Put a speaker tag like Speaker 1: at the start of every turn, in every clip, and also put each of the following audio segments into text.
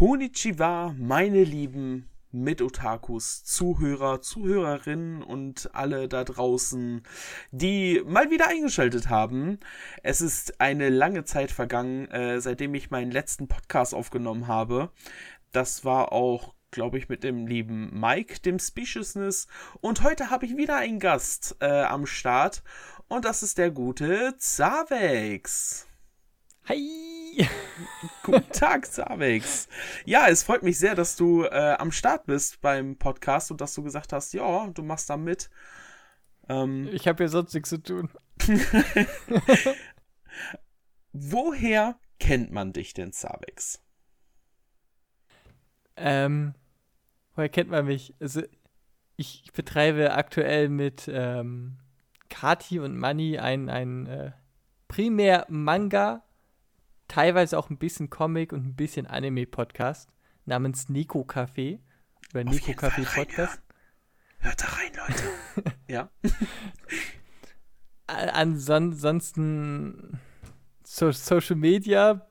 Speaker 1: Konnichiwa, meine lieben Mit-Otakus, Zuhörer, Zuhörerinnen und alle da draußen, die mal wieder eingeschaltet haben. Es ist eine lange Zeit vergangen, äh, seitdem ich meinen letzten Podcast aufgenommen habe. Das war auch, glaube ich, mit dem lieben Mike, dem Speciousness. Und heute habe ich wieder einen Gast äh, am Start. Und das ist der gute Zavex.
Speaker 2: Hi!
Speaker 1: Guten Tag, Zavex. Ja, es freut mich sehr, dass du äh, am Start bist beim Podcast und dass du gesagt hast, ja, du machst da mit.
Speaker 2: Ähm, ich habe ja sonst nichts zu tun.
Speaker 1: Woher kennt man dich denn, Zavex?
Speaker 2: Ähm, woher kennt man mich? Also, ich betreibe aktuell mit ähm, Kati und Manny ein, ein äh, primär Manga teilweise auch ein bisschen Comic und ein bisschen Anime-Podcast namens Nico Café
Speaker 1: oder Nico Café Podcast. Hört da rein, Leute. ja.
Speaker 2: Ansonsten so Social Media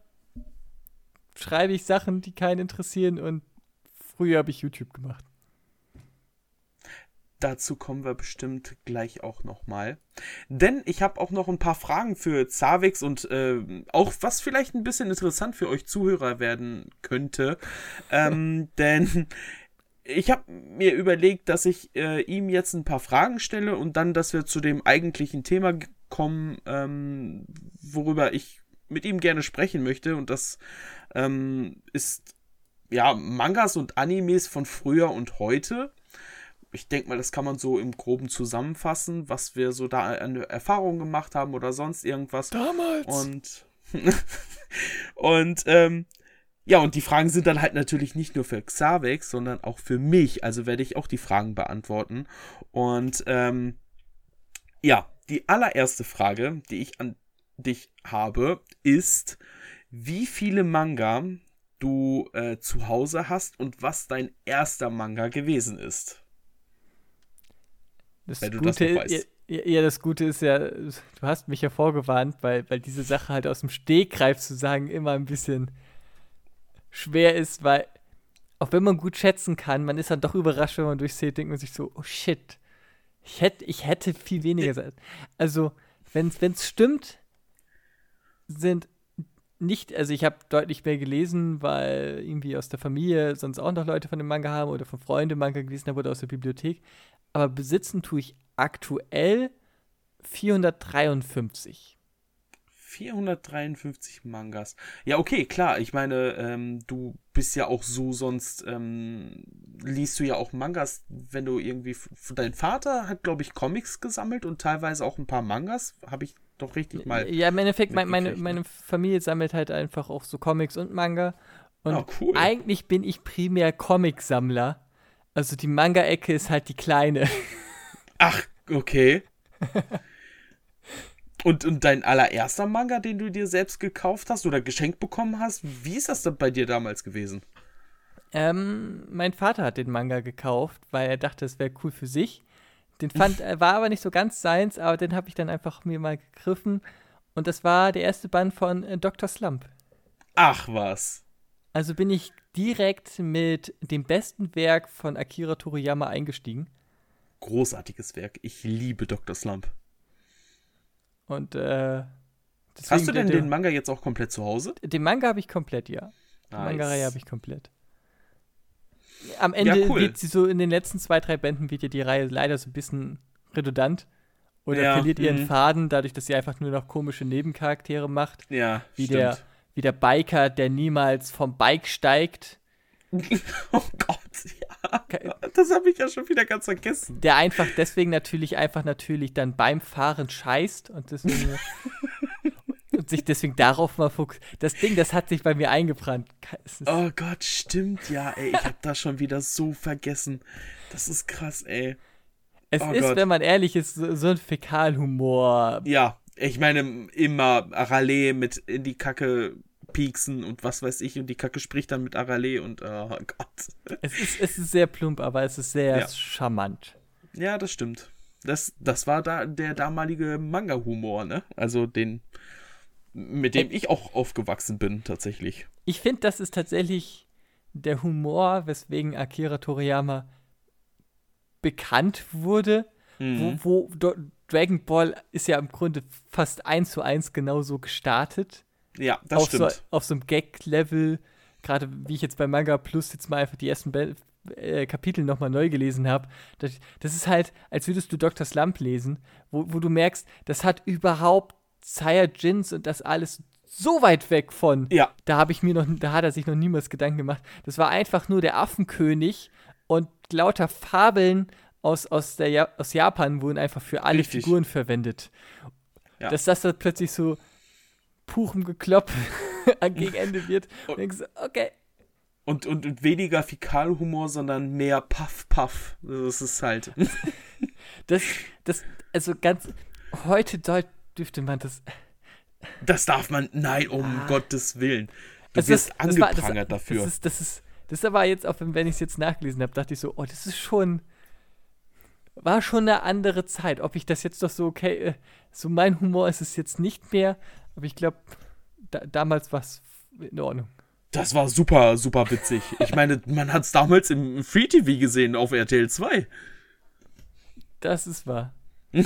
Speaker 2: schreibe ich Sachen, die keinen interessieren und früher habe ich YouTube gemacht.
Speaker 1: Dazu kommen wir bestimmt gleich auch nochmal. Denn ich habe auch noch ein paar Fragen für Zavix und äh, auch was vielleicht ein bisschen interessant für euch Zuhörer werden könnte. ähm, denn ich habe mir überlegt, dass ich äh, ihm jetzt ein paar Fragen stelle und dann, dass wir zu dem eigentlichen Thema kommen, ähm, worüber ich mit ihm gerne sprechen möchte. Und das ähm, ist ja Mangas und Animes von früher und heute ich denke mal, das kann man so im Groben zusammenfassen, was wir so da an Erfahrungen gemacht haben oder sonst irgendwas.
Speaker 2: Damals.
Speaker 1: Und, und ähm, ja, und die Fragen sind dann halt natürlich nicht nur für Xavex, sondern auch für mich. Also werde ich auch die Fragen beantworten. Und ähm, ja, die allererste Frage, die ich an dich habe, ist, wie viele Manga du äh, zu Hause hast und was dein erster Manga gewesen ist.
Speaker 2: Das Wenn du Gute, das noch weißt. Ja, ja, das Gute ist ja, du hast mich ja vorgewarnt, weil, weil diese Sache halt aus dem Stegreif zu sagen immer ein bisschen schwer ist, weil auch wenn man gut schätzen kann, man ist dann doch überrascht, wenn man durchsieht, denkt man sich so, oh shit, ich hätte, ich hätte viel weniger sein. Also, wenn es stimmt, sind nicht, also ich habe deutlich mehr gelesen, weil irgendwie aus der Familie sonst auch noch Leute von dem Manga haben oder von Freunden Manga gelesen haben oder aus der Bibliothek aber besitzen tue ich aktuell 453.
Speaker 1: 453 Mangas. Ja, okay, klar. Ich meine, ähm, du bist ja auch so, sonst ähm, liest du ja auch Mangas, wenn du irgendwie. Dein Vater hat, glaube ich, Comics gesammelt und teilweise auch ein paar Mangas. Habe ich doch richtig mal.
Speaker 2: Ja, im Endeffekt, meine, meine, meine Familie sammelt halt einfach auch so Comics und Manga. Und oh, cool. eigentlich bin ich primär Comicsammler. Also die Manga-Ecke ist halt die kleine.
Speaker 1: Ach, okay. Und, und dein allererster Manga, den du dir selbst gekauft hast oder geschenkt bekommen hast, wie ist das denn bei dir damals gewesen?
Speaker 2: Ähm, mein Vater hat den Manga gekauft, weil er dachte, es wäre cool für sich. Den fand, er war aber nicht so ganz seins, aber den habe ich dann einfach mir mal gegriffen. Und das war der erste Band von äh, Dr. Slump.
Speaker 1: Ach was.
Speaker 2: Also bin ich direkt mit dem besten Werk von Akira Toriyama eingestiegen.
Speaker 1: Großartiges Werk. Ich liebe Dr. Slump.
Speaker 2: Und äh,
Speaker 1: Hast du denn der, den Manga jetzt auch komplett zu Hause?
Speaker 2: Den Manga habe ich komplett, ja. Nice. Die Manga-Reihe habe ich komplett. Am Ende ja, cool. wird sie so in den letzten zwei, drei Bänden wird ja die Reihe leider so ein bisschen redundant. Oder ja, verliert ihren mhm. Faden, dadurch, dass sie einfach nur noch komische Nebencharaktere macht.
Speaker 1: Ja,
Speaker 2: wie stimmt. der wie der Biker, der niemals vom Bike steigt.
Speaker 1: oh Gott, ja. Das habe ich ja schon wieder ganz vergessen.
Speaker 2: Der einfach deswegen natürlich, einfach natürlich dann beim Fahren scheißt und deswegen. und sich deswegen darauf mal fokussiert. Das Ding, das hat sich bei mir eingebrannt.
Speaker 1: Oh Gott, stimmt ja, ey. Ich habe das schon wieder so vergessen. Das ist krass, ey.
Speaker 2: Es oh ist, Gott. wenn man ehrlich ist, so, so ein Fäkalhumor.
Speaker 1: Ja, ich meine, immer Raleigh mit in die Kacke pieksen und was weiß ich und die Kacke spricht dann mit Arale und oh Gott.
Speaker 2: Es ist, es ist sehr plump, aber es ist sehr ja. charmant.
Speaker 1: Ja, das stimmt. Das, das war da der damalige Manga-Humor, ne? Also den, mit dem ich auch aufgewachsen bin, tatsächlich.
Speaker 2: Ich finde, das ist tatsächlich der Humor, weswegen Akira Toriyama bekannt wurde,
Speaker 1: Mhm.
Speaker 2: wo, wo Dragon Ball ist ja im Grunde fast eins zu eins genauso gestartet.
Speaker 1: Ja, das
Speaker 2: auf, so,
Speaker 1: stimmt.
Speaker 2: auf so einem Gag-Level, gerade wie ich jetzt bei Manga Plus jetzt mal einfach die ersten Be äh, Kapitel nochmal neu gelesen habe. Das, das ist halt, als würdest du Dr. Slump lesen, wo, wo du merkst, das hat überhaupt Saiyajins und das alles so weit weg von.
Speaker 1: Ja,
Speaker 2: Da habe ich mir noch, da hat er sich noch niemals Gedanken gemacht. Das war einfach nur der Affenkönig und lauter Fabeln aus, aus, der ja aus Japan wurden einfach für alle
Speaker 1: Richtig.
Speaker 2: Figuren verwendet.
Speaker 1: Ja.
Speaker 2: Dass das dann plötzlich so Puchen gekloppt gegen Ende wird. Und denkst, du, okay.
Speaker 1: und, und, und weniger Fäkalhumor, sondern mehr Puff, Puff. Das ist halt.
Speaker 2: Das, das, also ganz, heute dürfte man das.
Speaker 1: Das darf man. Nein, um
Speaker 2: Ah.
Speaker 1: Gottes Willen. Du
Speaker 2: Also
Speaker 1: wirst
Speaker 2: das- das war-
Speaker 1: angeprangert
Speaker 2: das,
Speaker 1: dafür.
Speaker 2: Das ist, das ist, das aber jetzt, auch wenn, wenn ich es jetzt nachgelesen habe, dachte ich so, oh, das ist schon, war schon eine andere Zeit. Ob ich das jetzt doch so, okay, äh, so mein Humor ist es jetzt nicht mehr, aber ich glaube, da, damals war es in Ordnung.
Speaker 1: Das war super, super witzig. Ich meine, man hat es damals im Free TV gesehen auf RTL 2.
Speaker 2: Das ist wahr.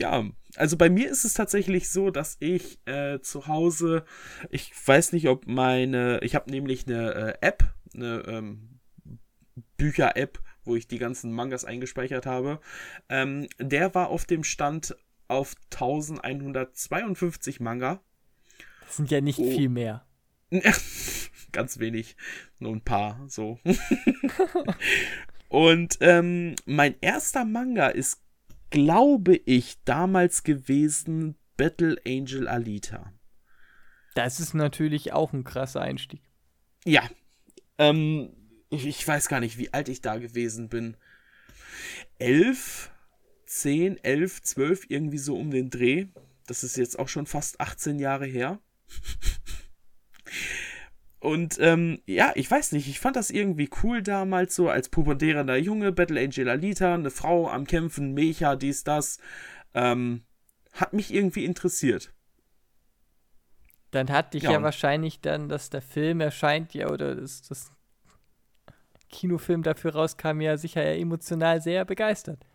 Speaker 1: Ja, also bei mir ist es tatsächlich so, dass ich äh, zu Hause, ich weiß nicht, ob meine, ich habe nämlich eine äh, App, eine ähm, Bücher-App, wo ich die ganzen Mangas eingespeichert habe. Ähm, der war auf dem Stand auf 1152 Manga.
Speaker 2: Das sind ja nicht
Speaker 1: Oh.
Speaker 2: viel mehr.
Speaker 1: Ganz wenig, nur ein paar, so. Und ähm, mein erster Manga ist, glaube ich, damals gewesen Battle Angel Alita.
Speaker 2: Das ist natürlich auch ein krasser Einstieg.
Speaker 1: Ja. Ähm, ich, ich weiß gar nicht, wie alt ich da gewesen bin. Elf, zehn, elf, zwölf, irgendwie so um den Dreh. Das ist jetzt auch schon fast 18 Jahre her. Und ähm, ja, ich weiß nicht, ich fand das irgendwie cool damals so als pubertierender Junge, Battle Angel Alita, eine Frau am Kämpfen, Mecha, dies, das. Ähm, hat mich irgendwie interessiert.
Speaker 2: Dann hat dich
Speaker 1: Ja,
Speaker 2: ja, wahrscheinlich dann, dass der Film erscheint, ja, oder das, das Kinofilm dafür rauskam, ja sicher ja emotional sehr begeistert.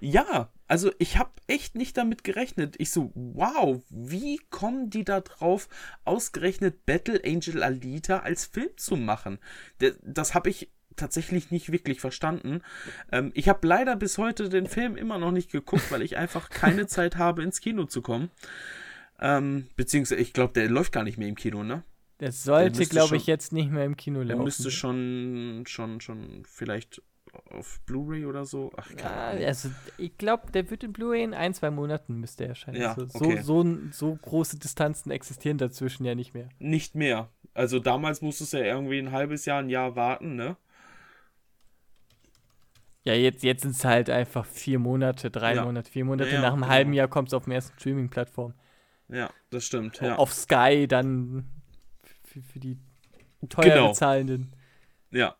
Speaker 1: Ja, also ich habe echt nicht damit gerechnet. Ich so, wow, wie kommen die da drauf, ausgerechnet Battle Angel Alita als Film zu machen? Das habe ich tatsächlich nicht wirklich verstanden. Ähm, ich habe leider bis heute den Film immer noch nicht geguckt, weil ich einfach keine Zeit habe, ins Kino zu kommen. Ähm, beziehungsweise, ich glaube, der läuft gar nicht mehr im Kino, ne?
Speaker 2: Das sollte, glaube ich,
Speaker 1: schon-
Speaker 2: jetzt nicht mehr im Kino
Speaker 1: Der
Speaker 2: laufen.
Speaker 1: müsste schon, schon, schon vielleicht auf Blu-ray oder so. Ach,
Speaker 2: Ja, also ich glaube, der wird in Blu-ray in ein, zwei Monaten müsste er erscheinen.
Speaker 1: Ja,
Speaker 2: so, so,
Speaker 1: okay.
Speaker 2: so, so große Distanzen existieren dazwischen ja nicht mehr.
Speaker 1: Nicht mehr. Also damals musstest du ja irgendwie ein halbes Jahr, ein Jahr warten, ne?
Speaker 2: Ja, jetzt, jetzt sind es halt einfach vier Monate, drei
Speaker 1: Ja.
Speaker 2: Monate, vier Monate.
Speaker 1: Ja,
Speaker 2: Nach einem
Speaker 1: genau.
Speaker 2: halben Jahr kommt es auf dem ersten Streaming-Plattform.
Speaker 1: Ja, das stimmt.
Speaker 2: Auf Sky dann für, für die teuer
Speaker 1: Genau.
Speaker 2: bezahlenden.
Speaker 1: Ja.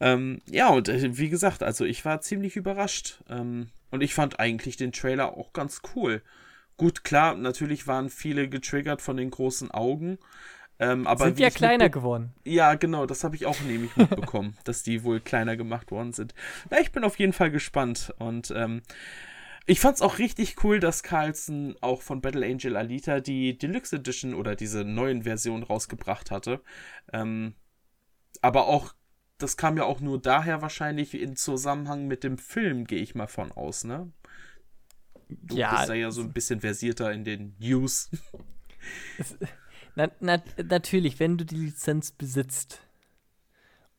Speaker 1: Ähm, ja, und äh, wie gesagt, also ich war ziemlich überrascht. Ähm, und ich fand eigentlich den Trailer auch ganz cool. Gut, klar, natürlich waren viele getriggert von den großen Augen. Ähm, aber
Speaker 2: Sind ja kleiner geworden.
Speaker 1: Ja, genau, das habe ich auch nämlich mitbekommen, dass die wohl kleiner gemacht worden sind. Na, ich bin auf jeden Fall gespannt. Und ähm, ich fand's auch richtig cool, dass Carlson auch von Battle Angel Alita die Deluxe Edition oder diese neuen Version rausgebracht hatte. Ähm, aber auch, das kam ja auch nur daher wahrscheinlich in Zusammenhang mit dem Film, gehe ich mal von aus, ne? Du
Speaker 2: Ja,
Speaker 1: bist da ja so ein bisschen versierter in den News.
Speaker 2: Na, na, natürlich, wenn du die Lizenz besitzt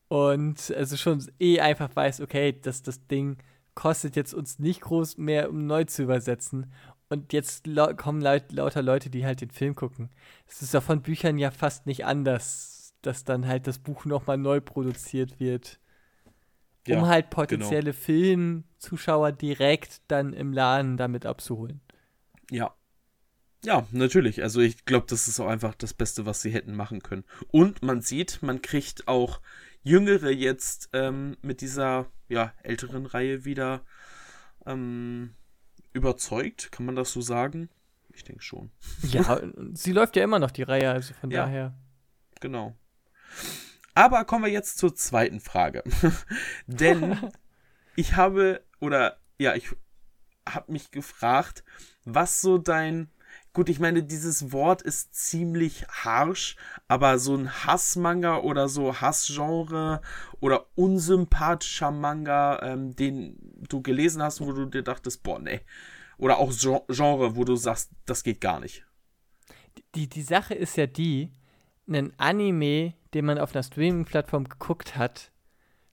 Speaker 2: und also schon eh einfach weißt, okay, dass das Ding kostet jetzt uns nicht groß mehr, um neu zu übersetzen. Und jetzt kommen laut, lauter Leute, die halt den Film gucken. Es ist ja von Büchern ja fast nicht anders, dass dann halt das Buch nochmal neu produziert wird, um halt potenzielle Filmzuschauer direkt dann im Laden damit abzuholen.
Speaker 1: Ja. Ja, natürlich. Also ich glaube, das ist auch einfach das Beste, was sie hätten machen können. Und man sieht, man kriegt auch Jüngere jetzt ähm, mit dieser ja, älteren Reihe wieder ähm, überzeugt. Kann man das so sagen? Ich denke schon.
Speaker 2: Ja, sie läuft ja immer noch, die Reihe, also von
Speaker 1: Ja.
Speaker 2: daher.
Speaker 1: Genau. Aber kommen wir jetzt zur zweiten Frage. Denn ich habe, oder ja, ich habe mich gefragt, was so dein Gut, ich meine, dieses Wort ist ziemlich harsh, aber so ein Hassmanga oder so Hassgenre oder unsympathischer Manga, ähm, den du gelesen hast, wo du dir dachtest, boah, nee. Oder auch Genre, wo du sagst, das geht gar nicht.
Speaker 2: Die, die Sache ist ja die, einen Anime, den man auf einer Streaming-Plattform geguckt hat,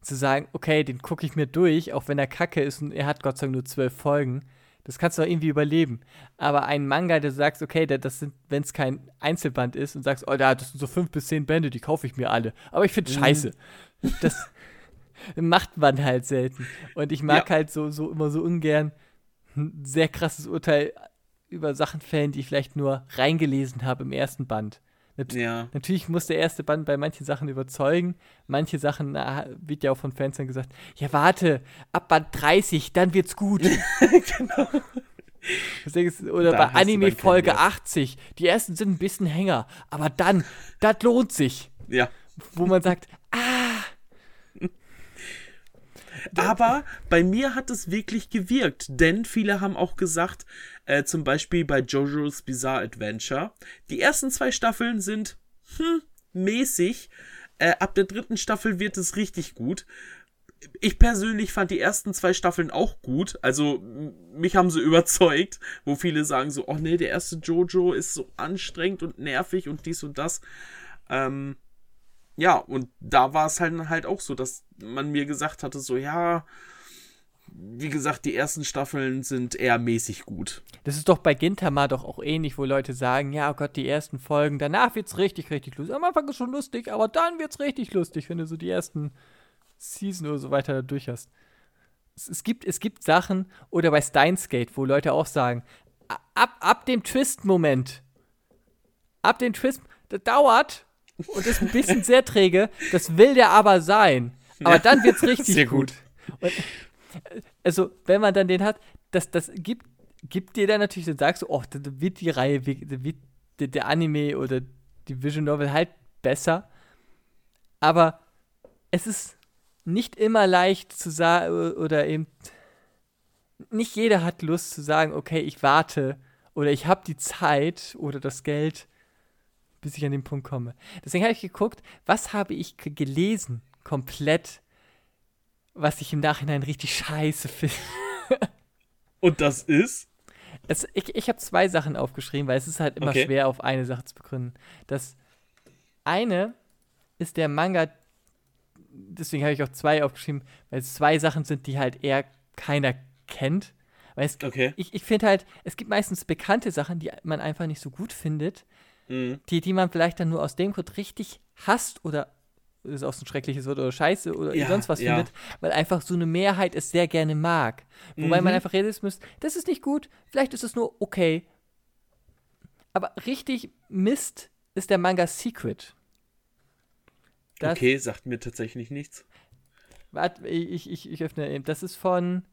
Speaker 2: zu sagen, okay, den gucke ich mir durch, auch wenn er kacke ist und er hat Gott sei Dank nur zwölf Folgen, das kannst du auch irgendwie überleben. Aber ein Manga, der du sagst, okay, das sind, wenn es kein Einzelband ist und sagst, oh, das sind so fünf bis zehn Bände, die kaufe ich mir alle. Aber ich finde mhm. scheiße. Das macht man halt selten. Und ich mag ja. halt so, so immer so ungern ein sehr krasses Urteil über Sachen fällen, die ich vielleicht nur reingelesen habe im ersten Band. Nat ja. Natürlich muss der erste Band bei manchen Sachen überzeugen. Manche Sachen na, wird ja auch von Fans dann gesagt, ja warte, ab Band 30, dann wird's gut. genau. Oder da bei Anime Folge 80, die ersten sind ein bisschen Hänger, aber dann, das lohnt sich.
Speaker 1: Ja.
Speaker 2: Wo man sagt, ah,
Speaker 1: aber bei mir hat es wirklich gewirkt, denn viele haben auch gesagt, äh, zum Beispiel bei JoJo's Bizarre Adventure, die ersten zwei Staffeln sind hm, mäßig. Äh, ab der dritten Staffel wird es richtig gut. Ich persönlich fand die ersten zwei Staffeln auch gut. Also mich haben sie überzeugt, wo viele sagen so, oh nee, der erste Jojo ist so anstrengend und nervig und dies und das. Ähm, ja, und da war es halt, halt auch so, dass man mir gesagt hatte, so, ja, wie gesagt, die ersten Staffeln sind eher mäßig gut.
Speaker 2: Das ist doch bei Gintama doch auch ähnlich, wo Leute sagen, ja, oh Gott, die ersten Folgen, danach wird's richtig, richtig lustig. Am Anfang ist schon lustig, aber dann wird's richtig lustig, wenn du so die ersten Season oder so weiter durch hast. Es, es gibt, es gibt Sachen, oder bei Steins Gate, wo Leute auch sagen, ab, ab dem Twist-Moment, ab dem Twist, das dauert und ist ein bisschen sehr träge. Das will der aber sein. Aber ja, dann wird's richtig sehr gut. gut. Und, also, wenn man dann den hat, das, das gibt, gibt dir dann natürlich, dann sagst du, oh, dann wird die Reihe, wird der, der Anime oder die Vision Novel halt besser. Aber es ist nicht immer leicht zu sagen, oder eben, nicht jeder hat Lust zu sagen, okay, ich warte oder ich habe die Zeit oder das Geld bis ich an den Punkt komme. Deswegen habe ich geguckt, was habe ich gelesen, komplett, was ich im Nachhinein richtig scheiße finde.
Speaker 1: Und das ist?
Speaker 2: Es, ich ich habe zwei Sachen aufgeschrieben, weil es ist halt immer okay. schwer, auf eine Sache zu begründen. Das eine ist der Manga, deswegen habe ich auch zwei aufgeschrieben, weil es zwei Sachen sind, die halt eher keiner kennt. Weil es, okay. ich, ich finde halt, es gibt meistens bekannte Sachen, die man einfach nicht so gut findet, mhm. die, die man vielleicht dann nur aus dem Grund richtig hasst oder ist auch so ein schreckliches Wort oder Scheiße oder ja, sonst was ja. findet, weil einfach so eine Mehrheit es sehr gerne mag. Wobei mhm. man einfach realisieren muss, das ist nicht gut, vielleicht ist es nur okay. Aber richtig Mist ist der Manga Secret.
Speaker 1: Das, okay, sagt mir tatsächlich nichts.
Speaker 2: Warte, ich, ich, ich öffne eben. Das ist von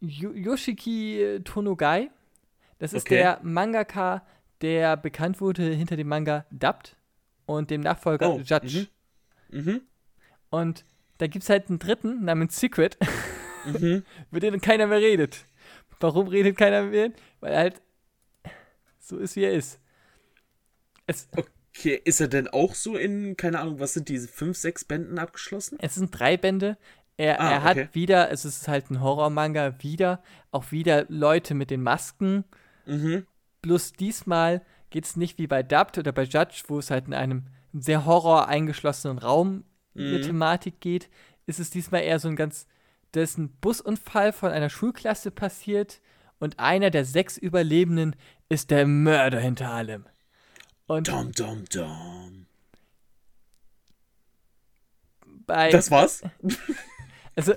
Speaker 2: Yoshiki Tonogai. Das ist okay. der Mangaka, der bekannt wurde hinter dem Manga Dubbed und dem Nachfolger oh, Judge. Mhm. Mhm. Und da gibt es halt einen dritten namens Secret, mhm. über den keiner mehr redet. Warum redet keiner mehr? Weil er halt so ist, wie er ist.
Speaker 1: Es okay, ist er denn auch so in, keine Ahnung, was sind diese fünf, sechs Bänden abgeschlossen?
Speaker 2: Es sind drei Bände. Er, ah, er hat okay. wieder, es ist halt ein Horrormanga, wieder, auch wieder Leute mit den Masken Mhm. Bloß diesmal geht es nicht wie bei Dubbed oder bei Judge, wo es halt in einem sehr horror eingeschlossenen Raum mhm. mit Thematik geht, ist es diesmal eher so ein ganz, da ist ein Busunfall von einer Schulklasse passiert und einer der sechs Überlebenden ist der Mörder hinter allem.
Speaker 1: Und dom, dom, dom.
Speaker 2: Bei,
Speaker 1: das war's?
Speaker 2: Also,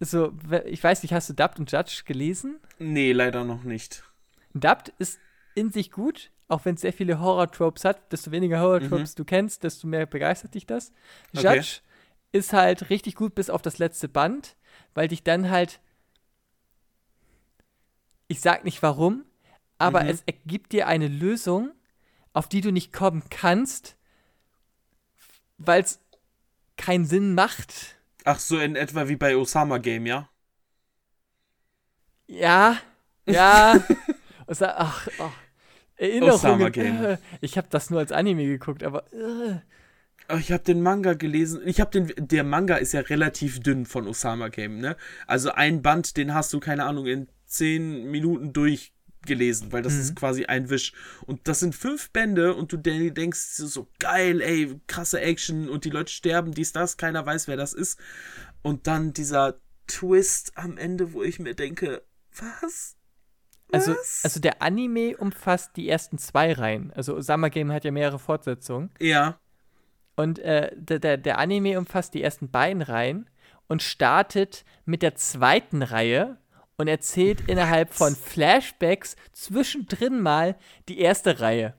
Speaker 2: so, ich weiß nicht, hast du Dubbed und Judge gelesen?
Speaker 1: Nee, leider noch nicht.
Speaker 2: Dubbed ist in sich gut, auch wenn es sehr viele Horror-Tropes hat. Desto weniger Horror-Tropes mhm. du kennst, desto mehr begeistert dich das. Judge okay. ist halt richtig gut bis auf das letzte Band, weil dich dann halt. Ich sag nicht warum, aber mhm. es ergibt dir eine Lösung, auf die du nicht kommen kannst, weil es keinen Sinn macht.
Speaker 1: Ach so, in etwa wie bei Osama Game, ja?
Speaker 2: Ja, ja. ach, ach, Erinnerungen.
Speaker 1: Osama Game.
Speaker 2: Ich habe das nur als Anime geguckt, aber. Äh.
Speaker 1: Ich habe den Manga gelesen. Ich habe den. Der Manga ist ja relativ dünn von Osama Game, ne? Also ein Band, den hast du, keine Ahnung, in zehn Minuten durchgelesen, weil das
Speaker 2: Mhm.
Speaker 1: ist quasi ein Wisch. Und das sind fünf Bände und du de- denkst so, geil, ey, krasse Action und die Leute sterben, dies, das, keiner weiß, wer das ist. Und dann dieser Twist am Ende, wo ich mir denke, was?
Speaker 2: Also,
Speaker 1: Was?
Speaker 2: also der Anime umfasst die ersten zwei Reihen. Also Osama Game hat ja mehrere Fortsetzungen.
Speaker 1: Ja.
Speaker 2: Und äh, der, der, der Anime umfasst die ersten beiden Reihen und startet mit der zweiten Reihe und erzählt innerhalb von Flashbacks zwischendrin mal die erste Reihe.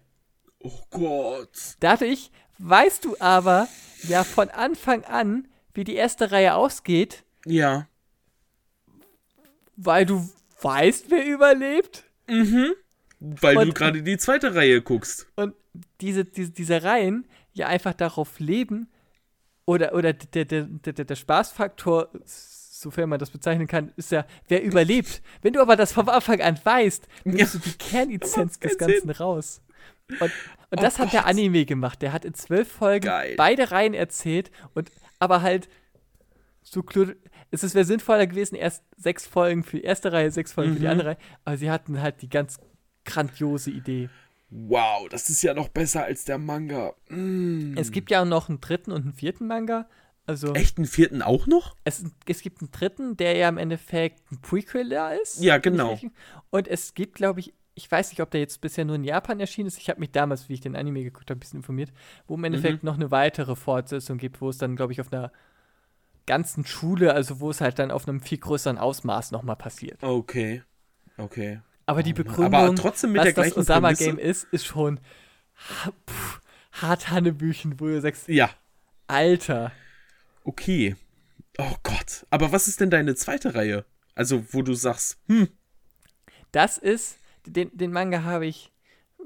Speaker 1: Oh Gott.
Speaker 2: Dadurch weißt du aber ja von Anfang an, wie die erste Reihe ausgeht,
Speaker 1: Ja.
Speaker 2: weil du weißt, wer überlebt.
Speaker 1: Weil du
Speaker 2: Und-
Speaker 1: gerade die zweite Reihe guckst.
Speaker 2: Und diese, diese, diese Reihen ja einfach darauf leben, oder, oder der, der, der, der, der Spaßfaktor, sofern man das bezeichnen kann, ist ja, wer überlebt. Wenn du aber das vom Anfang an weißt, nimmst
Speaker 1: Ja.
Speaker 2: du die Kernessenz des Ganzen raus. Und, und
Speaker 1: Oh
Speaker 2: das hat der
Speaker 1: Gott.
Speaker 2: Anime gemacht. Der hat in zwölf Folgen
Speaker 1: Geil.
Speaker 2: beide Reihen erzählt und aber halt so es wäre sinnvoller gewesen, erst sechs Folgen für die erste Reihe, sechs Folgen für die
Speaker 1: Mhm.
Speaker 2: andere Reihe, aber sie hatten halt die ganz grandiose Idee.
Speaker 1: Wow, das ist ja noch besser als der Manga. Mm.
Speaker 2: Es gibt ja auch noch einen dritten und einen vierten Manga. Also
Speaker 1: Echt einen vierten auch noch?
Speaker 2: es, es gibt einen dritten, der ja im Endeffekt ein Prequel da ist.
Speaker 1: Ja, genau.
Speaker 2: Und es gibt, glaube ich, ich weiß nicht, ob der jetzt bisher nur in Japan erschienen ist. Ich habe mich damals, wie ich den Anime geguckt habe, ein bisschen informiert, wo im Endeffekt
Speaker 1: Mhm.
Speaker 2: noch eine weitere Fortsetzung gibt, wo es dann, glaube ich, auf einer ganzen Schule, also wo es halt dann auf einem viel größeren Ausmaß nochmal passiert.
Speaker 1: Okay. Okay.
Speaker 2: Aber die. Begründung,
Speaker 1: Aber trotzdem mit
Speaker 2: was
Speaker 1: der
Speaker 2: das
Speaker 1: gleichen
Speaker 2: Osama-Game
Speaker 1: Prämisse?
Speaker 2: ist, ist schon pff, hart Hannebüchen, wo du sagst,
Speaker 1: Ja,
Speaker 2: Alter.
Speaker 1: Okay. Oh Gott. Aber was ist denn deine zweite Reihe? Also, wo du sagst, hm,
Speaker 2: Das ist, den, den Manga habe ich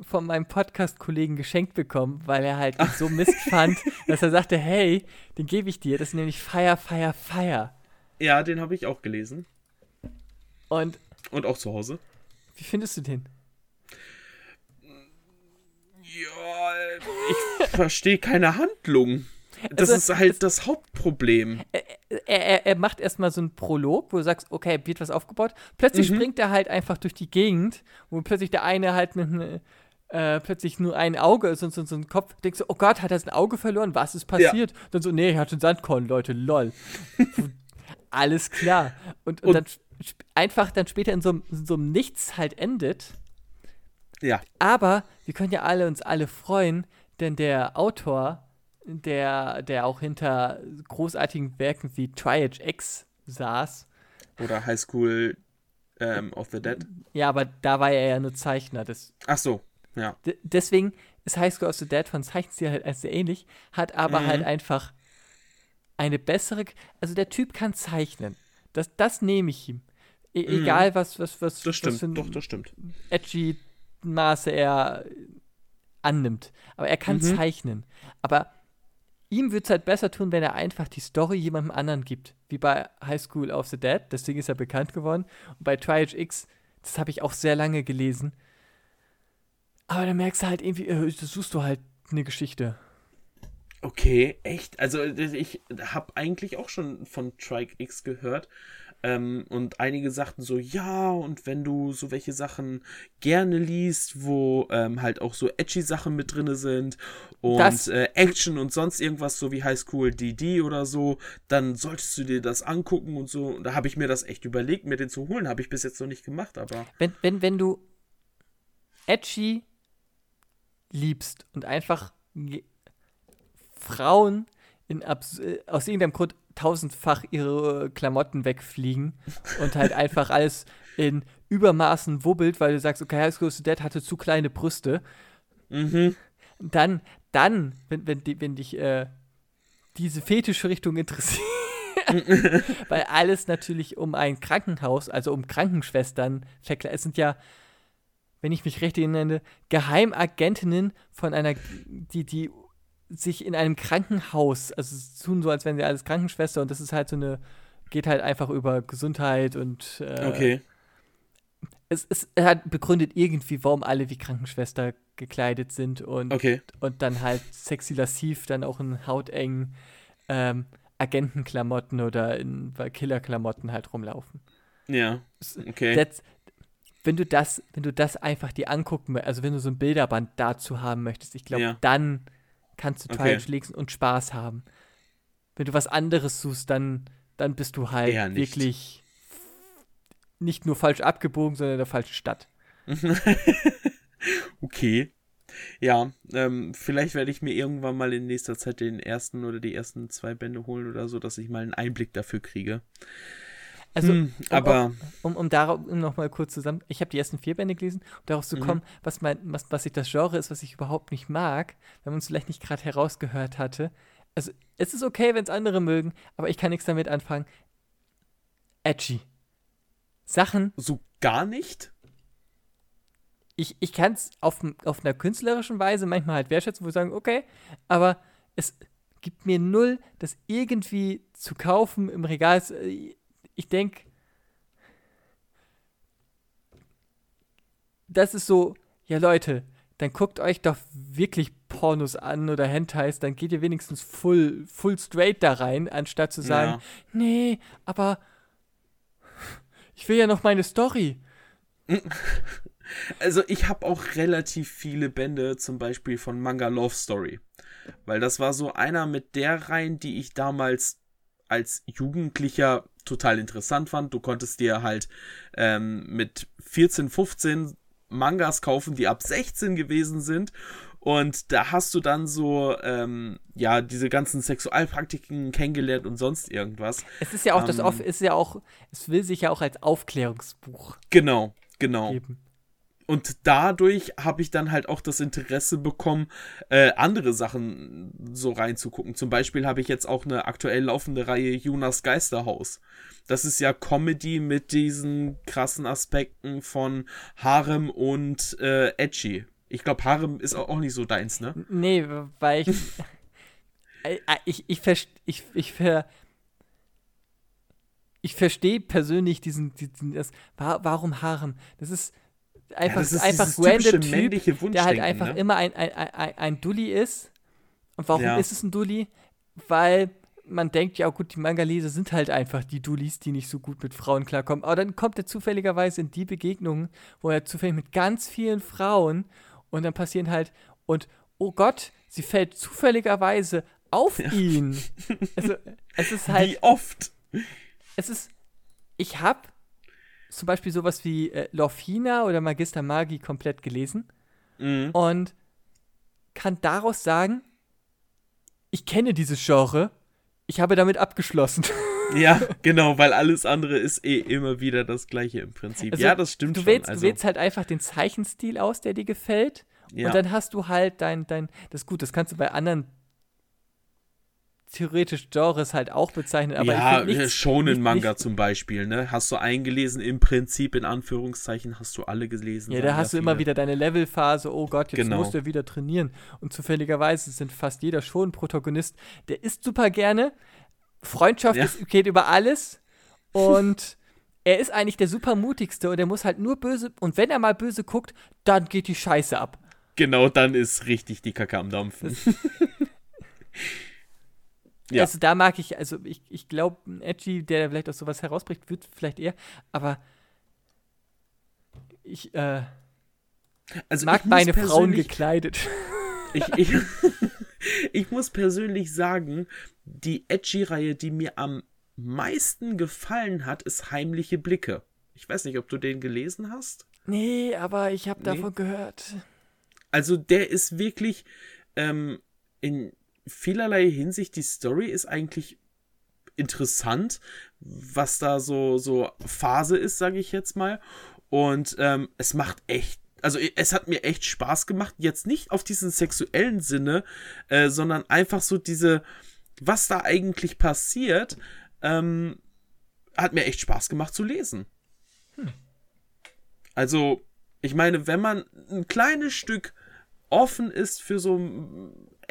Speaker 2: von meinem Podcast-Kollegen geschenkt bekommen, weil er halt so Mist fand, dass er sagte, hey, den gebe ich dir. Das ist nämlich Fire, Fire, Fire.
Speaker 1: ja, den habe ich auch gelesen.
Speaker 2: Und
Speaker 1: Und auch zu Hause.
Speaker 2: wie findest du den?
Speaker 1: Ja, ich verstehe keine Handlung. Das
Speaker 2: Also,
Speaker 1: ist halt das Hauptproblem.
Speaker 2: Er, er, er macht erstmal so einen Prolog, wo du sagst, okay, wird was aufgebaut. Plötzlich
Speaker 1: Mhm.
Speaker 2: springt er halt einfach durch die Gegend, wo plötzlich der eine halt mit ne, äh, plötzlich nur ein Auge ist und so, so ein Kopf. Denkst du, oh Gott, hat er sein Auge verloren? Was ist passiert? Dann so, nee, er hat einen Sandkorn, Leute, lol. Alles klar. Und, und,
Speaker 1: Und-
Speaker 2: dann einfach dann später in so, einem- in so einem Nichts halt endet.
Speaker 1: Ja.
Speaker 2: Aber wir können ja alle uns alle freuen, denn der Autor, der, der auch hinter großartigen Werken wie Triage X saß,
Speaker 1: Oder High School ähm, of the Dead.
Speaker 2: ja, aber da war er ja nur Zeichner. Das,
Speaker 1: Ach so, ja.
Speaker 2: deswegen ist High School of the Dead von Zeichenstil halt sehr ähnlich, hat aber
Speaker 1: Mhm.
Speaker 2: halt einfach eine bessere. Also der Typ kann zeichnen. Das, das nehme ich ihm. E
Speaker 1: Mhm.
Speaker 2: Egal was, was, was,
Speaker 1: Das
Speaker 2: was
Speaker 1: stimmt.
Speaker 2: für ein
Speaker 1: Doch, das stimmt.
Speaker 2: edgy Maße er annimmt. Aber er kann
Speaker 1: Mhm.
Speaker 2: zeichnen. Aber ihm würde es halt besser tun, wenn er einfach die Story jemandem anderen gibt. Wie bei High School of the Dead, das Ding ist ja bekannt geworden. Und bei Triage X, das habe ich auch sehr lange gelesen. Aber dann merkst du halt irgendwie, äh, da suchst du halt eine Geschichte.
Speaker 1: Okay, echt? Also ich habe eigentlich auch schon von Trike X gehört. Ähm, und einige sagten so, ja, und wenn du so welche Sachen gerne liest, wo ähm, halt auch so edgy Sachen mit drinne sind und äh, Action und sonst irgendwas, so wie High School DD oder so, dann solltest du dir das angucken und so. Und da habe ich mir das echt überlegt, mir den zu holen. Habe ich bis jetzt noch nicht gemacht, aber
Speaker 2: Wenn, wenn, wenn du edgy liebst und einfach Frauen in abs äh, aus irgendeinem Grund tausendfach ihre Klamotten wegfliegen und halt einfach alles in Übermaßen wubbelt, weil du sagst, okay, High School Dead hatte zu kleine Brüste,
Speaker 1: mhm.
Speaker 2: dann, dann, wenn, wenn, wenn dich äh, diese fetische Richtung interessiert, weil alles natürlich um ein Krankenhaus, also um Krankenschwestern. Es sind ja, wenn ich mich recht erinnere, Geheimagentinnen von einer, die, die sich in einem Krankenhaus, also tun so, als wären sie alles Krankenschwester und das ist halt so eine, geht halt einfach über Gesundheit und äh,
Speaker 1: Okay.
Speaker 2: es, es hat begründet irgendwie, warum alle wie Krankenschwester gekleidet sind und,
Speaker 1: Okay.
Speaker 2: und dann halt sexy lassiv, dann auch in hautengen ähm, Agentenklamotten oder in Killerklamotten halt rumlaufen.
Speaker 1: Ja. Okay.
Speaker 2: That's, wenn du das, wenn du das einfach dir angucken, also wenn du so ein Bilderband dazu haben möchtest, ich glaube,
Speaker 1: Ja.
Speaker 2: dann kannst du
Speaker 1: Okay.
Speaker 2: Twilight lesen und Spaß haben. Wenn du was anderes suchst, dann, dann bist du halt
Speaker 1: Eher nicht.
Speaker 2: wirklich nicht nur falsch abgebogen, sondern in der falschen Stadt.
Speaker 1: okay. Ja, ähm, vielleicht werde ich mir irgendwann mal in nächster Zeit den ersten oder die ersten zwei Bände holen oder so, dass ich mal einen Einblick dafür kriege.
Speaker 2: Also,
Speaker 1: Hm, aber
Speaker 2: um, um darauf um noch mal kurz zusammen, ich habe die ersten vier Bände gelesen, um darauf zu
Speaker 1: Mhm.
Speaker 2: kommen, was mein, was, was ich das Genre ist, was ich überhaupt nicht mag, wenn man es vielleicht nicht gerade herausgehört hatte. Also, es ist okay, wenn es andere mögen, aber ich kann nichts damit anfangen. Edgy. Sachen,
Speaker 1: so gar nicht?
Speaker 2: ich, ich kann es auf, auf einer künstlerischen Weise manchmal halt wertschätzen, wo ich sagen, okay, aber es gibt mir null, das irgendwie zu kaufen im Regal. Äh, Ich denke, das ist so, ja Leute, dann guckt euch doch wirklich Pornos an oder Hentais, dann geht ihr wenigstens full, full straight da rein, anstatt zu sagen,
Speaker 1: Ja.
Speaker 2: nee, aber ich will ja noch meine Story.
Speaker 1: Also ich habe auch relativ viele Bände, zum Beispiel von Manga Love Story. Weil das war so einer mit der Reihen, die ich damals als Jugendlicher total interessant fand. Du konntest dir halt ähm, mit 14, 15 Mangas kaufen, die ab 16 gewesen sind. Und da hast du dann so, ähm, ja, diese ganzen Sexualpraktiken kennengelernt und sonst irgendwas.
Speaker 2: Es ist ja auch das
Speaker 1: Ähm,
Speaker 2: Off, ist ja auch, es will sich ja auch als Aufklärungsbuch
Speaker 1: Genau, genau.
Speaker 2: geben.
Speaker 1: Und dadurch habe ich dann halt auch das Interesse bekommen, äh, andere Sachen so reinzugucken. Zum Beispiel habe ich jetzt auch eine aktuell laufende Reihe Jonas Geisterhaus. Das ist ja Comedy mit diesen krassen Aspekten von Harem und äh, Edgy. Ich glaube, Harem ist auch nicht so deins, ne?
Speaker 2: Nee, weil ich. Ich, ich, verst- ich, ich, ver, ich verstehe persönlich diesen, diesen das, wa- warum Harem? Das ist einfach,
Speaker 1: ist
Speaker 2: einfach random Typ, der halt einfach
Speaker 1: ne?
Speaker 2: immer ein, ein, ein, ein Dulli ist. Und warum
Speaker 1: Ja.
Speaker 2: ist es ein Dulli? Weil man denkt, ja gut, die Manga-Leser sind halt einfach die Dullis, die nicht so gut mit Frauen klarkommen. Aber dann kommt er zufälligerweise in die Begegnungen, wo er zufällig mit ganz vielen Frauen und dann passieren halt, und oh Gott, sie fällt zufälligerweise auf ihn. Also, es ist halt,
Speaker 1: Wie oft?
Speaker 2: es ist, ich habe zum Beispiel sowas wie äh, Lorfina oder Magister Magi komplett gelesen
Speaker 1: Mhm.
Speaker 2: und kann daraus sagen, ich kenne dieses Genre, ich habe damit abgeschlossen.
Speaker 1: Ja, genau, weil alles andere ist eh immer wieder das gleiche im Prinzip.
Speaker 2: Also,
Speaker 1: ja, das stimmt
Speaker 2: Du
Speaker 1: schon.
Speaker 2: wählst,
Speaker 1: also,
Speaker 2: du wählst halt einfach den Zeichenstil aus, der dir gefällt.
Speaker 1: ja.
Speaker 2: Und dann hast du halt dein, dein, das ist gut, das kannst du bei anderen theoretisch Genres halt auch bezeichnen, aber
Speaker 1: ja, Shonen-Manga
Speaker 2: nicht-
Speaker 1: zum Beispiel, ne? Hast du eingelesen, im Prinzip, in Anführungszeichen, hast du alle gelesen.
Speaker 2: Ja, da hast du immer wieder deine Levelphase, oh Gott, jetzt
Speaker 1: Genau.
Speaker 2: musst du wieder trainieren. Und zufälligerweise sind fast jeder schon Protagonist, der isst super gerne. Freundschaft
Speaker 1: Ja.
Speaker 2: ist, geht über alles. Und er ist eigentlich der super mutigste und er muss halt nur böse. Und wenn er mal böse guckt, dann geht die Scheiße ab.
Speaker 1: Genau, dann ist richtig die Kacke am Dampfen. Ja.
Speaker 2: Also da mag ich, also ich, ich glaube, ein Edgy, der vielleicht aus sowas herausbricht, wird vielleicht eher, aber ich äh,
Speaker 1: Also
Speaker 2: mag
Speaker 1: ich
Speaker 2: meine Frauen gekleidet.
Speaker 1: Ich, ich, ich muss persönlich sagen, die Edgy-Reihe, die mir am meisten gefallen hat, ist Heimliche Blicke. Ich weiß nicht, ob du den gelesen hast.
Speaker 2: nee, aber ich habe
Speaker 1: Nee.
Speaker 2: davon gehört.
Speaker 1: Also der ist wirklich ähm, in vielerlei Hinsicht, die Story ist eigentlich interessant, was da so, so Phase ist, sage ich jetzt mal. Und ähm, es macht echt, also es hat mir echt Spaß gemacht, jetzt nicht auf diesen sexuellen Sinne, äh, sondern einfach so diese, was da eigentlich passiert, ähm, hat mir echt Spaß gemacht zu lesen. Also, ich meine, wenn man ein kleines Stück offen ist für so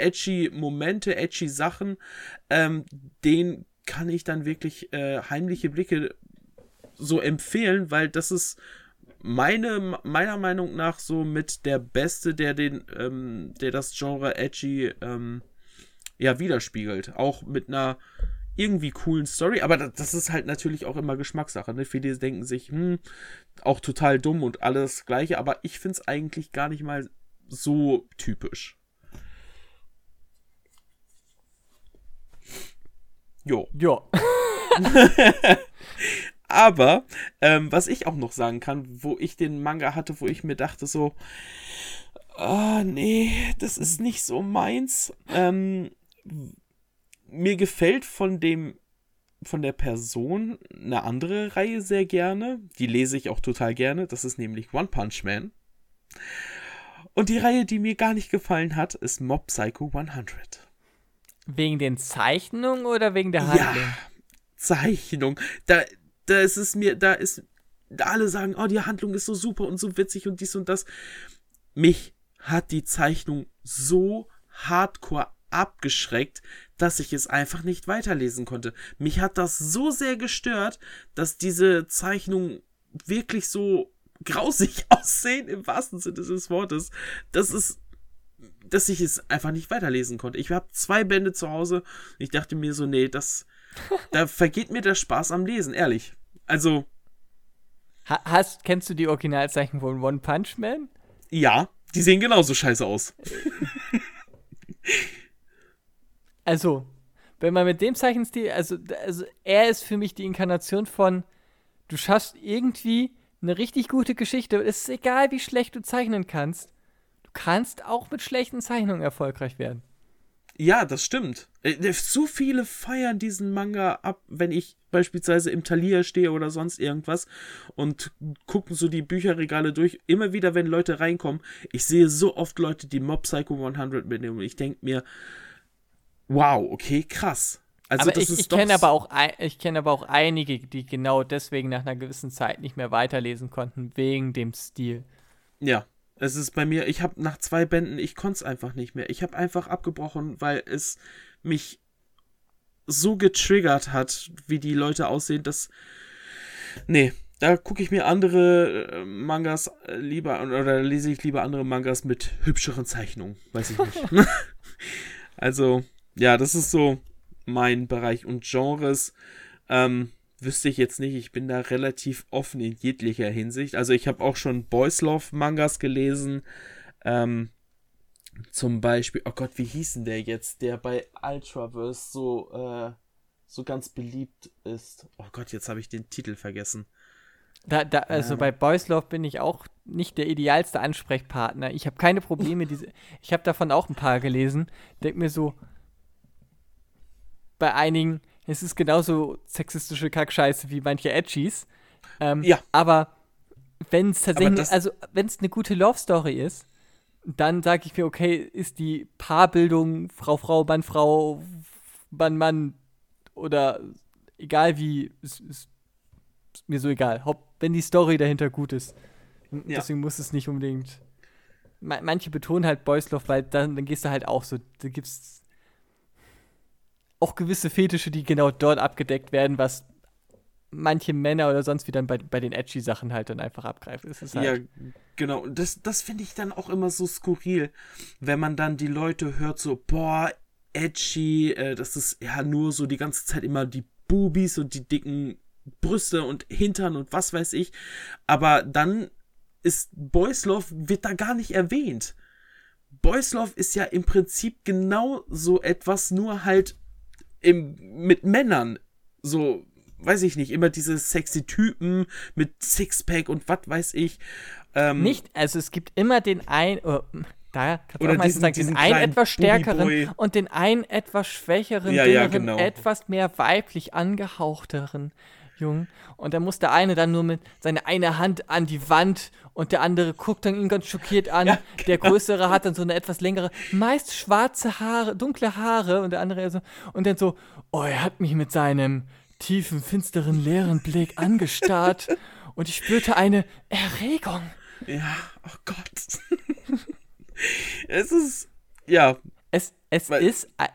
Speaker 1: edgy Momente, edgy Sachen, ähm, den kann ich dann wirklich äh, heimliche Blicke so empfehlen, weil das ist meine, meiner Meinung nach so mit der Beste, der den, ähm, der das Genre edgy ähm, ja widerspiegelt. Auch mit einer irgendwie coolen Story, aber das ist halt natürlich auch immer Geschmackssache. Ne? Viele denken sich, hm, auch total dumm und alles gleiche, aber ich finde es eigentlich gar nicht mal so typisch. Jo.
Speaker 2: Jo.
Speaker 1: aber ähm, was ich auch noch sagen kann, wo ich den Manga hatte, wo ich mir dachte so, ah, nee, das ist nicht so meins. Ähm, mir gefällt von dem von der Person eine andere Reihe sehr gerne. Die lese ich auch total gerne. Das ist nämlich One Punch Man. Und die Reihe, die mir gar nicht gefallen hat, ist Mob Psycho 100.
Speaker 2: Wegen den Zeichnungen oder wegen der Handlung? Ja,
Speaker 1: Zeichnung. Da, da ist es mir, da ist, alle sagen, oh, die Handlung ist so super und so witzig und dies und das. Mich hat die Zeichnung so hardcore abgeschreckt, dass ich es einfach nicht weiterlesen konnte. Mich hat das so sehr gestört, dass diese Zeichnungen wirklich so grausig aussehen, im wahrsten Sinne des Wortes, dass es dass ich es einfach nicht weiterlesen konnte. Ich habe zwei Bände zu Hause. Ich dachte mir so, nee, das da vergeht mir der Spaß am Lesen, ehrlich. Also
Speaker 2: hast kennst du die Originalzeichen von One Punch Man?
Speaker 1: Ja, die sehen genauso scheiße aus.
Speaker 2: also, wenn man mit dem Zeichenstil, also, also er ist für mich die Inkarnation von, du schaffst irgendwie eine richtig gute Geschichte. Es ist egal, wie schlecht du zeichnen kannst. Du kannst auch mit schlechten Zeichnungen erfolgreich werden.
Speaker 1: Ja, das stimmt. Äh, so viele feiern diesen Manga ab, wenn ich beispielsweise im Talier stehe oder sonst irgendwas und gucken so die Bücherregale durch. Immer wieder, wenn Leute reinkommen, ich sehe so oft Leute, die Mob Psycho 100 mitnehmen und ich denke mir, wow, okay, krass.
Speaker 2: Also aber ich, ich kenne aber auch ich kenne aber auch einige, die genau deswegen nach einer gewissen Zeit nicht mehr weiterlesen konnten wegen dem Stil.
Speaker 1: Ja, es ist bei mir. Ich habe nach zwei Bänden, ich konnte es einfach nicht mehr. Ich habe einfach abgebrochen, weil es mich so getriggert hat, wie die Leute aussehen, dass nee, da gucke ich mir andere äh, Mangas äh, lieber oder lese ich lieber andere Mangas mit hübscheren Zeichnungen, weiß ich nicht. also ja, das ist so mein Bereich und Genres. Ähm, wüsste ich jetzt nicht. Ich bin da relativ offen in jeglicher Hinsicht. Also ich habe auch schon Boys Love Mangas gelesen. Ähm, zum Beispiel, oh Gott, wie hieß denn der jetzt, der bei Ultraverse so, äh, so ganz beliebt ist? Oh Gott, jetzt habe ich den Titel vergessen.
Speaker 2: Da, da, also äh. bei Boys Love bin ich auch nicht der idealste Ansprechpartner. Ich habe keine Probleme. diese, ich habe davon auch ein paar gelesen. Denk mir so, bei einigen, es ist genauso sexistische Kackscheiße wie manche Edgies. Ähm, ja. Aber wenn es tatsächlich, also wenn es eine gute Love Story ist, dann sage ich mir, okay, ist die Paarbildung Frau, Frau, Mann, Frau, Mann, Mann oder egal wie, ist, ist, ist mir so egal. Haupt, wenn die Story dahinter gut ist. Ja. Deswegen muss es nicht unbedingt. Manche betonen halt Boys Love, weil dann, dann gehst du halt auch so, da gibt's auch gewisse Fetische, die genau dort abgedeckt werden, was manche Männer oder sonst wie dann bei, bei den edgy Sachen halt dann einfach abgreifen. Halt
Speaker 1: ja, genau. Das, das finde ich dann auch immer so skurril, wenn man dann die Leute hört, so, boah, edgy, äh, das ist ja nur so die ganze Zeit immer die Bubis und die dicken Brüste und Hintern und was weiß ich. Aber dann ist Boys Love, wird da gar nicht erwähnt. Boys Love ist ja im Prinzip genau so etwas, nur halt im, mit Männern so, weiß ich nicht, immer diese sexy Typen mit Sixpack und was weiß ich.
Speaker 2: Ähm, nicht, also es gibt immer den ein, oh, da kannst du auch meistens sagen, den einen etwas stärkeren und den einen etwas schwächeren, ja, dünneren, ja, genau. etwas mehr weiblich angehauchteren. Jungen. Und dann muss der eine dann nur mit seiner eine Hand an die Wand und der andere guckt dann ihn ganz schockiert an. Ja, genau. Der größere hat dann so eine etwas längere, meist schwarze Haare, dunkle Haare und der andere so und dann so, oh, er hat mich mit seinem tiefen, finsteren, leeren Blick angestarrt und ich spürte eine Erregung.
Speaker 1: Ja, oh Gott. es ist ja,
Speaker 2: Es, es
Speaker 1: Weil-
Speaker 2: ist, äh,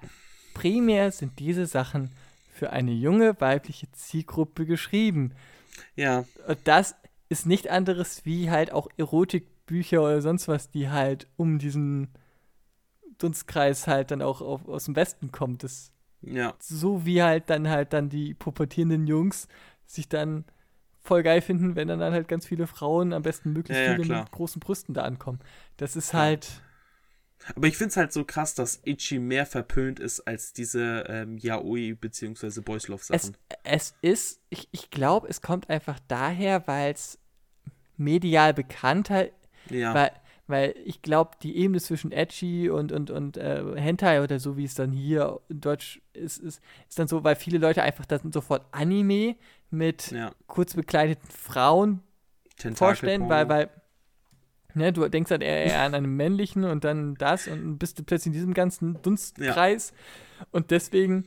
Speaker 2: primär sind diese Sachen für eine junge weibliche Zielgruppe geschrieben.
Speaker 1: Ja,
Speaker 2: Und das ist nicht anderes wie halt auch Erotikbücher oder sonst was, die halt um diesen Dunstkreis halt dann auch auf, aus dem Westen kommt. Das,
Speaker 1: ja,
Speaker 2: so wie halt dann halt dann die pubertierenden Jungs sich dann voll geil finden, wenn dann, dann halt ganz viele Frauen, am besten möglichst
Speaker 1: Ja, ja,
Speaker 2: viele
Speaker 1: klar.
Speaker 2: mit großen Brüsten da ankommen. Das ist halt,
Speaker 1: Aber ich finde es halt so krass, dass Ichi mehr verpönt ist als diese ähm, Yaoi bzw. Boys Love
Speaker 2: es, es ist, ich, ich glaube, es kommt einfach daher, weil es medial bekannter
Speaker 1: Ja,
Speaker 2: Weil, weil ich glaube, die Ebene zwischen Edgy und, und, und äh, Hentai oder so, wie es dann hier in Deutsch ist, ist, ist dann so, weil viele Leute einfach dann sofort Anime mit
Speaker 1: ja.
Speaker 2: kurz bekleideten Frauen vorstellen, weil, weil ne, du denkst halt eher, eher an einen männlichen und dann das und bist du plötzlich in diesem ganzen Dunstkreis und deswegen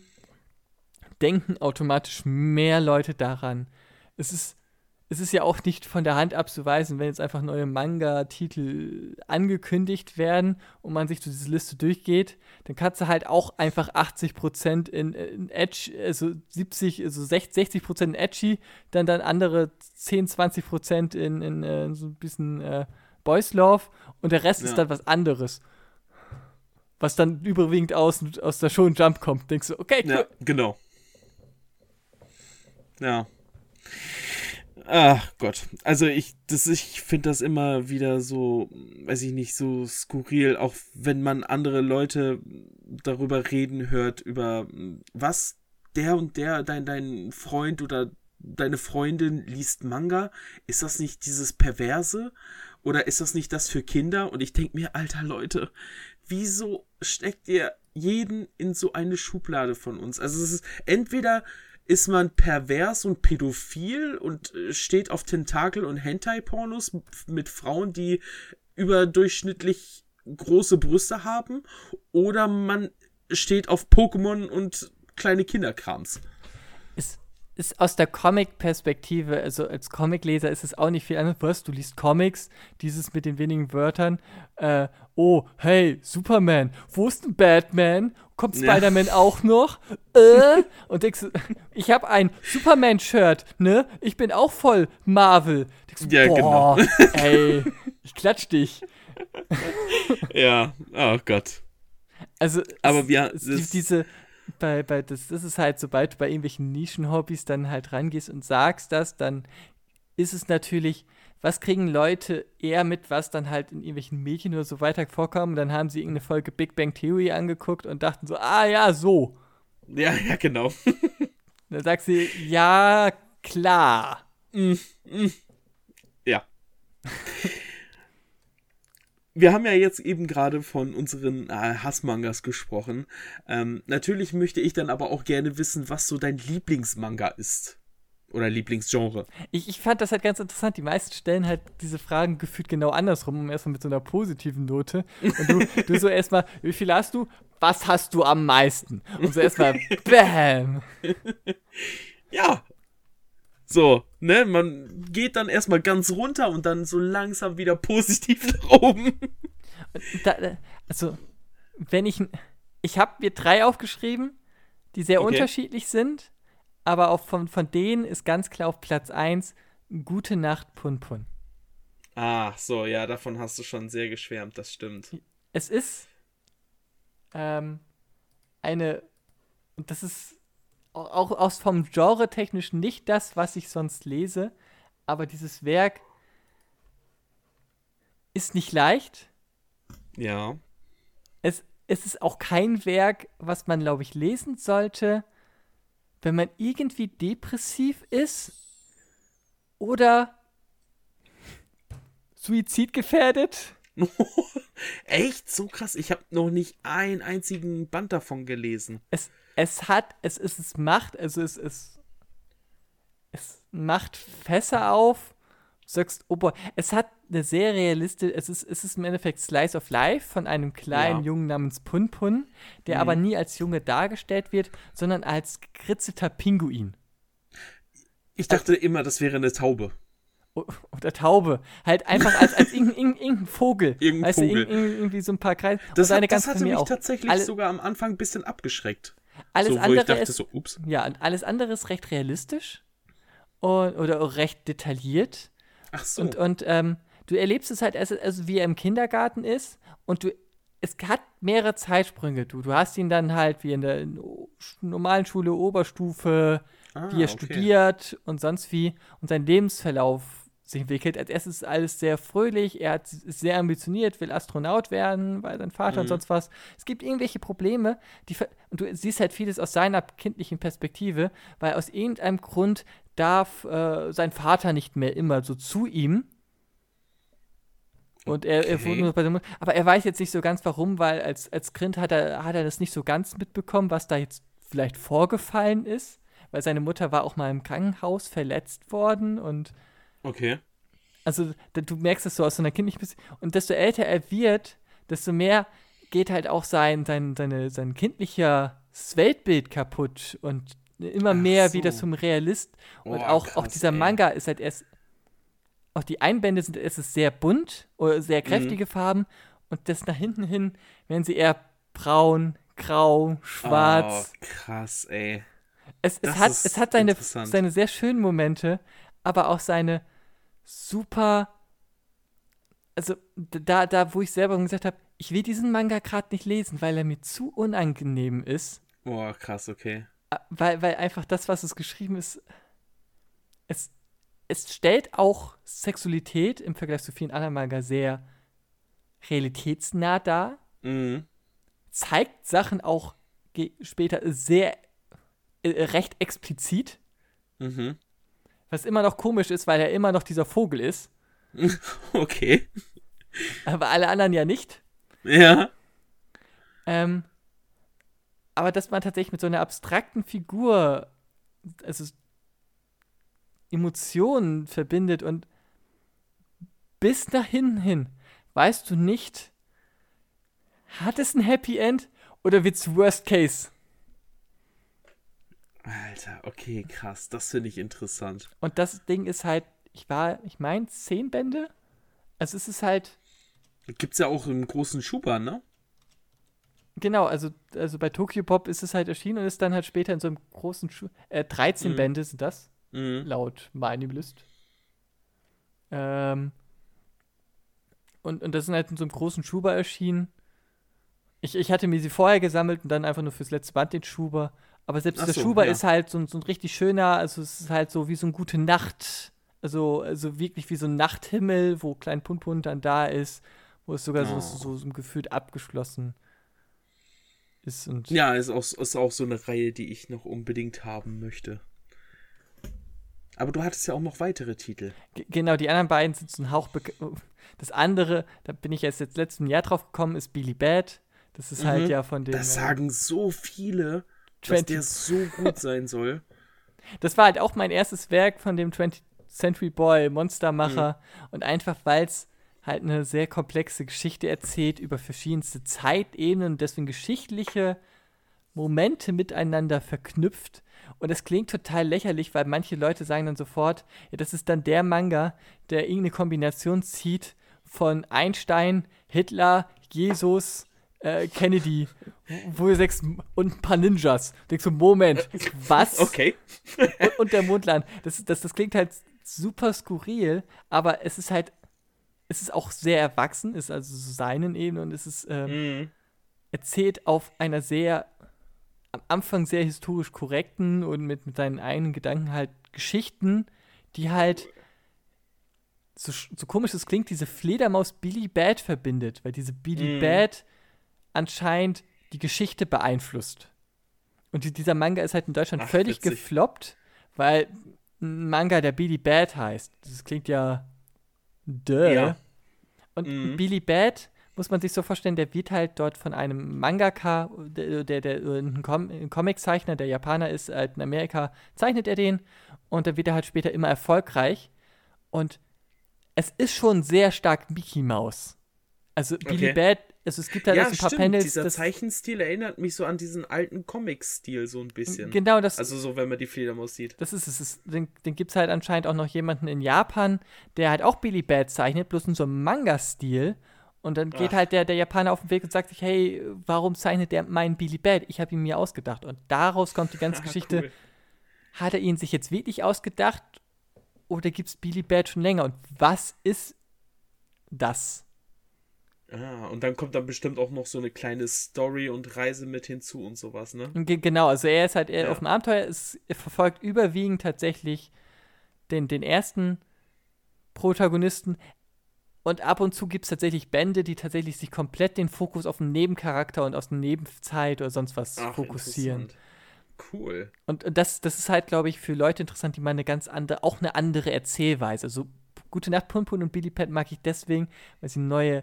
Speaker 2: denken automatisch mehr Leute daran. Es ist, es ist ja auch nicht von der Hand abzuweisen, wenn jetzt einfach neue Manga-Titel angekündigt werden und man sich durch diese Liste durchgeht, dann kannst du halt auch einfach 80% in, in Edge, also 70, also 60, 60% in Edgy, dann dann andere 10, 20% in, in äh, so ein bisschen äh, Boys Love und der Rest
Speaker 1: Ja.
Speaker 2: ist dann was anderes. Was dann überwiegend aus, aus der Show und Jump kommt. Denkst du, okay, cool.
Speaker 1: Ja, genau. Ja. Ach Gott. Also ich, das, ich finde das immer wieder so, weiß ich nicht, so skurril, auch wenn man andere Leute darüber reden hört, über was der und der, dein, dein Freund oder deine Freundin liest Manga. Ist das nicht dieses Perverse? Oder ist das nicht das für Kinder? Und ich denke mir, alter Leute, wieso steckt ihr jeden in so eine Schublade von uns? Also es ist entweder ist man pervers und pädophil und äh, steht auf Tentakel und Hentai-Pornos mit Frauen, die überdurchschnittlich große Brüste haben, oder man steht auf Pokémon und kleine Kinderkrams.
Speaker 2: Ist, aus der Comic-Perspektive, also als Comicleser ist es auch nicht viel anders. Was, du liest Comics, dieses mit den wenigen Wörtern. Äh, oh, hey, Superman, wo ist denn Batman? Kommt
Speaker 1: Ja.
Speaker 2: Spider-Man auch noch? Äh? Und denkst du, ich habe ein Superman-Shirt, ne? Ich bin auch voll Marvel. Denkst
Speaker 1: Ja,
Speaker 2: boah, ey, ich klatsch dich.
Speaker 1: Ja, oh Gott.
Speaker 2: Also,
Speaker 1: Aber
Speaker 2: es,
Speaker 1: wir-
Speaker 2: gibt diese, bei, bei, das, das ist halt, sobald du bei irgendwelchen Nischenhobbys dann halt rangehst und sagst das, dann ist es natürlich, was kriegen Leute eher mit, was dann halt in irgendwelchen Medien oder so weiter vorkommen. Dann haben sie irgendeine Folge Big Bang Theory angeguckt und dachten so, ah ja, so.
Speaker 1: Ja, ja, genau.
Speaker 2: Dann sagst du, ja, klar.
Speaker 1: Ja. Wir haben ja jetzt eben gerade von unseren äh, Hassmangas gesprochen. Ähm, natürlich möchte ich dann aber auch gerne wissen, was so dein Lieblingsmanga ist. Oder Lieblingsgenre.
Speaker 2: Ich, ich fand das halt ganz interessant. Die meisten stellen halt diese Fragen gefühlt genau andersrum, um erstmal mit so einer positiven Note. Und du, du so erstmal, wie viel hast du? Was hast du am meisten? Und so erstmal, bam.
Speaker 1: Ja. So, ne? Man geht dann erstmal ganz runter und dann so langsam wieder positiv nach oben.
Speaker 2: Da, äh, also, wenn ich, ich habe mir drei aufgeschrieben, die sehr
Speaker 1: Okay.
Speaker 2: unterschiedlich sind, aber auch von, von denen ist ganz klar auf Platz 1 Gute Nacht Pun Pun.
Speaker 1: Ah, so, ja, davon hast du schon sehr geschwärmt, das stimmt.
Speaker 2: Es ist ähm, eine, und das ist auch aus vom Genre technisch nicht das, was ich sonst lese, aber dieses Werk ist nicht leicht.
Speaker 1: Ja.
Speaker 2: Es, es ist auch kein Werk, was man, glaube ich, lesen sollte, wenn man irgendwie depressiv ist oder suizidgefährdet.
Speaker 1: Echt? So krass. Ich habe noch nicht einen einzigen Band davon gelesen.
Speaker 2: es, es hat, es, es, es macht, also es, es, es macht Fässer auf. Du sagst, oh boy, es hat eine sehr realistische, es ist, es ist im Endeffekt Slice of Life von einem kleinen
Speaker 1: Ja.
Speaker 2: Jungen namens Pun Pun, der
Speaker 1: Mhm.
Speaker 2: aber nie als Junge dargestellt wird, sondern als gekritzelter Pinguin.
Speaker 1: Ich dachte immer, das wäre eine Taube.
Speaker 2: oder Taube. Halt einfach als, als irgendein, irgendein Vogel.
Speaker 1: Irgendein
Speaker 2: weißt
Speaker 1: Vogel.
Speaker 2: Du, irgendwie so ein paar Kreise.
Speaker 1: Das, hat, das hatte mich
Speaker 2: auch.
Speaker 1: tatsächlich
Speaker 2: Alle-
Speaker 1: sogar am Anfang ein bisschen abgeschreckt.
Speaker 2: Alles
Speaker 1: so,
Speaker 2: andere
Speaker 1: dachte
Speaker 2: ist,
Speaker 1: so, ups.
Speaker 2: ja, und alles andere ist recht realistisch und, oder auch recht detailliert.
Speaker 1: Ach so.
Speaker 2: Und, und ähm, du erlebst es halt, als, als wie er im Kindergarten ist und du, es hat mehrere Zeitsprünge. Du, du hast ihn dann halt wie in der normalen Schule, Oberstufe,
Speaker 1: ah,
Speaker 2: wie er
Speaker 1: okay.
Speaker 2: studiert und sonst wie und sein Lebensverlauf sich entwickelt. Als erstes ist alles sehr fröhlich, er hat, ist sehr ambitioniert, will Astronaut werden, weil sein Vater und
Speaker 1: Mhm.
Speaker 2: sonst was. Es gibt irgendwelche Probleme, die und du siehst halt vieles aus seiner kindlichen Perspektive, weil aus irgendeinem Grund darf äh, sein Vater nicht mehr immer so zu ihm. Und er, er
Speaker 1: Okay.
Speaker 2: wohnt nur bei Mutter. Aber er weiß jetzt nicht so ganz warum, weil als, als Kind hat er, hat er das nicht so ganz mitbekommen, was da jetzt vielleicht vorgefallen ist. Weil seine Mutter war auch mal im Krankenhaus verletzt worden und
Speaker 1: Okay.
Speaker 2: also du merkst es so aus so einer kindlichen Beziehung. Und desto älter er wird, desto mehr geht halt auch sein, sein, seine, sein kindlicher Weltbild kaputt und immer mehr
Speaker 1: so.
Speaker 2: wieder zum Realist. Und
Speaker 1: Boah,
Speaker 2: auch, auch
Speaker 1: krass,
Speaker 2: dieser
Speaker 1: ey.
Speaker 2: Manga ist halt erst, auch die Einbände sind es ist sehr bunt oder sehr kräftige
Speaker 1: Mhm.
Speaker 2: Farben und das nach hinten hin werden sie eher braun, grau, schwarz.
Speaker 1: Oh, krass, ey.
Speaker 2: Es, es, hat, es hat seine, seine sehr schönen Momente, aber auch seine super. Also, da, da wo ich selber gesagt habe, ich will diesen Manga gerade nicht lesen, weil er mir zu unangenehm ist.
Speaker 1: Boah, krass, okay.
Speaker 2: Weil, weil einfach das, was es geschrieben ist, es, es stellt auch Sexualität im Vergleich zu vielen anderen Manga sehr realitätsnah dar
Speaker 1: Mhm.
Speaker 2: zeigt Sachen auch später sehr äh, recht explizit,
Speaker 1: Mhm.
Speaker 2: Was immer noch komisch ist, weil er immer noch dieser Vogel ist,
Speaker 1: Okay.
Speaker 2: aber alle anderen ja nicht.
Speaker 1: Ja.
Speaker 2: Ähm, aber dass man tatsächlich mit so einer abstrakten Figur also Emotionen verbindet und bis nach hinten hin weißt du nicht, hat es ein Happy End oder wird's Worst Case?
Speaker 1: Alter, okay, krass. Das finde ich interessant.
Speaker 2: Und das Ding ist halt, ich war, ich meine, zehn Bände. Also es ist halt,
Speaker 1: Gibt's ja auch im großen Schuber, ne?
Speaker 2: genau, also, also bei Tokyo Pop ist es halt erschienen und ist dann halt später in so einem großen Schu äh, 13
Speaker 1: Mhm.
Speaker 2: Bände sind das,
Speaker 1: Mhm.
Speaker 2: laut meinem List. Ähm, und, und das sind halt in so einem großen Schuber erschienen. Ich, ich hatte mir sie vorher gesammelt und dann einfach nur fürs letzte Band den Schuber. Aber selbst
Speaker 1: Ach
Speaker 2: der
Speaker 1: so,
Speaker 2: Schuber
Speaker 1: ja.
Speaker 2: ist halt so, ein- so ein richtig schöner, also es ist halt so wie so ein gute Nacht. Also, also wirklich wie so ein Nachthimmel, wo Klein Punpun dann da ist, wo es sogar so,
Speaker 1: Oh.
Speaker 2: so, so gefühlt abgeschlossen ist. Und
Speaker 1: Ja, ist auch, ist auch so eine Reihe, die ich noch unbedingt haben möchte. Aber du hattest ja auch noch weitere Titel.
Speaker 2: G- Genau, die anderen beiden sind so ein Hauch. bek- Das andere, da bin ich erst jetzt letzten Jahr drauf gekommen, ist Billy Bad. Das ist halt
Speaker 1: Mhm.
Speaker 2: ja von dem.
Speaker 1: Das
Speaker 2: äh,
Speaker 1: sagen so viele, dass
Speaker 2: 20
Speaker 1: der so gut sein soll.
Speaker 2: Das war halt auch mein erstes Werk von dem 20th Century Boy Monstermacher. Und einfach, weil es halt eine sehr komplexe Geschichte erzählt über verschiedenste Zeitebenen und deswegen geschichtliche Momente miteinander verknüpft. Und es klingt total lächerlich, weil manche Leute sagen dann sofort, ja, das ist dann der Manga, der irgendeine Kombination zieht von Einstein, Hitler, Jesus, äh, Kennedy, wo du sagst, und ein paar Ninjas. Denkst so, Moment, was?
Speaker 1: Okay.
Speaker 2: und, und der Mondland. Das, das, das klingt halt super skurril, aber es ist halt, es ist auch sehr erwachsen, ist also so seinen Ebene und es ist ähm,
Speaker 1: Mhm.
Speaker 2: erzählt auf einer sehr, am Anfang sehr historisch korrekten und mit, mit seinen eigenen Gedanken halt Geschichten, die halt, so, so komisch es klingt, diese Fledermaus Billy Bad verbindet, weil diese Billy
Speaker 1: Mhm.
Speaker 2: Bad anscheinend die Geschichte beeinflusst. Und die, dieser Manga ist halt in Deutschland
Speaker 1: Ach,
Speaker 2: völlig
Speaker 1: witzig.
Speaker 2: gefloppt, weil ein Manga, der Billy Bad heißt. Das klingt ja duh.
Speaker 1: Ja.
Speaker 2: Und
Speaker 1: Mhm.
Speaker 2: Billy Bad muss man sich so vorstellen, der wird halt dort von einem Mangaka, der, der, der ein, Com ein Comiczeichner, der Japaner ist, halt in Amerika, zeichnet er den und dann wird er halt später immer erfolgreich. Und es ist schon sehr stark Mickey Mouse. Also Billy
Speaker 1: Okay.
Speaker 2: Bad also es gibt halt
Speaker 1: ja,
Speaker 2: also ein paar
Speaker 1: stimmt.
Speaker 2: Panels.
Speaker 1: Dieser
Speaker 2: das,
Speaker 1: Zeichenstil erinnert mich so an diesen alten Comic-Stil so ein bisschen.
Speaker 2: genau, das,
Speaker 1: Also so, wenn man die Fledermaus sieht.
Speaker 2: das ist es. ist- Den, den gibt es halt anscheinend auch noch jemanden in Japan, der halt auch Billy Bad zeichnet, bloß in so einem Manga-Stil. Und dann geht
Speaker 1: Ach.
Speaker 2: halt der, der Japaner auf den Weg und sagt sich, hey, warum zeichnet der meinen Billy Bad? Ich habe ihn mir ausgedacht. Und daraus kommt die ganze Geschichte.
Speaker 1: Cool.
Speaker 2: Hat er ihn sich jetzt wirklich ausgedacht oder gibt es Billy Bad schon länger? Und was ist das?
Speaker 1: Ah, und dann kommt dann bestimmt auch noch so eine kleine Story und Reise mit hinzu und sowas, ne?
Speaker 2: Ge genau, also er ist halt eher
Speaker 1: Ja.
Speaker 2: auf dem Abenteuer, ist, er verfolgt überwiegend tatsächlich den, den ersten Protagonisten. Und ab und zu gibt es tatsächlich Bände, die tatsächlich sich komplett den Fokus auf einen Nebencharakter und aus der Nebenzeit oder sonst was
Speaker 1: Ach,
Speaker 2: fokussieren.
Speaker 1: Cool.
Speaker 2: Und, und das, das ist halt, glaube ich, für Leute interessant, die mal eine ganz andere, auch eine andere Erzählweise. So Gute Nacht Punpun und Billy Pat mag ich deswegen, weil sie neue,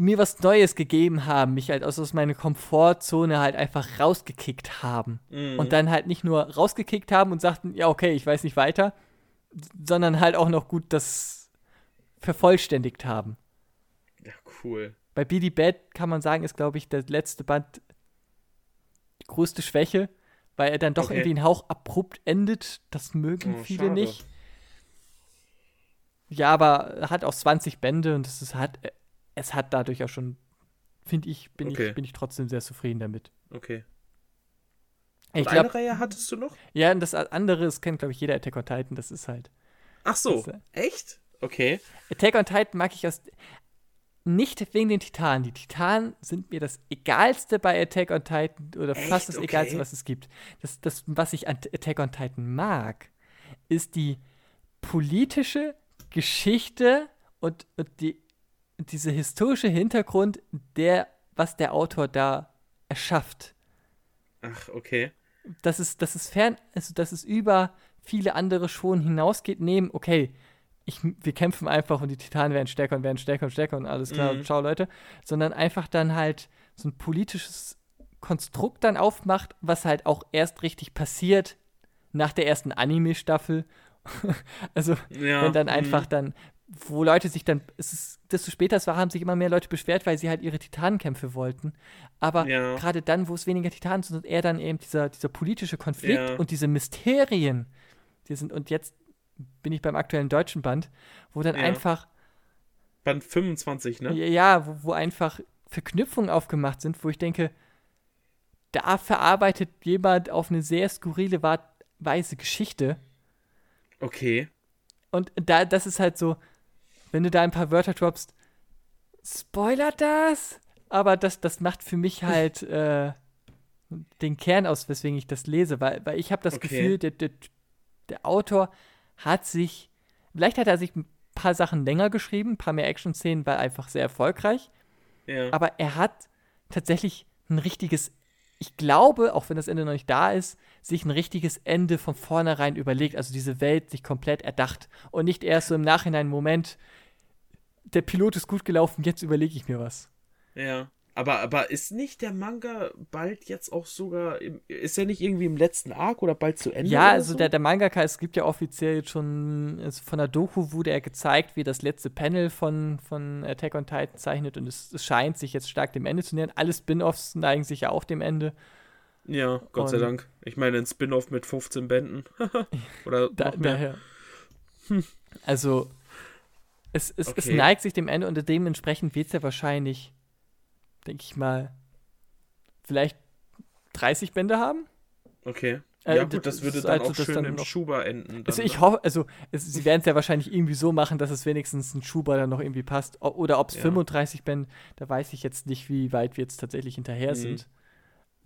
Speaker 2: mir was Neues gegeben haben, mich halt aus, aus meiner Komfortzone halt einfach rausgekickt haben.
Speaker 1: Mhm.
Speaker 2: Und dann halt nicht nur rausgekickt haben und sagten, ja, okay, ich weiß nicht weiter, sondern halt auch noch gut das vervollständigt haben.
Speaker 1: Ja, cool.
Speaker 2: Bei Billy Bad kann man sagen, ist, glaube ich, der letzte Band die größte Schwäche, weil er dann doch
Speaker 1: Okay.
Speaker 2: irgendwie einen Hauch abrupt endet. Das mögen
Speaker 1: Oh,
Speaker 2: viele
Speaker 1: schade.
Speaker 2: nicht. Ja, aber er hat auch 20 Bände und es ist, hat, es hat dadurch auch schon, finde ich, bin
Speaker 1: Okay.
Speaker 2: ich, bin ich trotzdem sehr zufrieden damit.
Speaker 1: Okay.
Speaker 2: Ich
Speaker 1: Und eine Reihe hattest du noch?
Speaker 2: ja, und das andere, das kennt, glaube ich, jeder Attack on Titan, das ist halt.
Speaker 1: Ach so.
Speaker 2: Das, äh,
Speaker 1: Echt? Okay.
Speaker 2: Attack on Titan mag ich aus. Nicht wegen den Titanen. Die Titanen sind mir das egalste bei Attack on Titan oder
Speaker 1: Echt?
Speaker 2: fast das
Speaker 1: Okay.
Speaker 2: egalste, was es gibt. Das, das, was ich an Attack on Titan mag, ist die politische Geschichte und, und die, diese historische Hintergrund, der, was der Autor da erschafft
Speaker 1: Ach, okay.
Speaker 2: dass es, dass es fern, also dass es über viele andere schon hinausgeht, nehmen, okay, ich, wir kämpfen einfach und die Titanen werden stärker und werden stärker und stärker und alles klar,
Speaker 1: Mhm.
Speaker 2: ciao Leute, sondern einfach dann halt so ein politisches Konstrukt dann aufmacht, was halt auch erst richtig passiert nach der ersten Anime-Staffel. also
Speaker 1: Ja.
Speaker 2: wenn dann
Speaker 1: mhm.
Speaker 2: einfach dann, wo Leute sich dann, es ist, desto später es war, haben sich immer mehr Leute beschwert, weil sie halt ihre Titanenkämpfe wollten. Aber
Speaker 1: Ja.
Speaker 2: gerade dann, wo es weniger Titanen sind, eher dann eben dieser, dieser politische Konflikt
Speaker 1: Ja.
Speaker 2: und diese Mysterien, die sind, und jetzt bin ich beim aktuellen deutschen Band, wo dann
Speaker 1: Ja.
Speaker 2: einfach,
Speaker 1: Band 25, ne?
Speaker 2: ja, wo, wo einfach Verknüpfungen aufgemacht sind, wo ich denke, da verarbeitet jemand auf eine sehr skurrile Weise Geschichte.
Speaker 1: Okay.
Speaker 2: Und da, das ist halt so, wenn du da ein paar Wörter droppst, spoilert das? Aber das, das macht für mich halt äh, den Kern aus, weswegen ich das lese, weil, weil ich habe das
Speaker 1: Okay.
Speaker 2: Gefühl, der, der, der Autor hat sich, vielleicht hat er sich ein paar Sachen länger geschrieben, ein paar mehr Action-Szenen, war einfach sehr erfolgreich,
Speaker 1: Ja.
Speaker 2: aber er hat tatsächlich ein richtiges, ich glaube, auch wenn das Ende noch nicht da ist, sich ein richtiges Ende von vornherein überlegt, also diese Welt sich komplett erdacht und nicht erst so im Nachhinein, Moment, der Pilot ist gut gelaufen, jetzt überlege ich mir was.
Speaker 1: Ja. Aber, aber ist nicht der Manga bald jetzt auch sogar, im, ist er nicht irgendwie im letzten Arc oder bald zu Ende?
Speaker 2: Ja, also
Speaker 1: so?
Speaker 2: der, der Mangaka, es gibt ja offiziell jetzt schon, also von der Doku wurde er gezeigt, wie das letzte Panel von, von Attack on Titan zeichnet und es, es scheint sich jetzt stark dem Ende zu nähern. Alle Spin-Offs neigen sich ja auch dem Ende.
Speaker 1: Ja, Gott sei
Speaker 2: Und-
Speaker 1: Dank. Ich meine, ein Spin-off mit 15 Bänden. oder
Speaker 2: Da,
Speaker 1: noch mehr.
Speaker 2: daher. Also, es, es, es
Speaker 1: Okay.
Speaker 2: neigt sich dem Ende und dementsprechend wird es ja wahrscheinlich, denke ich mal, vielleicht 30 Bände haben.
Speaker 1: Okay.
Speaker 2: Äh,
Speaker 1: ja,
Speaker 2: das
Speaker 1: gut, das würde dann
Speaker 2: also
Speaker 1: auch schön
Speaker 2: dann
Speaker 1: im
Speaker 2: noch-
Speaker 1: Schuber enden.
Speaker 2: Also ich
Speaker 1: ne?
Speaker 2: hoffe, also es, sie werden es ja wahrscheinlich irgendwie so machen, dass es wenigstens ein Schuber dann noch irgendwie passt. O oder ob es
Speaker 1: Ja.
Speaker 2: 35 Bände, da weiß ich jetzt nicht, wie weit wir jetzt tatsächlich hinterher
Speaker 1: Mhm.
Speaker 2: sind.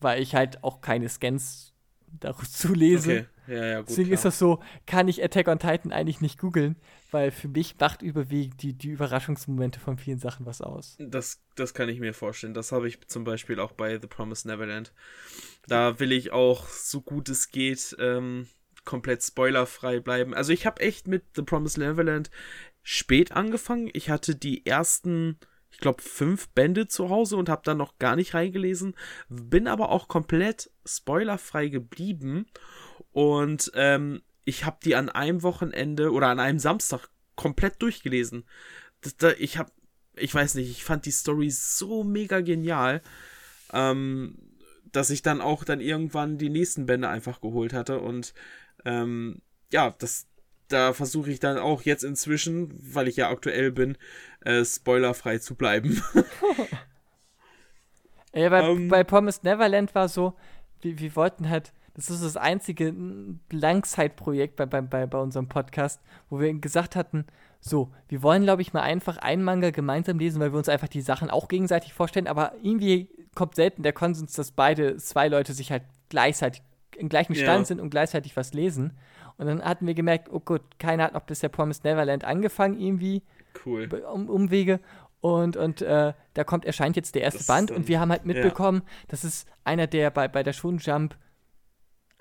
Speaker 2: Weil ich halt auch keine Scans dazu lese.
Speaker 1: Okay. Ja, ja, gut.
Speaker 2: Deswegen
Speaker 1: klar.
Speaker 2: ist das so, kann ich Attack on Titan eigentlich nicht googeln, weil für mich macht überwiegend die, die Überraschungsmomente von vielen Sachen was aus.
Speaker 1: Das, das kann ich mir vorstellen. Das habe ich zum Beispiel auch bei The Promised Neverland. Da will ich auch, so gut es geht, ähm, komplett spoilerfrei bleiben. Also ich habe echt mit The Promised Neverland spät angefangen. Ich hatte die ersten, glaube, fünf Bände zu Hause und habe dann noch gar nicht reingelesen. Bin aber auch komplett spoilerfrei geblieben. Und ähm, ich habe die an einem Wochenende oder an einem Samstag komplett durchgelesen. Ich habe ich weiß nicht, ich fand die Story so mega genial, ähm, dass ich dann auch dann irgendwann die nächsten Bände einfach geholt hatte und ähm, ja, das, da versuche ich dann auch jetzt inzwischen, weil ich ja aktuell bin, äh, spoilerfrei zu bleiben.
Speaker 2: ja, bei, um, ähm. bei Promised Neverland war so, wir, wir wollten halt, das ist das einzige Langzeitprojekt bei, bei, bei, bei unserem Podcast, wo wir gesagt hatten, so, wir wollen, glaube ich, mal einfach einen Manga gemeinsam lesen, weil wir uns einfach die Sachen auch gegenseitig vorstellen, aber irgendwie kommt selten der Konsens, dass beide, zwei Leute sich halt gleichzeitig im gleichen Stand ja. sind und gleichzeitig was lesen. Und dann hatten wir gemerkt, oh gut, keiner hat noch bisher Promised Neverland angefangen, irgendwie.
Speaker 1: Cool.
Speaker 2: Um, Umwege. Und, und äh, da kommt, erscheint jetzt der erste das Band und wir haben halt mitbekommen, ja. das ist einer der bei, bei der Shonen Jump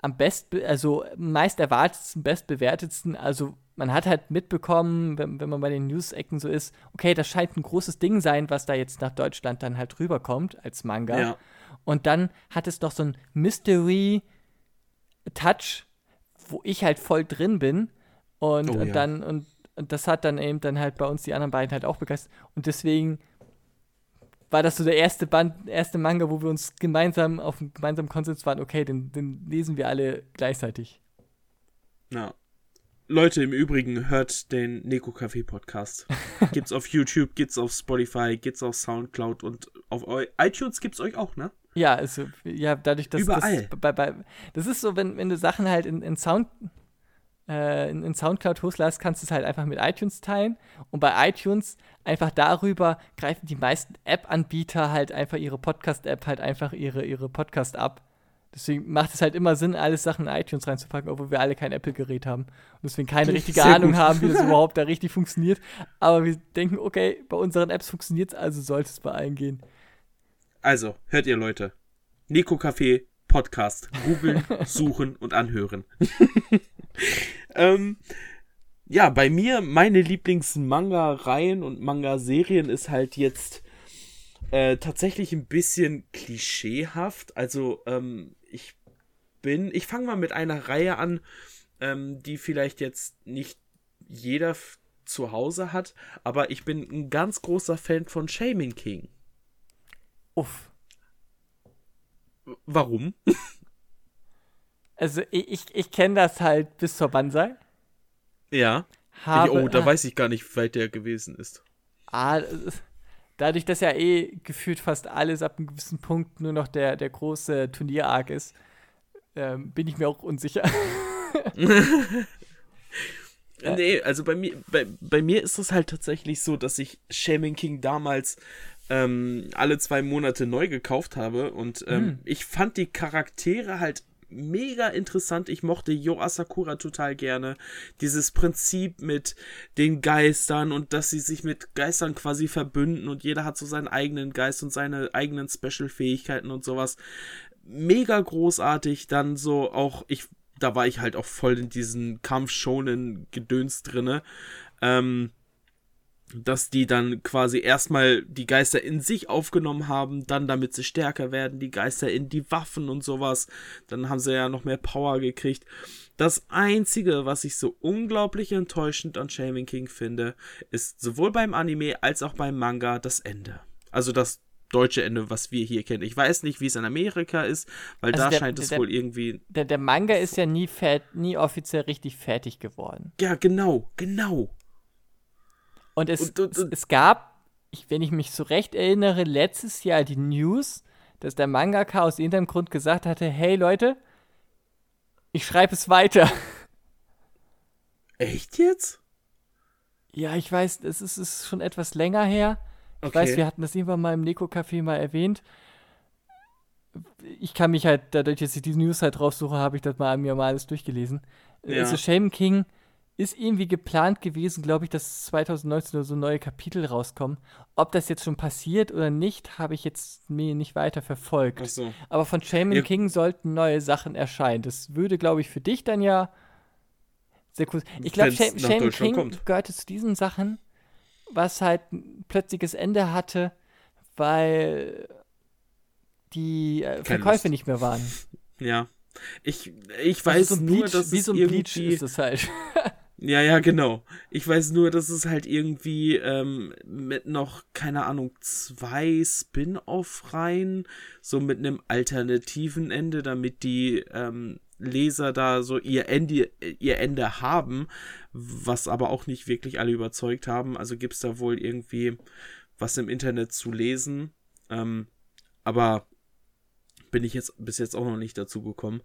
Speaker 2: am best, also meist erwartetsten, bestbewertetsten, also man hat halt mitbekommen, wenn, wenn man bei den News-Ecken so ist, okay, das scheint ein großes Ding sein, was da jetzt nach Deutschland dann halt rüberkommt als Manga. Ja. Und dann hat es doch so ein Mystery-Touch, wo ich halt voll drin bin. Und, oh, und ja. dann, und, und das hat dann eben dann halt bei uns die anderen beiden halt auch begeistert. Und deswegen war das so der erste Band, erste Manga, wo wir uns gemeinsam auf einen gemeinsamen Konsens waren, okay, den, den lesen wir alle gleichzeitig.
Speaker 1: Ja. Leute, im Übrigen, hört den Neko Café Podcast. gibt's auf YouTube, gibt's auf Spotify, gibt's auf Soundcloud und auf iTunes gibt's euch auch, ne?
Speaker 2: Ja, also, ja, dadurch, dass
Speaker 1: Überall.
Speaker 2: Das, bei, bei, das ist so, wenn, wenn du Sachen halt in, in Sound äh, in, in, Soundcloud hochlässt, kannst du es halt einfach mit iTunes teilen. Und bei iTunes einfach darüber greifen die meisten App-Anbieter halt einfach ihre Podcast-App halt einfach ihre, ihre Podcast ab. Deswegen macht es halt immer Sinn, alles Sachen in iTunes reinzupacken, obwohl wir alle kein Apple-Gerät haben. Und deswegen keine richtige Sehr Ahnung gut. haben, wie das überhaupt da richtig funktioniert. Aber wir denken, okay, bei unseren Apps funktioniert es, also sollte es bei allen gehen.
Speaker 1: Also, hört ihr Leute. Nico Café Podcast. Googeln, suchen und anhören. ähm, ja, bei mir, meine Lieblings-Manga-Reihen und Manga-Serien ist halt jetzt äh, tatsächlich ein bisschen klischeehaft. Also, ähm, ich bin, ich fange mal mit einer Reihe an, ähm, die vielleicht jetzt nicht jeder zu Hause hat, aber ich bin ein ganz großer Fan von Shaming King.
Speaker 2: Uff.
Speaker 1: Warum?
Speaker 2: Also ich, ich, ich kenne das halt bis zur Banzai.
Speaker 1: Ja. Habe, ich, oh, da weiß ich gar nicht, wie weit der gewesen ist.
Speaker 2: Ah, dadurch, dass ja eh gefühlt fast alles ab einem gewissen Punkt nur noch der, der große Turnier-Arc ist, ähm, bin ich mir auch unsicher.
Speaker 1: nee, also bei mir, bei, bei mir ist es halt tatsächlich so, dass ich Shaming King damals ähm, alle zwei Monate neu gekauft habe und ähm, mhm. ich fand die Charaktere halt mega interessant. Ich mochte Yo Asakura total gerne. Dieses Prinzip mit den Geistern und dass sie sich mit Geistern quasi verbünden und jeder hat so seinen eigenen Geist und seine eigenen Special-Fähigkeiten und sowas. Mega großartig. Dann so auch, ich, da war ich halt auch voll in diesen Kampf-Shonen-Gedöns drinne. Ähm, dass die dann quasi erstmal die Geister in sich aufgenommen haben, dann damit sie stärker werden, die Geister in die Waffen und sowas. Dann haben sie ja noch mehr Power gekriegt. Das einzige, was ich so unglaublich enttäuschend an Shaming King finde, ist sowohl beim Anime als auch beim Manga das Ende. Also das deutsche Ende, was wir hier kennen. Ich weiß nicht, wie es in Amerika ist, weil also da der, scheint es der, wohl irgendwie.
Speaker 2: Der, der Manga ist ja nie, nie offiziell richtig fertig geworden.
Speaker 1: Ja, genau, genau.
Speaker 2: Und es, und, und, und, es, gab, ich, wenn ich mich so recht erinnere, letztes Jahr die News, dass der Mangaka aus irgendeinem Grund gesagt hatte, hey Leute, ich schreibe es weiter.
Speaker 1: Echt jetzt?
Speaker 2: Ja, ich weiß, es ist, ist schon etwas länger her. Ich okay. weiß, wir hatten das irgendwann mal im Neko-Café mal erwähnt. Ich kann mich halt, dadurch, dass ich diese News halt raussuche, habe ich das mal mir mal alles durchgelesen. Ja. Also Shame King ist irgendwie geplant gewesen, glaube ich, dass 2019 oder so neue Kapitel rauskommen. Ob das jetzt schon passiert oder nicht, habe ich jetzt mir nicht weiter verfolgt. Ach so. Aber von Shaman ja. King sollten neue Sachen erscheinen. Das würde, glaube ich, für dich dann ja sehr cool. Ich glaube, Shaman King kommt. gehörte zu diesen Sachen, was halt ein plötzliches Ende hatte, weil die äh, Verkäufe nicht mehr waren.
Speaker 1: Ja. Ich, ich weiß so nur, Bleach, dass
Speaker 2: wie so ein Bleach ist das halt.
Speaker 1: Ja, ja, genau. Ich weiß nur, dass es halt irgendwie ähm, mit noch, keine Ahnung, zwei Spin-off-Reihen, so mit einem alternativen Ende, damit die ähm, Leser da so ihr Ende, ihr Ende haben, was aber auch nicht wirklich alle überzeugt haben. Also gibt es da wohl irgendwie was im Internet zu lesen. Ähm, aber bin ich jetzt bis jetzt auch noch nicht dazu gekommen.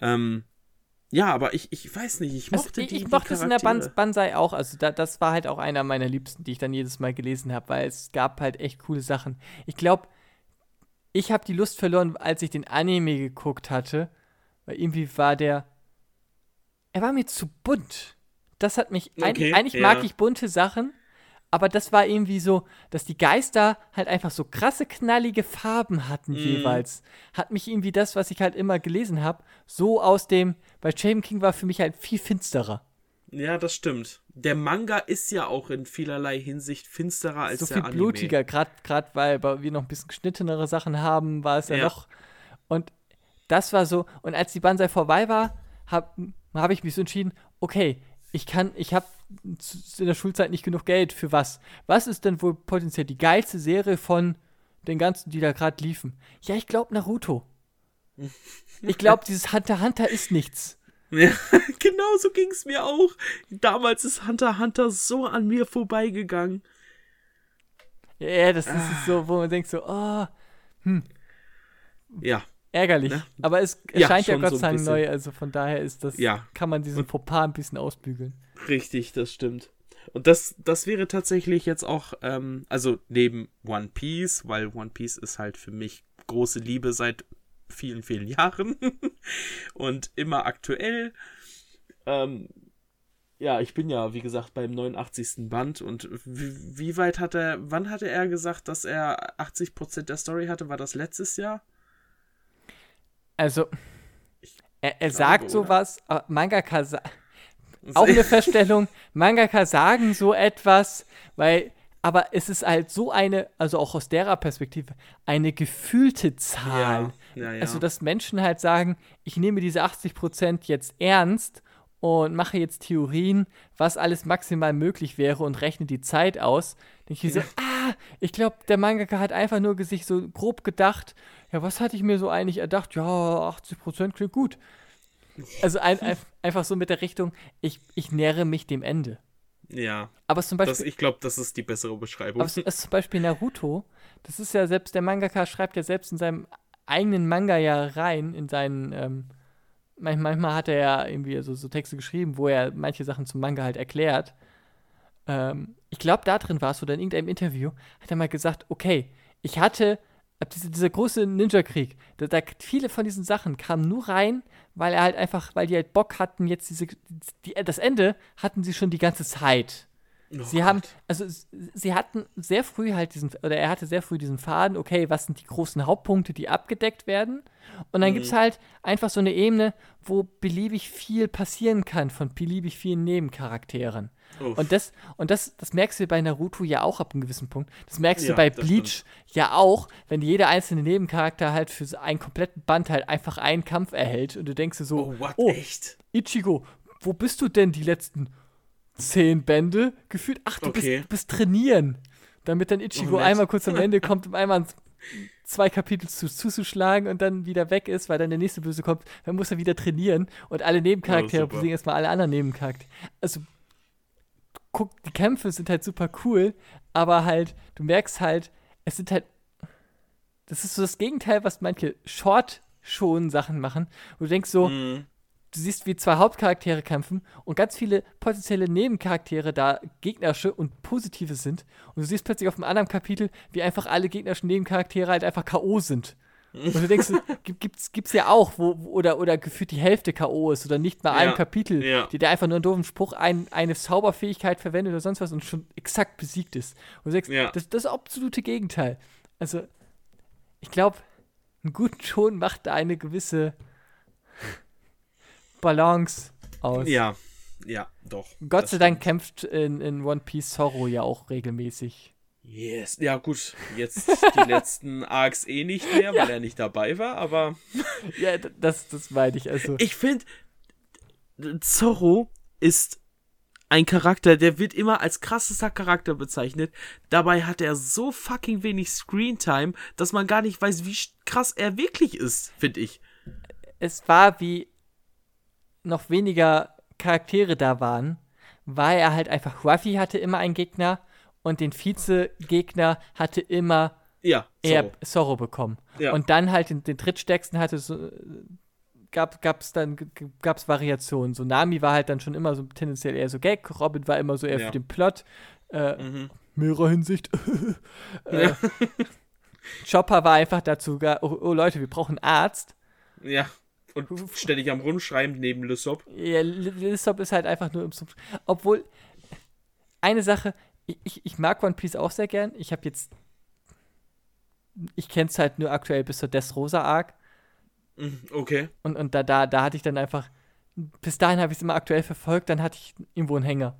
Speaker 1: Ähm, ja, aber ich, ich weiß nicht, ich
Speaker 2: Also
Speaker 1: mochte
Speaker 2: ich,
Speaker 1: die
Speaker 2: ich mochte es in der Ban. Banzai auch. Also da, das war halt auch einer meiner Liebsten, die ich dann jedes Mal gelesen habe, weil es gab halt echt coole Sachen. Ich glaube, ich habe die Lust verloren, als ich den Anime geguckt hatte, weil irgendwie war der, er war mir zu bunt. Das hat mich,
Speaker 1: Okay,
Speaker 2: eigentlich, eigentlich
Speaker 1: ja.
Speaker 2: mag ich bunte Sachen, aber das war irgendwie so, dass die Geister halt einfach so krasse, knallige Farben hatten
Speaker 1: Mhm.
Speaker 2: jeweils. Hat mich irgendwie das, was ich halt immer gelesen habe, so aus dem, weil Shaman King war für mich halt viel finsterer.
Speaker 1: Ja, das stimmt. Der Manga ist ja auch in vielerlei Hinsicht finsterer als
Speaker 2: so
Speaker 1: der
Speaker 2: viel
Speaker 1: Anime.
Speaker 2: blutiger, gerade weil wir noch ein bisschen geschnittenere Sachen haben, war es ja,
Speaker 1: Ja.
Speaker 2: noch. Und das war so, und als die Banzai vorbei war, habe hab ich mich so entschieden, okay, ich kann, ich habe in der Schulzeit nicht genug Geld für was. Was ist denn wohl potenziell die geilste Serie von den ganzen, die da gerade liefen? Ja, ich glaube Naruto. Ich glaube, dieses Hunter Hunter ist nichts.
Speaker 1: Ja, genau so ging es mir auch. Damals ist Hunter Hunter so an mir vorbeigegangen.
Speaker 2: Ja, das ist so, wo man denkt so, oh,
Speaker 1: Ja,
Speaker 2: ärgerlich.
Speaker 1: Ne?
Speaker 2: Aber es
Speaker 1: Ja,
Speaker 2: erscheint ja, Gott
Speaker 1: so
Speaker 2: sei Dank
Speaker 1: bisschen.
Speaker 2: neu, also von daher ist das,
Speaker 1: Ja.
Speaker 2: kann man diesen Fauxpas ein bisschen ausbügeln.
Speaker 1: richtig, das stimmt. Und das, das wäre tatsächlich jetzt auch, ähm, also neben One Piece, weil One Piece ist halt für mich große Liebe seit vielen, vielen Jahren und immer aktuell. Ähm, ja, ich bin ja, wie gesagt, beim 89. Band und wie, wie weit hat er, wann hatte er gesagt, dass er 80% der Story hatte? War das letztes Jahr?
Speaker 2: Also, er, er sagt
Speaker 1: oder?
Speaker 2: sowas, aber Mangaka auch eine Feststellung, Mangaka sagen so etwas, weil, aber es ist halt so eine, also auch aus derer Perspektive, eine gefühlte Zahl.
Speaker 1: Ja, ja, ja.
Speaker 2: Also, dass Menschen halt sagen, ich nehme diese 80% jetzt ernst und mache jetzt Theorien, was alles maximal möglich wäre und rechne die Zeit aus. Denke ich so, ah, ich glaube, der Mangaka hat einfach nur sich so grob gedacht, ja, was hatte ich mir so eigentlich erdacht? Ja, 80% klingt gut. Also ein, ein, einfach so mit der Richtung, ich, ich nähere mich dem Ende.
Speaker 1: ja.
Speaker 2: Aber zum Beispiel,
Speaker 1: Das, ich glaube, das ist die bessere Beschreibung.
Speaker 2: aber es ist zum Beispiel Naruto, das ist ja selbst, der Mangaka schreibt ja selbst in seinem eigenen Manga ja rein, in seinen, ähm, manch- manchmal hat er ja irgendwie so, so Texte geschrieben, wo er manche Sachen zum Manga halt erklärt. Ähm, ich glaube, da drin war es, oder in irgendeinem Interview, hat er mal gesagt, okay, ich hatte, ab diese, dieser große Ninja-Krieg, da, da, viele von diesen Sachen kamen nur rein, weil er halt einfach, weil die halt Bock hatten, jetzt diese, die, das Ende hatten sie schon die ganze Zeit.
Speaker 1: Oh
Speaker 2: Sie haben, also sie hatten sehr früh halt diesen, oder er hatte sehr früh diesen Faden, okay, was sind die großen Hauptpunkte, die abgedeckt werden? Und dann gibt es halt einfach so eine Ebene, wo beliebig viel passieren kann von beliebig vielen Nebencharakteren.
Speaker 1: Uff.
Speaker 2: Und das, und das, das merkst du bei Naruto ja auch ab einem gewissen Punkt. Das merkst
Speaker 1: Ja,
Speaker 2: du bei Bleach ja auch, wenn jeder einzelne Nebencharakter halt für einen kompletten Band halt einfach einen Kampf erhält und du denkst dir so,
Speaker 1: oh, what?
Speaker 2: oh,
Speaker 1: Echt?
Speaker 2: Ichigo, wo bist du denn die letzten zehn Bände? Gefühlt, ach, du,
Speaker 1: Okay.
Speaker 2: bist, bist trainieren. Damit dann Ichigo
Speaker 1: Oh, nett.
Speaker 2: einmal kurz am Ende kommt, um einmal zwei Kapitel zu, zuzuschlagen und dann wieder weg ist, weil dann der nächste Böse kommt, dann muss er wieder trainieren und alle Nebencharaktere
Speaker 1: Oh, super.
Speaker 2: besiegen erstmal alle anderen Nebencharaktere. Also, guck, die Kämpfe sind halt super cool, aber halt, du merkst halt, es sind halt, das ist so das Gegenteil, was manche Short-Schon-Sachen machen, wo du denkst so,
Speaker 1: Mhm.
Speaker 2: Du siehst, wie zwei Hauptcharaktere kämpfen und ganz viele potenzielle Nebencharaktere da gegnerische und positive sind. Und du siehst plötzlich auf einem anderen Kapitel, wie einfach alle gegnerischen Nebencharaktere halt einfach K.O. sind. Und du denkst, gibt, gibt's, gibt's ja auch, wo, oder, oder gefühlt die Hälfte K.O. ist oder nicht mal ein
Speaker 1: Ja,
Speaker 2: Kapitel,
Speaker 1: ja.
Speaker 2: die der einfach nur einen doofen Spruch, ein, eine Zauberfähigkeit verwendet oder sonst was und schon exakt besiegt ist. Und du denkst,
Speaker 1: Ja.
Speaker 2: das, das absolute Gegenteil. Also, ich glaube, einen guten Ton macht da eine gewisse Balance aus.
Speaker 1: Ja, ja, doch.
Speaker 2: Gott sei Dank kämpft in, in One Piece Zorro ja auch regelmäßig.
Speaker 1: Yes. Ja, gut. Jetzt die letzten Arcs eh nicht mehr, weil er nicht dabei war, aber
Speaker 2: Ja, das, das meine ich. Also,
Speaker 1: ich finde, Zorro ist ein Charakter, der wird immer als krassester Charakter bezeichnet. Dabei hat er so fucking wenig Screentime, dass man gar nicht weiß, wie krass er wirklich ist, finde ich.
Speaker 2: Es war wie noch weniger Charaktere da waren, weil er halt einfach Ruffy hatte immer einen Gegner und den Vize-Gegner hatte immer
Speaker 1: ja,
Speaker 2: er Zorro bekommen.
Speaker 1: Ja.
Speaker 2: Und dann halt den, den drittstärksten hatte so, gab es dann gab's Variationen. So Nami war halt dann schon immer so tendenziell eher so Gag, Robin war immer so eher ja. für den Plot. Äh, mhm. Mehrerer Hinsicht. äh, Chopper war einfach dazu, oh, oh, Leute, wir brauchen einen Arzt.
Speaker 1: Ja. Und ständig am Rumschreiben neben Lissop.
Speaker 2: Ja, Lissop ist halt einfach nur im Sub Obwohl, eine Sache, ich, ich mag One Piece auch sehr gern. Ich habe jetzt. Ich kenne es halt nur aktuell bis zur Rosa Arc.
Speaker 1: Mhm, okay.
Speaker 2: Und, und da, da, da hatte ich dann einfach, bis dahin habe ich es immer aktuell verfolgt, dann hatte ich irgendwo einen Hänger.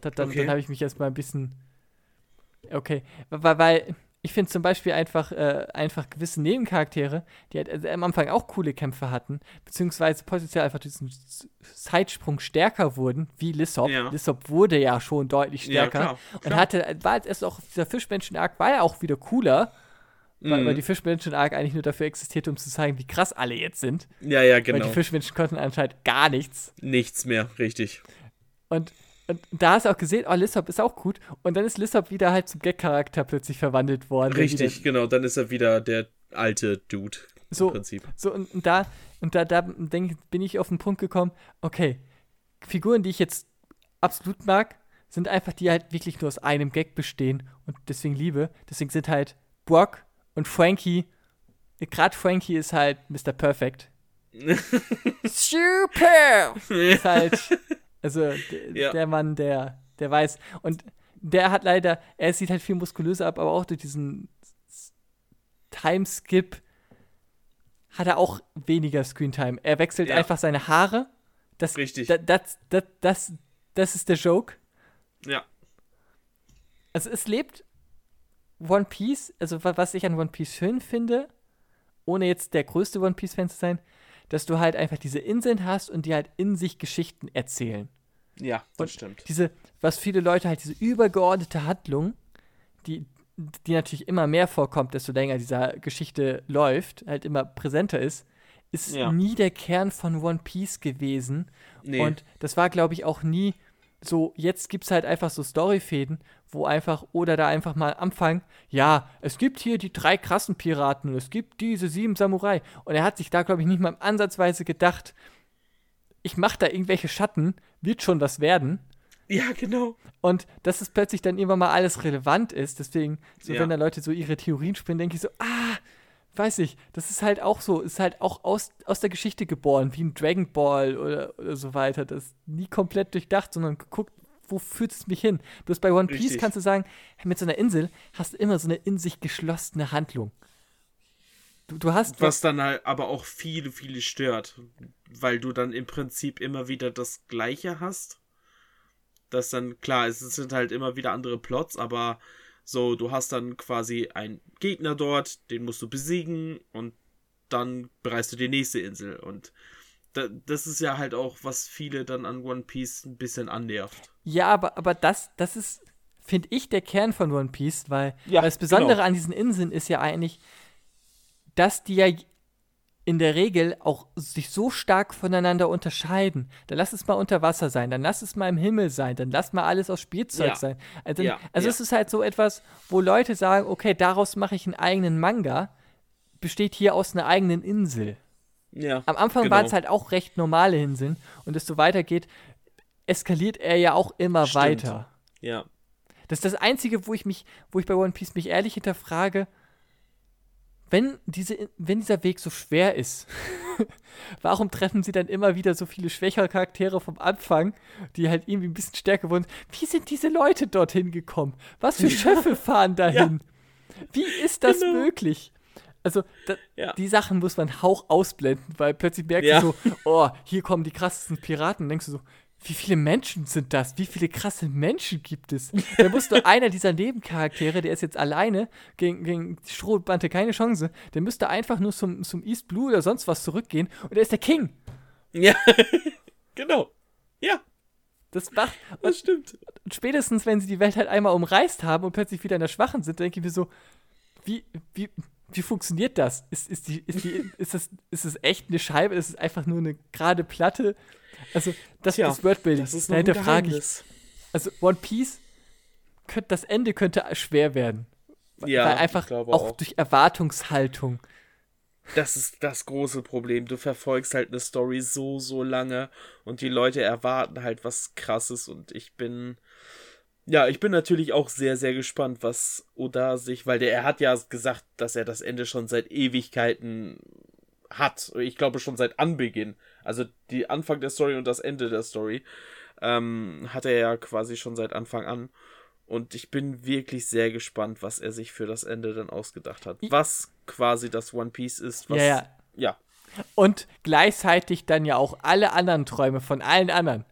Speaker 2: Da, dann, okay. dann habe ich mich erstmal ein bisschen. Okay. Weil, weil ich finde zum Beispiel einfach, äh, einfach gewisse Nebencharaktere, die halt also am Anfang auch coole Kämpfe hatten, beziehungsweise potenziell einfach diesen Zeitsprung stärker wurden, wie Lissop. Ja. Lissop wurde ja schon deutlich stärker. Ja, klar, klar. Und hatte, war jetzt erst auch dieser Fischmenschen-Arc war ja auch wieder cooler. Weil, weil, mhm. die Fischmenschen-Arc eigentlich nur dafür existierte, um zu zeigen, wie krass alle jetzt sind.
Speaker 1: Ja, ja, genau.
Speaker 2: Weil die Fischmenschen konnten anscheinend gar nichts.
Speaker 1: Nichts mehr, richtig.
Speaker 2: Und, und da hast du auch gesehen, oh, Lissop ist auch gut. Und dann ist Lissop wieder halt zum Gag-Charakter plötzlich verwandelt worden.
Speaker 1: Richtig, genau. Dann ist er wieder der alte Dude.
Speaker 2: So, im Prinzip. so und, und da, und da, da denk, bin ich auf den Punkt gekommen, okay, Figuren, die ich jetzt absolut mag, sind einfach die halt wirklich nur aus einem Gag bestehen und deswegen liebe. Deswegen sind halt Brock, und Frankie, gerade Frankie ist halt Mr. Perfect. Super! ist halt, also ja. der Mann, der, der weiß. Und der hat leider, er sieht halt viel muskulöser ab, aber auch durch diesen Timeskip hat er auch weniger Screentime. Er wechselt ja. einfach seine Haare. Das,
Speaker 1: Richtig.
Speaker 2: Das, das, das, das, das ist der Joke.
Speaker 1: Ja.
Speaker 2: Also es lebt One Piece, also was ich an One Piece schön finde, ohne jetzt der größte One Piece-Fan zu sein, dass du halt einfach diese Inseln hast und die halt in sich Geschichten erzählen.
Speaker 1: Ja, das
Speaker 2: und
Speaker 1: stimmt.
Speaker 2: Diese, was viele Leute halt, diese übergeordnete Handlung, die, die natürlich immer mehr vorkommt, desto länger dieser Geschichte läuft, halt immer präsenter ist, ist ja. nie der Kern von One Piece gewesen. Nee. Und das war, glaube ich, auch nie so, jetzt gibt es halt einfach so Storyfäden, wo einfach, oder da einfach mal anfangen, ja, es gibt hier die drei krassen Piraten und es gibt diese sieben Samurai. Und er hat sich da, glaube ich, nicht mal ansatzweise gedacht, ich mache da irgendwelche Schatten, wird schon was werden.
Speaker 1: Ja, genau.
Speaker 2: Und dass es plötzlich dann irgendwann mal alles relevant ist, deswegen, so ja. wenn da Leute so ihre Theorien spinnen, denke ich so, ah, weiß ich, das ist halt auch so, ist halt auch aus, aus der Geschichte geboren, wie ein Dragon Ball oder, oder so weiter. Das ist nie komplett durchdacht, sondern geguckt, wo führt es mich hin? Bloß bei One Piece Richtig. kannst du sagen, mit so einer Insel hast du immer so eine in sich geschlossene Handlung.
Speaker 1: Du, du hast. Was dann halt aber auch viele, viele stört, weil du dann im Prinzip immer wieder das Gleiche hast. Das dann, klar, es sind halt immer wieder andere Plots, aber so, du hast dann quasi einen Gegner dort, den musst du besiegen und dann bereist du die nächste Insel. Und da, das ist ja halt auch, was viele dann an One Piece ein bisschen annervt.
Speaker 2: Ja, aber, aber das, das ist, finde ich, der Kern von One Piece, weil, ja, weil das Besondere genau. an diesen Inseln ist ja eigentlich, dass die ja in der Regel auch sich so stark voneinander unterscheiden. Dann lass es mal unter Wasser sein, dann lass es mal im Himmel sein, dann lass mal alles aus Spielzeug ja. sein. Also, ja, also ja. es ist halt so etwas, wo Leute sagen, okay, daraus mache ich einen eigenen Manga, besteht hier aus einer eigenen Insel.
Speaker 1: Ja,
Speaker 2: Am Anfang genau. waren es halt auch recht normale Inseln und desto weiter geht, eskaliert er ja auch immer Stimmt. weiter.
Speaker 1: Ja.
Speaker 2: Das ist das Einzige, wo ich mich, wo ich bei One Piece mich ehrlich hinterfrage, wenn, diese, wenn dieser Weg so schwer ist, warum treffen sie dann immer wieder so viele schwächere Charaktere vom Anfang, die halt irgendwie ein bisschen stärker wurden? Wie sind diese Leute dorthin gekommen? Was für Schiffe fahren dahin? Ja. Wie ist das genau. möglich? Also, da, ja. die Sachen muss man Hauch ausblenden, weil plötzlich merkst du so, oh, hier kommen die krassesten Piraten. Und denkst du so, wie viele Menschen sind das? Wie viele krasse Menschen gibt es? Da müsste einer dieser Nebencharaktere, der ist jetzt alleine, gegen, gegen die Strohbande keine Chance, der müsste einfach nur zum, zum East Blue oder sonst was zurückgehen und er ist der King.
Speaker 1: Ja, genau. Ja.
Speaker 2: Das macht.
Speaker 1: Das stimmt.
Speaker 2: Und spätestens, wenn sie die Welt halt einmal umreißt haben und plötzlich wieder in der Schwachen sind, denke ich mir so, wie, wie, wie funktioniert das? Ist, ist, die, ist, die, ist, das, ist das echt eine Scheibe? Ist es einfach nur eine gerade Platte? Also, das,
Speaker 1: Tja,
Speaker 2: das Wordbuilding.
Speaker 1: Das ist
Speaker 2: dahinter frage ich. Also, One Piece, könnt, das Ende könnte schwer werden.
Speaker 1: Ja,
Speaker 2: Weil einfach auch
Speaker 1: auch.
Speaker 2: durch Erwartungshaltung.
Speaker 1: Das ist das große Problem. Du verfolgst halt eine Story so, so lange und die Leute erwarten halt was krasses und ich bin. Ja, ich bin natürlich auch sehr, sehr gespannt, was Oda sich, weil der, er hat ja gesagt, dass er das Ende schon seit Ewigkeiten hat. Ich glaube schon seit Anbeginn. Also die Anfang der Story und das Ende der Story ähm, hat er ja quasi schon seit Anfang an. Und ich bin wirklich sehr gespannt, was er sich für das Ende dann ausgedacht hat. Was quasi das One Piece ist. Was,
Speaker 2: Ja, ja.
Speaker 1: ja.
Speaker 2: Und gleichzeitig dann ja auch alle anderen Träume von allen anderen.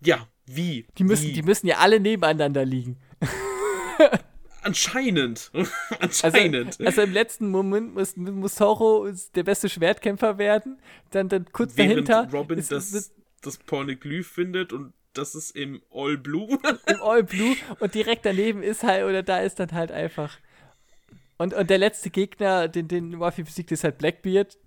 Speaker 1: Ja, wie?
Speaker 2: Die müssen,
Speaker 1: wie?
Speaker 2: die müssen ja alle nebeneinander liegen.
Speaker 1: Anscheinend.
Speaker 2: Also,
Speaker 1: Anscheinend.
Speaker 2: also im letzten Moment muss, muss Zoro der beste Schwertkämpfer werden. Dann, dann kurz
Speaker 1: Während
Speaker 2: dahinter
Speaker 1: Robin
Speaker 2: ist,
Speaker 1: das,
Speaker 2: ist
Speaker 1: das Pornoglyph findet und das ist im All Blue.
Speaker 2: im All Blue und direkt daneben ist halt, oder da ist dann halt einfach. Und, und der letzte Gegner, den, den Ruffy besiegt, ist halt Blackbeard.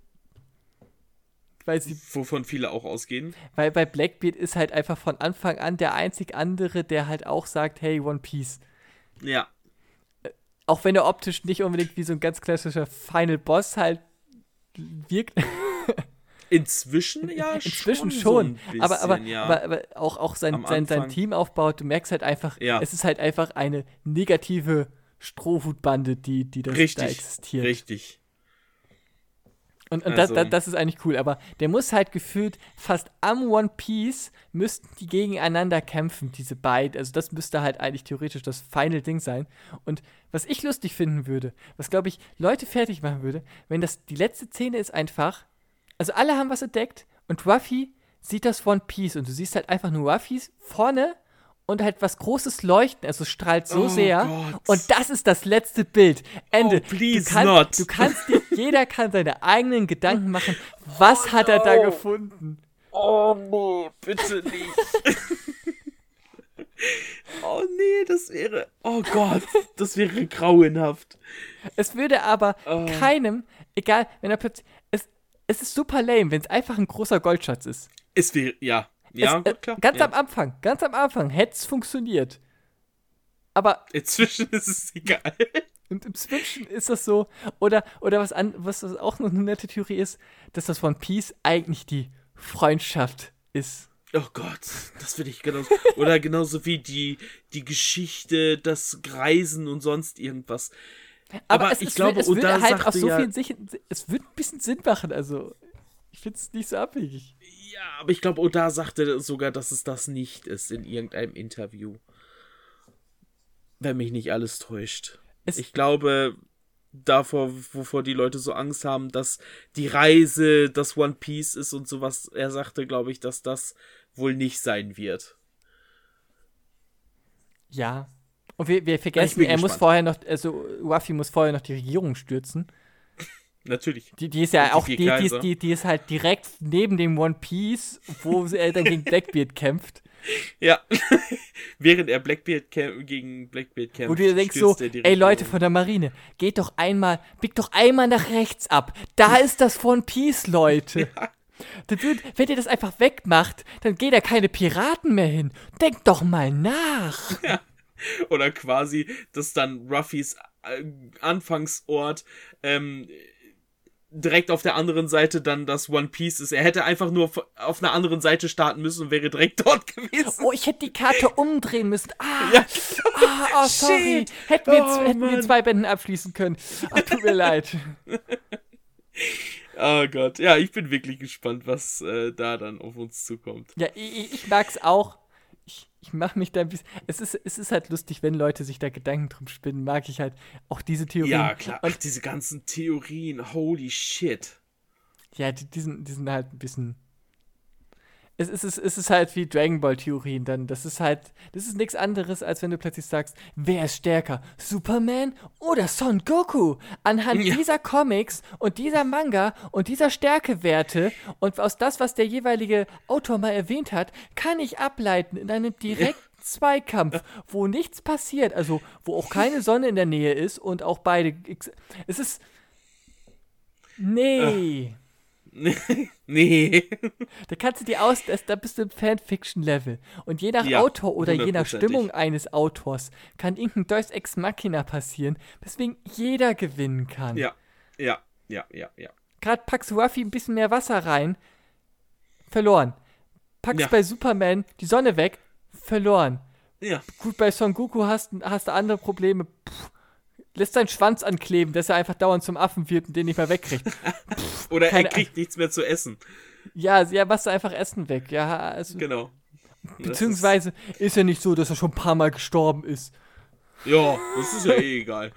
Speaker 2: Weil, sie,
Speaker 1: Wovon viele auch ausgehen.
Speaker 2: weil bei Blackbeard ist halt einfach von Anfang an der einzig andere, der halt auch sagt, hey, One Piece.
Speaker 1: Ja.
Speaker 2: Auch wenn er optisch nicht unbedingt wie so ein ganz klassischer Final Boss halt wirkt.
Speaker 1: Inzwischen ja
Speaker 2: Inzwischen
Speaker 1: schon.
Speaker 2: schon.
Speaker 1: So ein
Speaker 2: aber, aber,
Speaker 1: bisschen, ja.
Speaker 2: aber, aber auch, auch sein, sein, sein
Speaker 1: Anfang.
Speaker 2: Team aufbaut, du merkst halt einfach,
Speaker 1: Ja.
Speaker 2: es ist halt einfach eine negative Strohhutbande, die, die das da
Speaker 1: richtig.
Speaker 2: existiert.
Speaker 1: Richtig.
Speaker 2: Und, und
Speaker 1: Also-
Speaker 2: das, das, das ist eigentlich cool, aber der muss halt gefühlt fast am One Piece müssten die gegeneinander kämpfen, diese beiden. Also das müsste halt eigentlich theoretisch das Final Ding sein. Und was ich lustig finden würde, was glaube ich Leute fertig machen würde, wenn das die letzte Szene ist einfach, also alle haben was entdeckt und Ruffy sieht das One Piece und du siehst halt einfach nur Ruffys vorne und halt was großes Leuchten, also es strahlt so
Speaker 1: Oh
Speaker 2: sehr.
Speaker 1: Gott.
Speaker 2: Und das ist das letzte Bild. Ende.
Speaker 1: Oh, please
Speaker 2: du, kannst,
Speaker 1: not.
Speaker 2: du kannst dir, jeder kann seine eigenen Gedanken machen. Was hat er da
Speaker 1: no.
Speaker 2: gefunden?
Speaker 1: Oh nee, bitte nicht. oh nee, das wäre. Oh Gott, das wäre grauenhaft.
Speaker 2: Es würde aber
Speaker 1: Oh.
Speaker 2: keinem, egal, wenn er plötzlich. Es, es ist super lame, wenn es einfach ein großer Goldschatz ist.
Speaker 1: Es wäre. Ja. Ja,
Speaker 2: es, äh,
Speaker 1: gut, klar.
Speaker 2: Ganz
Speaker 1: ja.
Speaker 2: am Anfang, ganz am Anfang hätte es funktioniert. Aber
Speaker 1: Inzwischen ist es egal.
Speaker 2: und im Switchen ist das so. Oder, oder was, an, was, auch noch eine nette Theorie ist, dass das One Piece eigentlich die Freundschaft ist.
Speaker 1: Oh Gott, das finde ich genauso. Oder genauso wie die, die Geschichte, das Reisen und sonst irgendwas.
Speaker 2: Aber,
Speaker 1: Aber
Speaker 2: es,
Speaker 1: ich
Speaker 2: es,
Speaker 1: glaube,
Speaker 2: wür- es würde halt
Speaker 1: sagte
Speaker 2: so
Speaker 1: ja-
Speaker 2: viel Sich, es würde ein bisschen Sinn machen. Also, ich finde es nicht so abwegig.
Speaker 1: Ja, aber ich glaube, Oda sagte sogar, dass es das nicht ist in irgendeinem Interview. Wenn mich nicht alles täuscht.
Speaker 2: Es-
Speaker 1: ich glaube, davor, wovor die Leute so Angst haben, dass die Reise das One Piece ist und sowas. Er sagte, glaube ich, dass das wohl nicht sein wird.
Speaker 2: Ja. Und wir, wir vergessen, er muss
Speaker 1: gespannt.
Speaker 2: vorher noch, also Ruffy muss vorher noch die Regierung stürzen.
Speaker 1: Natürlich.
Speaker 2: Die, die ist ja auch, die, die, ist, die, die ist halt direkt neben dem One Piece, wo er dann gegen Blackbeard kämpft.
Speaker 1: Ja. Während er Blackbeard gegen Blackbeard kämpft.
Speaker 2: Wo du dir denkst so, ey Leute von der Marine, geht doch einmal, biegt doch einmal nach rechts ab. Da ist das One Piece, Leute. Dann würd, wenn ihr das einfach wegmacht, dann geht da keine Piraten mehr hin. Denkt doch mal nach.
Speaker 1: Oder quasi, dass dann Ruffys äh, Anfangsort ähm, direkt auf der anderen Seite dann das One Piece ist. Er hätte einfach nur auf einer anderen Seite starten müssen und wäre direkt dort gewesen.
Speaker 2: Oh, ich hätte die Karte umdrehen müssen. Ah,
Speaker 1: Ja.
Speaker 2: ah oh, sorry.
Speaker 1: Shit.
Speaker 2: Hätten wir,
Speaker 1: Oh,
Speaker 2: hätten wir zwei Bänden abschließen können. Ach, tut mir leid.
Speaker 1: Oh Gott. Ja, ich bin wirklich gespannt, was äh, da dann auf uns zukommt.
Speaker 2: Ja, ich, ich mag's auch. Ich, ich mache mich da ein bisschen. Es ist, es ist halt lustig, wenn Leute sich da Gedanken drum spinnen, mag ich halt auch diese Theorien.
Speaker 1: Ja, klar. Ach, diese ganzen Theorien. Holy shit.
Speaker 2: ja, die, die, sind, die sind halt ein bisschen. Es ist, es, es ist halt wie Dragon Ball Theorien dann. Das ist halt, das ist nichts anderes, als wenn du plötzlich sagst, wer ist stärker, Superman oder Son Goku? Anhand ja. dieser Comics und dieser Manga und dieser Stärkewerte und aus das, was der jeweilige Autor mal erwähnt hat, kann ich ableiten in einem direkten ja. Zweikampf, wo nichts passiert, also wo auch keine Sonne in der Nähe ist und auch beide. Es ist. Nee. nee. Da kannst du dir aus, da bist du im Fanfiction-Level. Und je nach ja, Autor oder je nach Stimmung eines Autors kann irgendein Deus Ex Machina passieren, weswegen jeder gewinnen kann.
Speaker 1: Ja, ja, ja, ja, ja.
Speaker 2: Gerade packst Ruffy ein bisschen mehr Wasser rein, verloren. Packst ja. bei Superman die Sonne weg, verloren.
Speaker 1: Ja.
Speaker 2: Gut, bei Son Goku hast, hast du andere Probleme. Pff, lässt seinen Schwanz ankleben, dass er einfach dauernd zum Affen wird und den nicht mehr wegkriegt.
Speaker 1: Pff, Oder er kriegt nichts mehr zu essen.
Speaker 2: Ja, ja, machst du einfach Essen weg. Ja, also,
Speaker 1: genau.
Speaker 2: Beziehungsweise ist, ist ja nicht so, dass er schon ein paar Mal gestorben ist.
Speaker 1: Ja, das ist ja eh egal.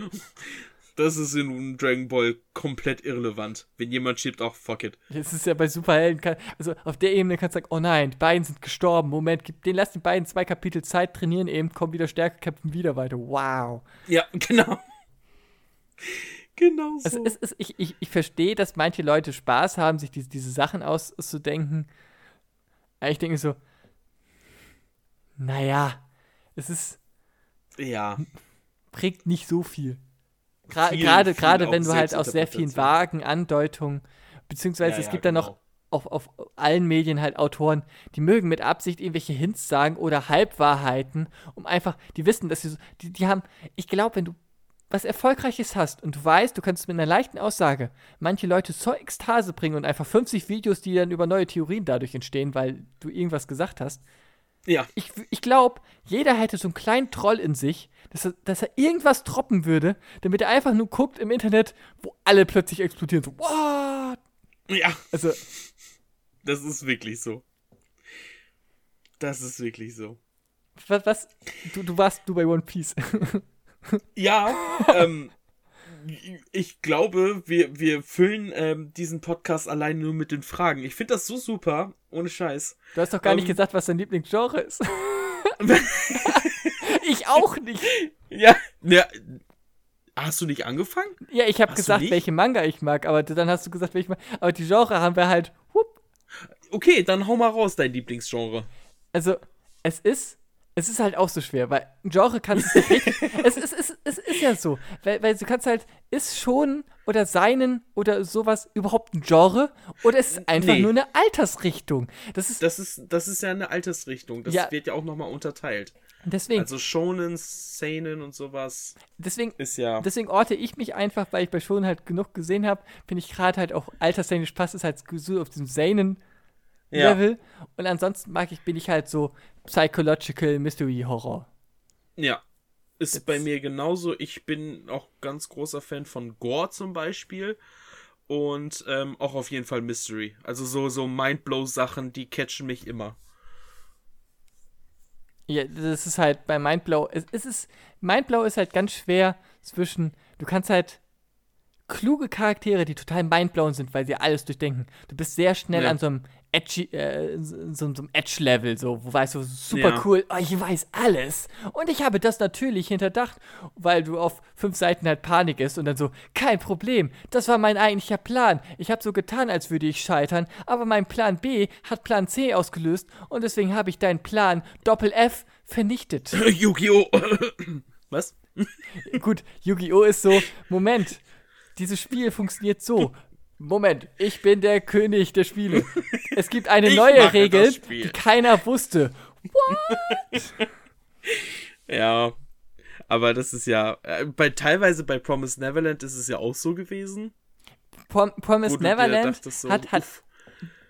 Speaker 1: Das ist in Dragon Ball komplett irrelevant. Wenn jemand schiebt, auch fuck it.
Speaker 2: Das ist ja bei Superhelden, kann, also auf der Ebene kannst du sagen, oh nein, die beiden sind gestorben. Moment, gib, den lass die beiden zwei Kapitel Zeit trainieren, eben kommen wieder stärker, kämpfen wieder weiter. Wow.
Speaker 1: Ja, genau. genau
Speaker 2: so. Also es, es, ich, ich, ich verstehe, dass manche Leute Spaß haben, sich diese, diese Sachen auszudenken. Aber ich denke so, naja, es ist.
Speaker 1: Ja.
Speaker 2: Prägt nicht so viel. Gerade, gerade wenn du halt aus sehr vielen vagen Andeutungen, beziehungsweise ja, es gibt ja, genau. dann noch auf, auf allen Medien halt Autoren, die mögen mit Absicht irgendwelche Hints sagen oder Halbwahrheiten, um einfach, die wissen, dass sie so, die, die haben, ich glaube, wenn du was Erfolgreiches hast und du weißt, du kannst mit einer leichten Aussage manche Leute zur Ekstase bringen und einfach 50 Videos, die dann über neue Theorien dadurch entstehen, weil du irgendwas gesagt hast.
Speaker 1: Ja.
Speaker 2: Ich, ich glaube, jeder hätte so einen kleinen Troll in sich, dass er, dass er irgendwas droppen würde, damit er einfach nur guckt im Internet, wo alle plötzlich explodieren. So, what?
Speaker 1: Ja.
Speaker 2: Also.
Speaker 1: Das ist wirklich so. Das ist wirklich so.
Speaker 2: Was? was? Du, du warst du bei One Piece.
Speaker 1: ja, ähm, ich glaube, wir, wir füllen ähm, diesen Podcast allein nur mit den Fragen. Ich finde das so super, ohne Scheiß.
Speaker 2: Du hast doch gar ähm, nicht gesagt, was dein Lieblingsgenre ist. ich auch nicht.
Speaker 1: Ja, ja. Hast du nicht angefangen?
Speaker 2: Ja, ich habe gesagt, welche Manga ich mag, aber dann hast du gesagt, welche Manga. Aber die Genre haben wir halt. Whoop.
Speaker 1: Okay, dann hau mal raus, dein Lieblingsgenre.
Speaker 2: Also, es ist es ist halt auch so schwer, weil ein Genre kannst du nicht. es, ist, es, es ist ja so, weil, weil du kannst halt, ist schon oder seinen oder sowas überhaupt ein Genre oder ist es einfach nee. nur eine Altersrichtung? Das ist,
Speaker 1: das ist, das ist ja eine Altersrichtung. Das ja, wird ja auch nochmal unterteilt.
Speaker 2: Deswegen.
Speaker 1: Also Shonen, Seinen und sowas.
Speaker 2: Deswegen,
Speaker 1: ist ja.
Speaker 2: Deswegen orte ich mich einfach, weil ich bei Shonen halt genug gesehen habe, bin ich gerade halt auch alterstechnisch passt es halt so auf diesem Seinen ja. Level. Und ansonsten mag ich, bin ich halt so Psychological Mystery Horror.
Speaker 1: Ja. Ist Jetzt. bei mir genauso. Ich bin auch ganz großer Fan von Gore zum Beispiel. Und ähm, auch auf jeden Fall Mystery. Also so, so Mindblow-Sachen, die catchen mich immer.
Speaker 2: Ja, das ist halt bei Mindblow. Es, es ist. Mindblow ist halt ganz schwer zwischen. Du kannst halt kluge Charaktere, die total mindblown sind, weil sie alles durchdenken. Du bist sehr schnell ja. an so einem edgy, äh, so, so, einem Edge-Level, so, wo weißt du, super ja. cool, oh, ich weiß alles. Und ich habe das natürlich hinterdacht, weil du auf fünf Seiten halt Panik ist und dann so, kein Problem, das war mein eigentlicher Plan. Ich habe so getan, als würde ich scheitern, aber mein Plan B hat Plan C ausgelöst und deswegen habe ich deinen Plan Doppel F vernichtet.
Speaker 1: Yu-Gi-Oh! Was?
Speaker 2: Gut, Yu-Gi-Oh! ist so, Moment, dieses Spiel funktioniert so. Moment, ich bin der König der Spiele. Es gibt eine ich neue Regel, die keiner wusste. What?
Speaker 1: ja, aber das ist ja äh, bei teilweise bei Promise Neverland ist es ja auch so gewesen.
Speaker 2: Prom Promise Neverland so, hat, hat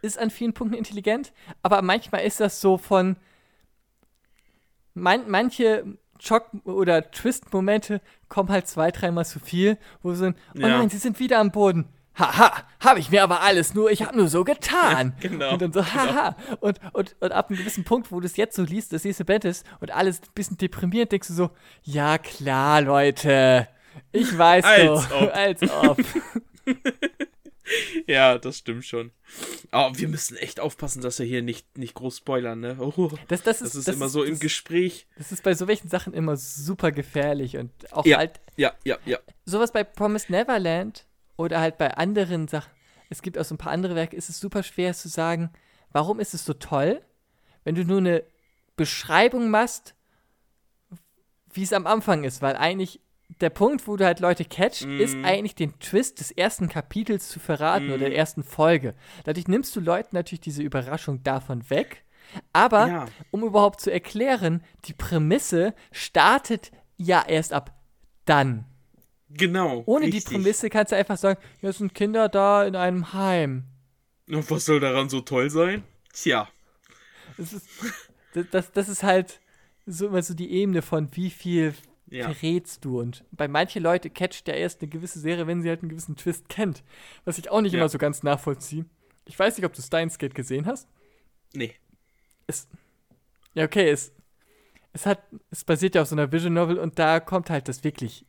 Speaker 2: ist an vielen Punkten intelligent, aber manchmal ist das so von man, manche Schock- oder Twist-Momente kommen halt zwei, dreimal zu viel, wo sie sind, oh ja. nein, sie sind wieder am Boden haha, habe ich mir aber alles nur, ich habe nur so getan.
Speaker 1: genau.
Speaker 2: Und dann so, haha. Genau. Und, und, und ab einem gewissen Punkt, wo du es jetzt so liest, das nächste Band ist und alles ein bisschen deprimiert, denkst du so, ja klar, Leute, ich weiß
Speaker 1: Als
Speaker 2: doch.
Speaker 1: ob.
Speaker 2: Als ob.
Speaker 1: ja, das stimmt schon. Aber wir müssen echt aufpassen, dass wir hier nicht, nicht groß spoilern, ne? Oh,
Speaker 2: Das, das,
Speaker 1: das
Speaker 2: ist,
Speaker 1: ist
Speaker 2: das
Speaker 1: immer
Speaker 2: ist,
Speaker 1: so im Gespräch.
Speaker 2: Das ist bei so welchen Sachen immer super gefährlich und auch
Speaker 1: Ja.
Speaker 2: halt
Speaker 1: Ja, ja, ja.
Speaker 2: sowas bei Promised Neverland oder halt bei anderen Sachen. Es gibt auch so ein paar andere Werke, ist es super schwer zu sagen, warum ist es so toll, wenn du nur eine Beschreibung machst, wie es am Anfang ist, weil eigentlich der Punkt, wo du halt Leute catcht, ist eigentlich den Twist des ersten Kapitels zu verraten oder der ersten Folge. Dadurch nimmst du Leuten natürlich diese Überraschung davon weg. Aber
Speaker 1: Ja.
Speaker 2: um überhaupt zu erklären, die Prämisse startet ja erst ab dann.
Speaker 1: Genau.
Speaker 2: Ohne
Speaker 1: richtig.
Speaker 2: die Prämisse kannst du einfach sagen, hier sind Kinder da in einem Heim.
Speaker 1: Und was soll daran so toll sein? Tja.
Speaker 2: Das ist, das, das, ist halt so immer so die Ebene von wie viel
Speaker 1: Ja.
Speaker 2: verrätst du. Und bei manchen Leuten catcht ja erst eine gewisse Serie, wenn sie halt einen gewissen Twist kennt. Was ich auch nicht
Speaker 1: Ja.
Speaker 2: immer so ganz nachvollziehe. Ich weiß nicht, ob du Steins Gate gesehen hast.
Speaker 1: Nee.
Speaker 2: Es, ja, okay, es, es hat, es basiert ja auf so einer Vision Novel und da kommt halt das wirklich.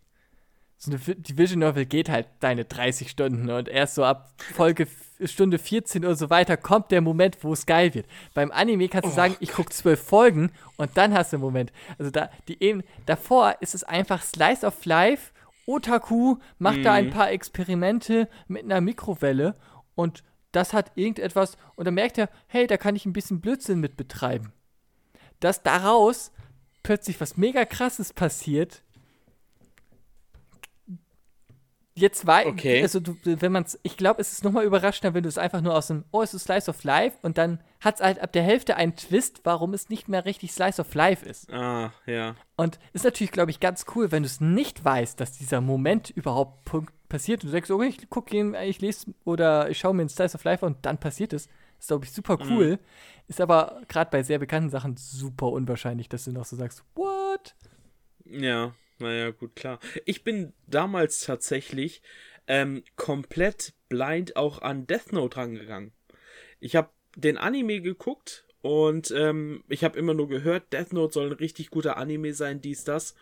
Speaker 2: So eine, Vi- die Vision Novel geht halt deine 30 Stunden und erst so ab Folge Stunde 14 oder so weiter kommt der Moment, wo es geil wird. Beim Anime kannst du
Speaker 1: Oh
Speaker 2: sagen, ich gucke zwölf Folgen und dann hast du einen Moment. Also da, die eben, davor ist es einfach Slice of Life, Otaku macht da ein paar Experimente mit einer Mikrowelle und das hat irgendetwas und dann merkt er, hey, da kann ich ein bisschen Blödsinn mit betreiben. Dass daraus plötzlich was mega krasses passiert. Jetzt war,
Speaker 1: Okay.
Speaker 2: also du, wenn man es, ich glaube, es ist nochmal überraschender, wenn du es einfach nur aus dem, oh, es ist Slice of Life und dann hat es halt ab der Hälfte einen Twist, warum es nicht mehr richtig Slice of Life ist.
Speaker 1: Ah, ja.
Speaker 2: Und ist natürlich, glaube ich, ganz cool, wenn du es nicht weißt, dass dieser Moment überhaupt punkt passiert und du sagst, okay, ich gucke ich lese oder ich schaue mir ein Slice of Life an und dann passiert es. Ist, glaube ich, super cool. Ist aber gerade bei sehr bekannten Sachen super unwahrscheinlich, dass du noch so sagst, what?
Speaker 1: Ja, naja, gut, klar. Ich bin damals tatsächlich ähm, komplett blind auch an Death Note rangegangen. Ich habe den Anime geguckt und ähm, ich habe immer nur gehört, Death Note soll ein richtig guter Anime sein, dies, das.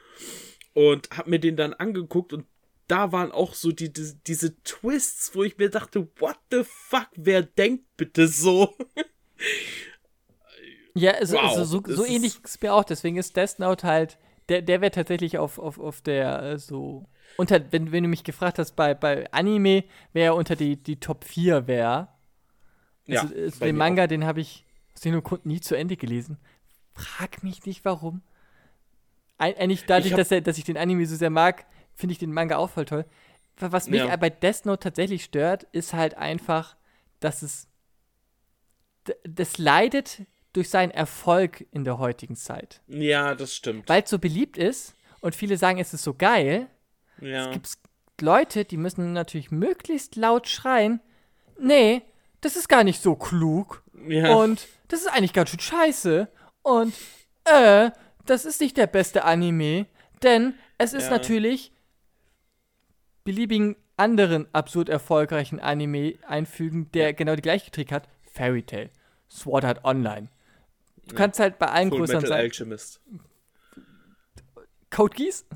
Speaker 1: Und habe mir den dann angeguckt und da waren auch so die, die, diese Twists, wo ich mir dachte, what the fuck, wer denkt bitte so?
Speaker 2: Ja, also,
Speaker 1: Wow,
Speaker 2: also so, so ähnlich ist mir auch. Deswegen ist Death Note halt, der, der wäre tatsächlich auf, auf, auf der äh, so. Unter, wenn, wenn du mich gefragt hast, bei, bei Anime, wer er unter die, die Top 4 wäre. Also, ist
Speaker 1: bei
Speaker 2: den Manga, den habe ich aus den Grund nie zu Ende gelesen. Frag mich nicht, warum. Eigentlich dadurch,
Speaker 1: Ich hab-
Speaker 2: dass, er, dass ich den Anime so sehr mag, finde ich den Manga auch voll toll. Wa- Was mich
Speaker 1: Ja.
Speaker 2: bei Death Note tatsächlich stört, ist halt einfach, dass es. Das leidet durch seinen Erfolg in der heutigen Zeit.
Speaker 1: Ja, das stimmt.
Speaker 2: Weil es so beliebt ist und viele sagen, es ist so geil,
Speaker 1: Ja.
Speaker 2: gibt es Leute, die müssen natürlich möglichst laut schreien: Nee, das ist gar nicht so klug.
Speaker 1: ja.
Speaker 2: Und das ist eigentlich ganz schön scheiße. Und, äh, das ist nicht der beste Anime, denn es ist
Speaker 1: Ja.
Speaker 2: natürlich beliebigen anderen absurd erfolgreichen Anime einfügen, der genau die gleiche Kritik hat. Fairy Tail, Sword Art Online. Du kannst halt bei allen
Speaker 1: Full
Speaker 2: größeren
Speaker 1: Metal
Speaker 2: sagen,
Speaker 1: Alchemist.
Speaker 2: Code Geass?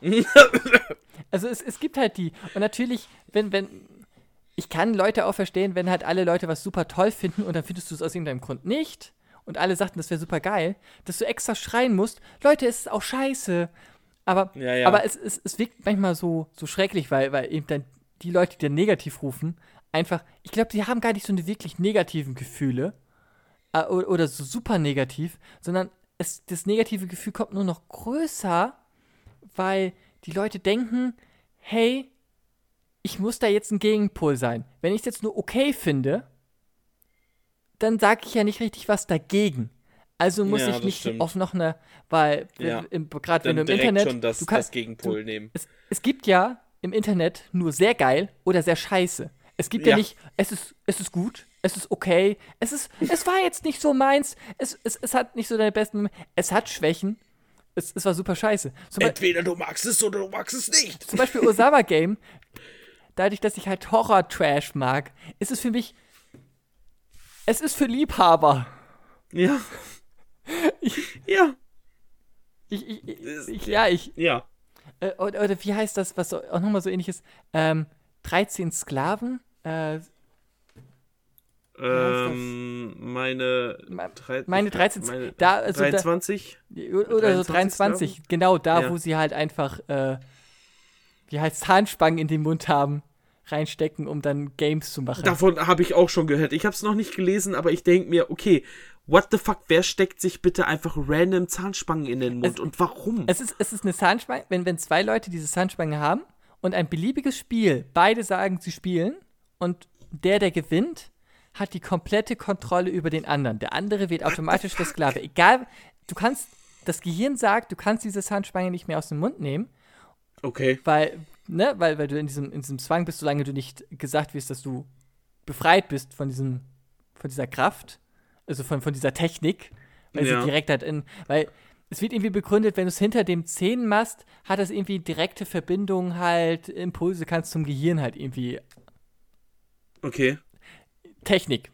Speaker 2: also es, es gibt halt die. Und natürlich, wenn, wenn. Ich kann Leute auch verstehen, wenn halt alle Leute was super toll finden und dann findest du es aus irgendeinem Grund nicht. Und alle sagten, das wäre super geil, dass du extra schreien musst. Leute, es ist auch scheiße. Aber,
Speaker 1: Ja, ja.
Speaker 2: aber es, es, es wirkt manchmal so, so schrecklich, weil, weil eben dann die Leute, die dann negativ rufen, einfach, ich glaube, die haben gar nicht so eine wirklich negativen Gefühle äh, oder, so super negativ, sondern es, das negative Gefühl kommt nur noch größer, weil die Leute denken, hey, ich muss da jetzt ein Gegenpol sein. Wenn ich es jetzt nur okay finde, dann sage ich ja nicht richtig was dagegen. Also muss
Speaker 1: Ja,
Speaker 2: ich nicht
Speaker 1: stimmt.
Speaker 2: auf noch eine, weil
Speaker 1: Ja.
Speaker 2: gerade wenn du im Internet,
Speaker 1: schon das,
Speaker 2: du kannst,
Speaker 1: das Gegenpol nehmen.
Speaker 2: es, es gibt ja im Internet nur sehr geil oder sehr scheiße. Es gibt ja,
Speaker 1: Ja.
Speaker 2: nicht, es ist, es ist gut, es ist okay, es ist, es war jetzt nicht so meins, es, es, es hat nicht so deine besten Momente, es hat Schwächen, es, es war super scheiße. Zum,
Speaker 1: Entweder du magst es oder du magst es nicht.
Speaker 2: zum Beispiel Osama Game, dadurch, dass ich halt Horror-Trash mag, ist es für mich, es ist für Liebhaber.
Speaker 1: Ja. ja.
Speaker 2: Ich, ich, ich, ich ja, ich,
Speaker 1: Ja.
Speaker 2: Äh, oder, oder wie heißt das, was auch nochmal so ähnlich ist? Ähm, 13 Sklaven? Äh,
Speaker 1: Ähm, meine, drei,
Speaker 2: meine 13,
Speaker 1: meine
Speaker 2: da, also
Speaker 1: 23?
Speaker 2: Da, oder so 23, genau da,
Speaker 1: Ja.
Speaker 2: wo sie halt einfach, äh, wie heißt Zahnspangen in den Mund haben, reinstecken, um dann Games zu machen.
Speaker 1: Davon habe ich auch schon gehört. Ich habe es noch nicht gelesen, aber ich denke mir, okay, what the fuck, wer steckt sich bitte einfach random Zahnspangen in den Mund
Speaker 2: Es-
Speaker 1: und warum?
Speaker 2: Es ist, es ist eine Zahnspange, wenn, wenn zwei Leute diese Zahnspange haben und ein beliebiges Spiel, beide sagen, sie spielen und der, der gewinnt, hat die komplette Kontrolle über den anderen. Der andere wird automatisch der Sklave. Egal, du kannst, das Gehirn sagt, du kannst diese Zahnspange nicht mehr aus dem Mund nehmen,
Speaker 1: okay.
Speaker 2: weil, ne, weil, weil du in diesem, in diesem Zwang bist, solange du nicht gesagt wirst, dass du befreit bist von diesem, von dieser Kraft, also von, von dieser Technik, weil
Speaker 1: Ja.
Speaker 2: sie direkt halt in, weil es wird irgendwie begründet, wenn du es hinter dem Zähnen machst, hat das irgendwie direkte Verbindungen halt, Impulse kannst zum Gehirn halt irgendwie
Speaker 1: Okay.
Speaker 2: Technik.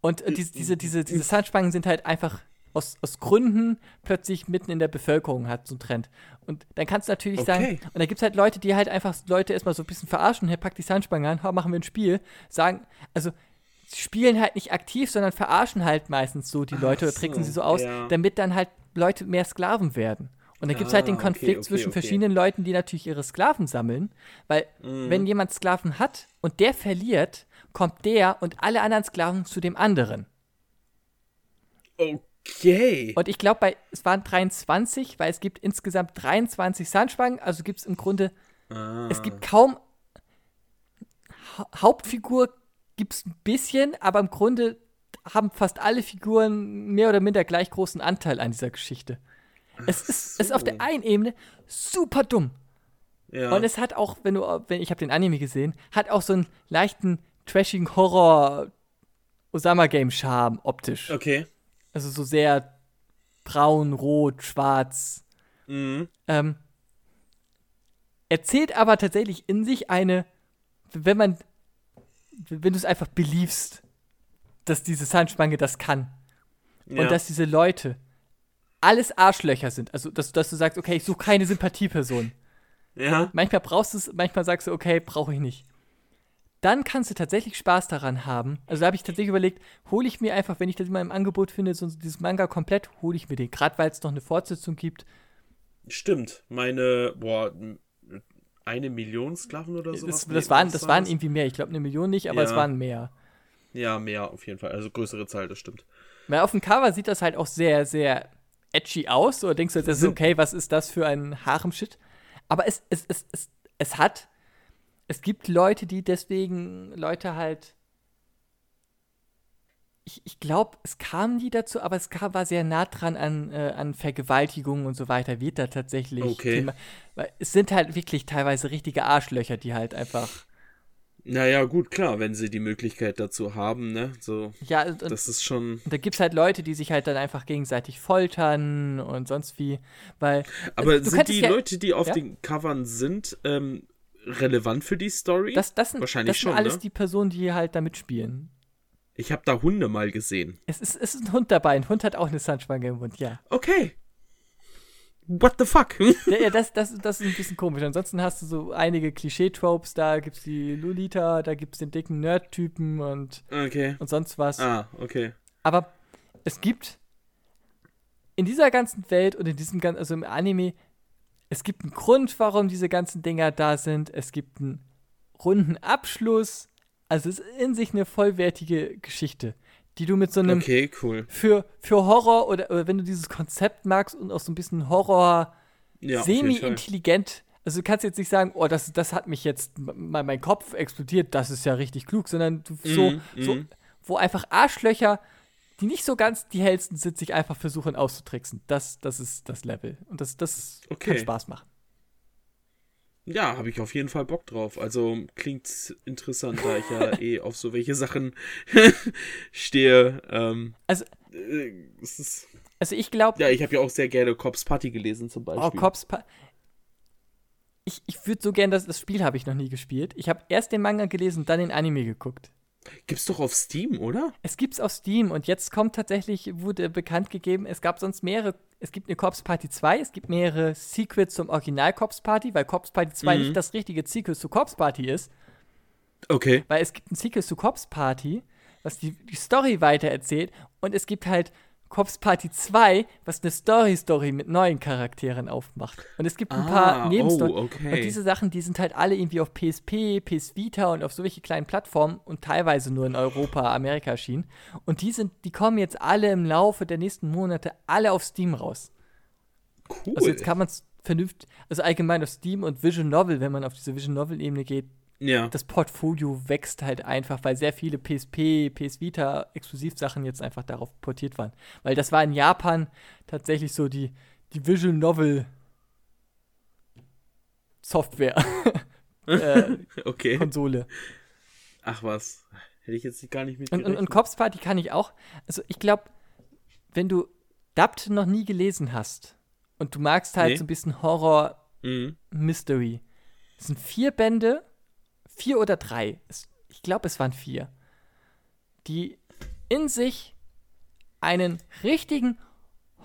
Speaker 2: Und äh, diese, diese, diese, diese Zahnspangen sind halt einfach aus, aus Gründen plötzlich mitten in der Bevölkerung hat so ein Trend. Und dann kannst du natürlich sagen,
Speaker 1: Okay.
Speaker 2: und da gibt es halt Leute, die halt einfach Leute erstmal so ein bisschen verarschen, hier pack die Zahnspange an, hau, machen wir ein Spiel, sagen, also spielen halt nicht aktiv, sondern verarschen halt meistens so die Leute oder tricksen
Speaker 1: so,
Speaker 2: sie so aus,
Speaker 1: ja.
Speaker 2: damit dann halt Leute mehr Sklaven werden. Und dann gibt es halt den
Speaker 1: Ah, okay,
Speaker 2: Konflikt
Speaker 1: okay,
Speaker 2: zwischen
Speaker 1: okay.
Speaker 2: verschiedenen Leuten, die natürlich ihre Sklaven sammeln, weil
Speaker 1: Mhm.
Speaker 2: wenn jemand Sklaven hat und der verliert, kommt der und alle anderen Sklaven zu dem anderen.
Speaker 1: Okay.
Speaker 2: Und ich glaube, bei es waren 23, weil es gibt insgesamt 23 Zahnspangen, also gibt es im Grunde,
Speaker 1: Ah.
Speaker 2: es gibt kaum ha Hauptfigur gibt es ein bisschen, aber im Grunde haben fast alle Figuren mehr oder minder gleich großen Anteil an dieser Geschichte. Es ist, es ist auf
Speaker 1: so.
Speaker 2: der einen Ebene super dumm.
Speaker 1: ja.
Speaker 2: Und es hat auch, wenn du, wenn ich habe den Anime gesehen, hat auch so einen leichten trashigen Horror Osama Game Charme optisch.
Speaker 1: okay.
Speaker 2: Also so sehr braun, rot, schwarz.
Speaker 1: Mhm.
Speaker 2: Ähm, erzählt aber tatsächlich in sich eine, wenn man, wenn du es einfach beliebst, dass diese Zahnspange das kann
Speaker 1: Ja.
Speaker 2: und dass diese Leute alles Arschlöcher sind. Also, dass, dass du sagst, okay, ich suche keine Sympathieperson.
Speaker 1: ja.
Speaker 2: Manchmal brauchst du es, manchmal sagst du, okay, brauche ich nicht. Dann kannst du tatsächlich Spaß daran haben. Also da habe ich tatsächlich überlegt, hole ich mir einfach, wenn ich das mal im Angebot finde, so dieses Manga komplett, hole ich mir den. Gerade weil es noch eine Fortsetzung gibt.
Speaker 1: Stimmt. Meine, boah, eine Million Sklaven oder sowas?
Speaker 2: Das, das, waren, das
Speaker 1: war
Speaker 2: waren irgendwie mehr. Ich glaube eine Million nicht, aber es
Speaker 1: Ja.
Speaker 2: waren mehr.
Speaker 1: Ja, mehr auf jeden Fall. Also größere Zahl, das stimmt.
Speaker 2: Weil auf dem Cover sieht das halt auch sehr, sehr edgy aus. Oder denkst du jetzt, das ist
Speaker 1: So.
Speaker 2: okay, was ist das für ein Harem-Shit? Aber es, es, es, es, es hat, es gibt Leute, die deswegen Leute halt. Ich, ich glaube, es kam nie dazu, aber es kam, war sehr nah dran an, äh, an Vergewaltigungen und so weiter, wird da tatsächlich.
Speaker 1: Okay.
Speaker 2: Thema, weil es sind halt wirklich teilweise richtige Arschlöcher, die halt einfach.
Speaker 1: Naja, gut, klar, wenn sie die Möglichkeit dazu haben, ne? So,
Speaker 2: Ja, und,
Speaker 1: das ist schon.
Speaker 2: Da gibt es halt Leute, die sich halt dann einfach gegenseitig foltern und sonst wie, weil.
Speaker 1: Aber sind die
Speaker 2: ja-
Speaker 1: Leute, die auf
Speaker 2: ja?
Speaker 1: den Covern sind, ähm, relevant für die Story?
Speaker 2: Das, das sind,
Speaker 1: Wahrscheinlich
Speaker 2: das sind
Speaker 1: schon,
Speaker 2: alles
Speaker 1: ne?
Speaker 2: die Personen, die halt da mitspielen.
Speaker 1: Ich habe da Hunde mal gesehen.
Speaker 2: Es ist, es ist ein Hund dabei. Ein Hund hat auch eine Zahnspange im Mund, ja.
Speaker 1: Okay. What the fuck?
Speaker 2: ja, ja das, das, das ist ein bisschen komisch. Ansonsten hast du so einige Klischee-Tropes. Da gibt es die Lolita, da gibt es den dicken Nerd-Typen und,
Speaker 1: okay.
Speaker 2: und sonst was.
Speaker 1: Ah, okay.
Speaker 2: Aber es gibt in dieser ganzen Welt und in diesem ganzen, also im Anime, es gibt einen Grund, warum diese ganzen Dinger da sind. Es gibt einen runden Abschluss. Also es ist in sich eine vollwertige Geschichte, die du mit so einem
Speaker 1: Okay, cool.
Speaker 2: für, für Horror oder, oder wenn du dieses Konzept magst und auch so ein bisschen Horror
Speaker 1: Ja,
Speaker 2: semi-intelligent. Also du kannst jetzt nicht sagen, oh, das, das hat mich jetzt, mein, mein Kopf explodiert, das ist ja richtig klug, sondern du so,
Speaker 1: Mhm,
Speaker 2: so
Speaker 1: mhm.
Speaker 2: wo einfach Arschlöcher, die nicht so ganz die hellsten sind, sich einfach versuchen auszutricksen. Das, das ist das Level. Und das, das kann
Speaker 1: Okay.
Speaker 2: Spaß machen.
Speaker 1: Ja, habe ich auf jeden Fall Bock drauf. Also klingt interessant, da ich ja eh auf so welche Sachen stehe. Ähm,
Speaker 2: Also-
Speaker 1: äh, es ist,
Speaker 2: Also ich glaube,
Speaker 1: ja, ich habe ja auch sehr gerne Cops Party gelesen zum Beispiel.
Speaker 2: oh, Cops. Pa ich ich würde so gern, das, das Spiel habe ich noch nie gespielt. Ich habe erst den Manga gelesen, dann den Anime geguckt.
Speaker 1: Gibt's doch auf Steam, oder?
Speaker 2: Es gibt's auf Steam und jetzt kommt tatsächlich, wurde bekannt gegeben, es gab sonst mehrere, es gibt eine Corps Party 2, es gibt mehrere Sequels zum Original Corps Party, weil Corps Party 2
Speaker 1: Mhm.
Speaker 2: nicht das richtige Sequel zu Corps Party ist.
Speaker 1: Okay.
Speaker 2: Weil es gibt ein Sequel zu Cops Party, was die, die Story weitererzählt. Und es gibt halt Cops Party 2, was eine Story-Story mit neuen Charakteren aufmacht. Und es gibt ein
Speaker 1: Ah,
Speaker 2: paar
Speaker 1: oh,
Speaker 2: Nebenstories.
Speaker 1: okay.
Speaker 2: Und diese Sachen, die sind halt alle irgendwie auf PSP, PS Vita und auf solche kleinen Plattformen und teilweise nur in Europa, Amerika erschienen. Und die sind, die kommen jetzt alle im Laufe der nächsten Monate alle auf Steam raus.
Speaker 1: Cool.
Speaker 2: Also jetzt kann man es vernünftig, also allgemein auf Steam und Vision Novel, wenn man auf diese Vision Novel-Ebene geht,
Speaker 1: ja.
Speaker 2: das Portfolio wächst halt einfach, weil sehr viele PSP, PS Vita Exklusivsachen jetzt einfach darauf portiert waren. Weil das war in Japan tatsächlich so die, die Visual Novel Software äh,
Speaker 1: okay.
Speaker 2: Konsole.
Speaker 1: Ach was. Hätte ich jetzt gar nicht mit
Speaker 2: Und, und, und Cops Party kann ich auch. Also ich glaube, wenn du Dubt noch nie gelesen hast und du magst halt
Speaker 1: Nee.
Speaker 2: so ein bisschen Horror
Speaker 1: Mhm.
Speaker 2: Mystery. Es sind vier Bände, vier oder drei. Ich glaube, es waren vier. Die in sich einen richtigen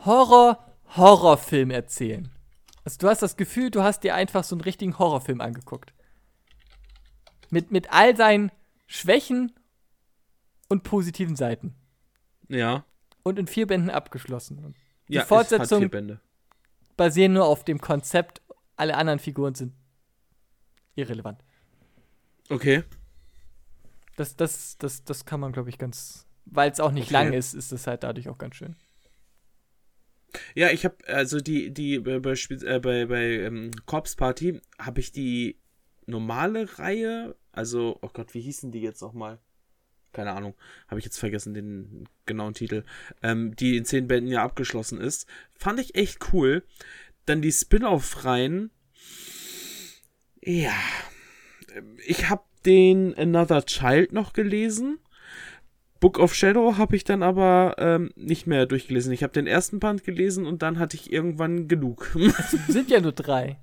Speaker 2: Horror-Horrorfilm erzählen. Also du hast das Gefühl, du hast dir einfach so einen richtigen Horrorfilm angeguckt. Mit, mit all seinen Schwächen und positiven Seiten.
Speaker 1: Ja.
Speaker 2: Und in vier Bänden abgeschlossen. Die
Speaker 1: ja,
Speaker 2: Fortsetzung-
Speaker 1: vier Bände.
Speaker 2: basieren nur auf dem Konzept, alle anderen Figuren sind irrelevant.
Speaker 1: Okay.
Speaker 2: Das, das, das, das kann man, glaube ich, ganz. Weil es auch nicht
Speaker 1: Okay.
Speaker 2: lang ist, ist es halt dadurch auch ganz schön.
Speaker 1: Ja, ich habe also die die bei bei, äh, bei, bei ähm, Corps Party habe ich die normale Reihe, also oh Gott, wie hießen die jetzt nochmal? Keine Ahnung, habe ich jetzt vergessen den genauen Titel. Ähm, die in zehn Bänden ja abgeschlossen ist, fand ich echt cool. Dann die Spin-off-Reihen. Ja, Ähm, ich habe den Another Child noch gelesen. Book of Shadow habe ich dann aber ähm, nicht mehr durchgelesen. Ich habe den ersten Band gelesen und dann hatte ich irgendwann genug.
Speaker 2: Es sind ja nur drei.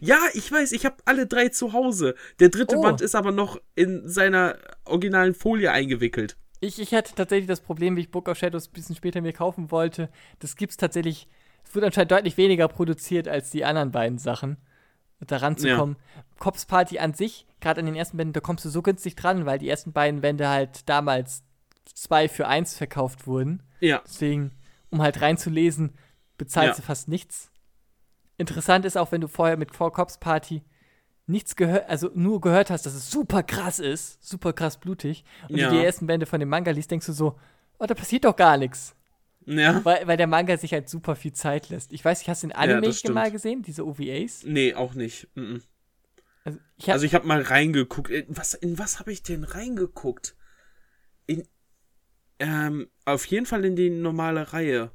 Speaker 1: ja, ich weiß, ich habe alle drei zu Hause. Der dritte
Speaker 2: Oh.
Speaker 1: Band ist aber noch in seiner originalen Folie eingewickelt.
Speaker 2: Ich, ich hatte tatsächlich das Problem, wie ich Book of Shadows ein bisschen später mir kaufen wollte. Das gibt's tatsächlich. Es wird anscheinend deutlich weniger produziert als die anderen beiden Sachen. Daran zu
Speaker 1: Ja.
Speaker 2: kommen. Cops Party an sich, gerade an den ersten Bänden, da kommst du so günstig dran, weil die ersten beiden Bände halt damals zwei für eins verkauft wurden.
Speaker 1: Ja,
Speaker 2: Deswegen, um halt reinzulesen, bezahlst
Speaker 1: Ja.
Speaker 2: du fast nichts. Interessant ist auch, wenn du vorher mit Four Cops Party nichts gehört, also nur gehört hast, dass es super krass ist, super krass blutig, und
Speaker 1: Ja.
Speaker 2: du die ersten Bände von dem Manga liest, denkst du so, oh, da passiert doch gar nichts.
Speaker 1: Ja.
Speaker 2: Weil, weil der Manga sich halt super viel Zeit lässt. Ich weiß nicht, hast den Anime
Speaker 1: stimmt.
Speaker 2: mal gesehen, diese OVAs?
Speaker 1: Nee, auch nicht. Mhm.
Speaker 2: Also ich hab,
Speaker 1: Also ich habe mal reingeguckt. In was, in was habe ich denn reingeguckt? In ähm, auf jeden Fall in die normale Reihe.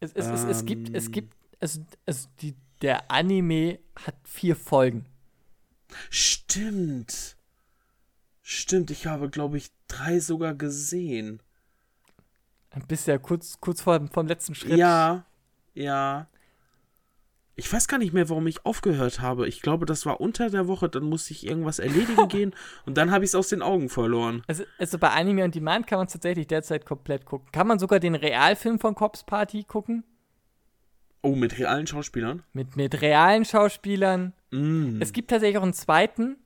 Speaker 2: es, es, es, es gibt, es
Speaker 1: ähm.
Speaker 2: gibt, also, also die, der Anime hat vier Folgen.
Speaker 1: Stimmt. Stimmt, ich habe, glaube ich, drei sogar gesehen.
Speaker 2: Dann bist du ja kurz, kurz vor vom letzten Schritt.
Speaker 1: Ja, ja. Ich weiß gar nicht mehr, warum ich aufgehört habe. Ich glaube, das war unter der Woche, dann musste ich irgendwas erledigen gehen und dann habe ich es aus den Augen verloren.
Speaker 2: Also, also bei Anime on Demand kann man es tatsächlich derzeit komplett gucken. Kann man sogar den Realfilm von Cops Party gucken?
Speaker 1: Oh, mit realen Schauspielern?
Speaker 2: Mit, mit realen Schauspielern.
Speaker 1: Mm.
Speaker 2: Es gibt tatsächlich auch einen zweiten.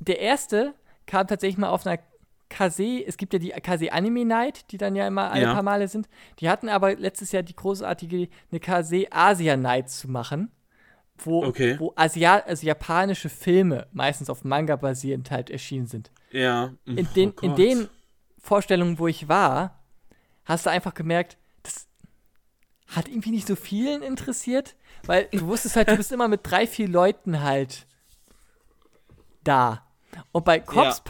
Speaker 2: Der erste kam tatsächlich mal auf einer Kase. Es gibt ja die Kase Anime Night, die dann ja immer alle
Speaker 1: Ja.
Speaker 2: paar Male sind. Die hatten aber letztes Jahr die großartige eine Kase Asia Night zu machen. Wo,
Speaker 1: Okay.
Speaker 2: wo Asia also japanische Filme, meistens auf Manga basierend, halt erschienen sind.
Speaker 1: Ja.
Speaker 2: in
Speaker 1: Oh
Speaker 2: den, in
Speaker 1: Gott.
Speaker 2: den Vorstellungen, wo ich war, hast du einfach gemerkt, das hat irgendwie nicht so vielen interessiert, weil du wusstest halt, du bist immer mit drei, vier Leuten halt da. Und bei Cops
Speaker 1: Ja.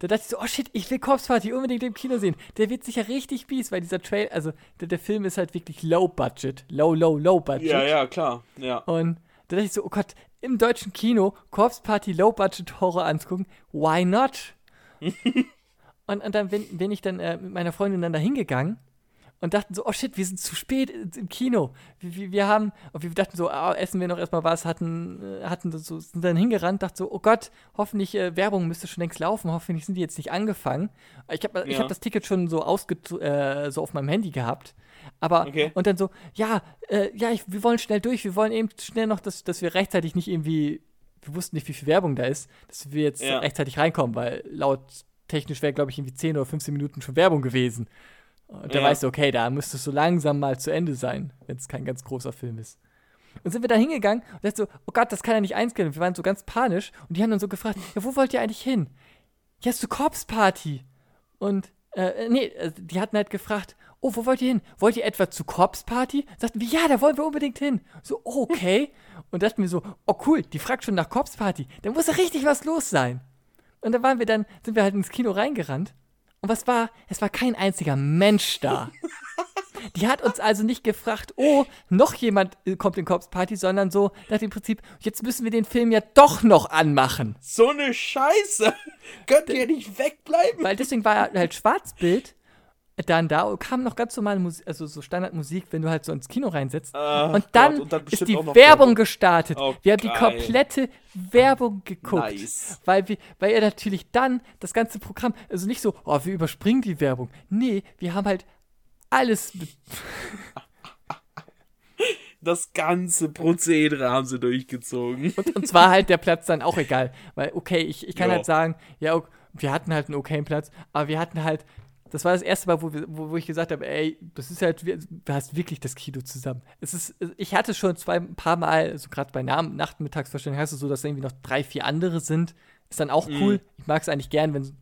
Speaker 2: Da dachte ich so, oh shit, ich will Cops Party unbedingt im Kino sehen. Der wird sicher richtig bies, weil dieser Trail, also der, der Film ist halt wirklich low budget, low, low, low budget.
Speaker 1: Ja, ja, klar. Ja.
Speaker 2: Und da dachte ich so, oh Gott, im deutschen Kino Corpse Party Low Budget Horror anzugucken, why not? und, und dann bin, bin ich dann äh, mit meiner Freundin dann da hingegangen und dachten so, oh shit, wir sind zu spät im Kino. Wir, wir, wir haben, und wir dachten so, ah, essen wir noch erstmal was, hatten, äh, hatten so, sind dann hingerannt, dachten so, oh Gott, hoffentlich, äh, Werbung müsste schon längst laufen, hoffentlich sind die jetzt nicht angefangen. Ich habe ich
Speaker 1: Ja.
Speaker 2: hab das Ticket schon so, ausge äh, so auf meinem Handy gehabt. Aber,
Speaker 1: Okay.
Speaker 2: und dann so, ja, äh, ja, ich, wir wollen schnell durch, wir wollen eben schnell noch, dass, dass wir rechtzeitig nicht irgendwie wir wussten nicht, wie viel Werbung da ist, dass wir jetzt
Speaker 1: Ja.
Speaker 2: rechtzeitig reinkommen, weil laut technisch wäre, glaube ich, irgendwie 10 oder 15 Minuten schon Werbung gewesen. Und da
Speaker 1: Ja.
Speaker 2: weißt du, okay, da müsste es so langsam mal zu Ende sein, wenn es kein ganz großer Film ist. Und sind wir da hingegangen und dachte so, oh Gott, das kann ja nicht eins gehen. Und wir waren so ganz panisch und die haben dann so gefragt, ja, wo wollt ihr eigentlich hin? Ja, zur Corps Party. Und, äh, nee, äh, die hatten halt gefragt, oh, wo wollt ihr hin? Wollt ihr etwa zu Corps Party? Sagten wir, ja, da wollen wir unbedingt hin. So, oh, okay. Und dachten wir so, oh cool, die fragt schon nach Corps Party. Da muss ja richtig was los sein. Und da waren wir dann, sind wir halt ins Kino reingerannt. Und was war? Es war kein einziger Mensch da. Die hat uns also nicht gefragt, oh, noch jemand äh, kommt in Corps Party, sondern so nach dem Prinzip, jetzt müssen wir den Film ja doch noch anmachen.
Speaker 1: So eine Scheiße. Könnt ihr nicht wegbleiben?
Speaker 2: Weil deswegen war halt Schwarzbild dann da und kam noch ganz normale Musik, also so Standardmusik, wenn du halt so ins Kino reinsetzt.
Speaker 1: Ah,
Speaker 2: und dann,
Speaker 1: Gott, und dann
Speaker 2: ist die Werbung
Speaker 1: Werbung.
Speaker 2: gestartet.
Speaker 1: Oh,
Speaker 2: wir haben die
Speaker 1: geil.
Speaker 2: komplette Werbung geguckt.
Speaker 1: Nice.
Speaker 2: Weil, wir, weil er natürlich dann das ganze Programm, also nicht so, oh, wir überspringen die Werbung. Nee, wir haben halt alles
Speaker 1: Das ganze Prozedere haben sie durchgezogen.
Speaker 2: Und uns war halt der Platz dann auch egal. Weil, okay, ich, ich kann
Speaker 1: Ja.
Speaker 2: halt sagen, ja, wir hatten halt einen okayen Platz, aber wir hatten halt, das war das erste Mal, wo, wir, wo, wo ich gesagt habe, ey, das ist halt, du hast wirklich das Kino zusammen. Es ist, ich hatte schon zwei, ein paar Mal, also gerade bei Namen, Nachmittagsvorstellungen hast du so, dass irgendwie noch drei, vier andere sind. Ist dann auch
Speaker 1: Mhm.
Speaker 2: cool. Ich mag es eigentlich gern, wenn so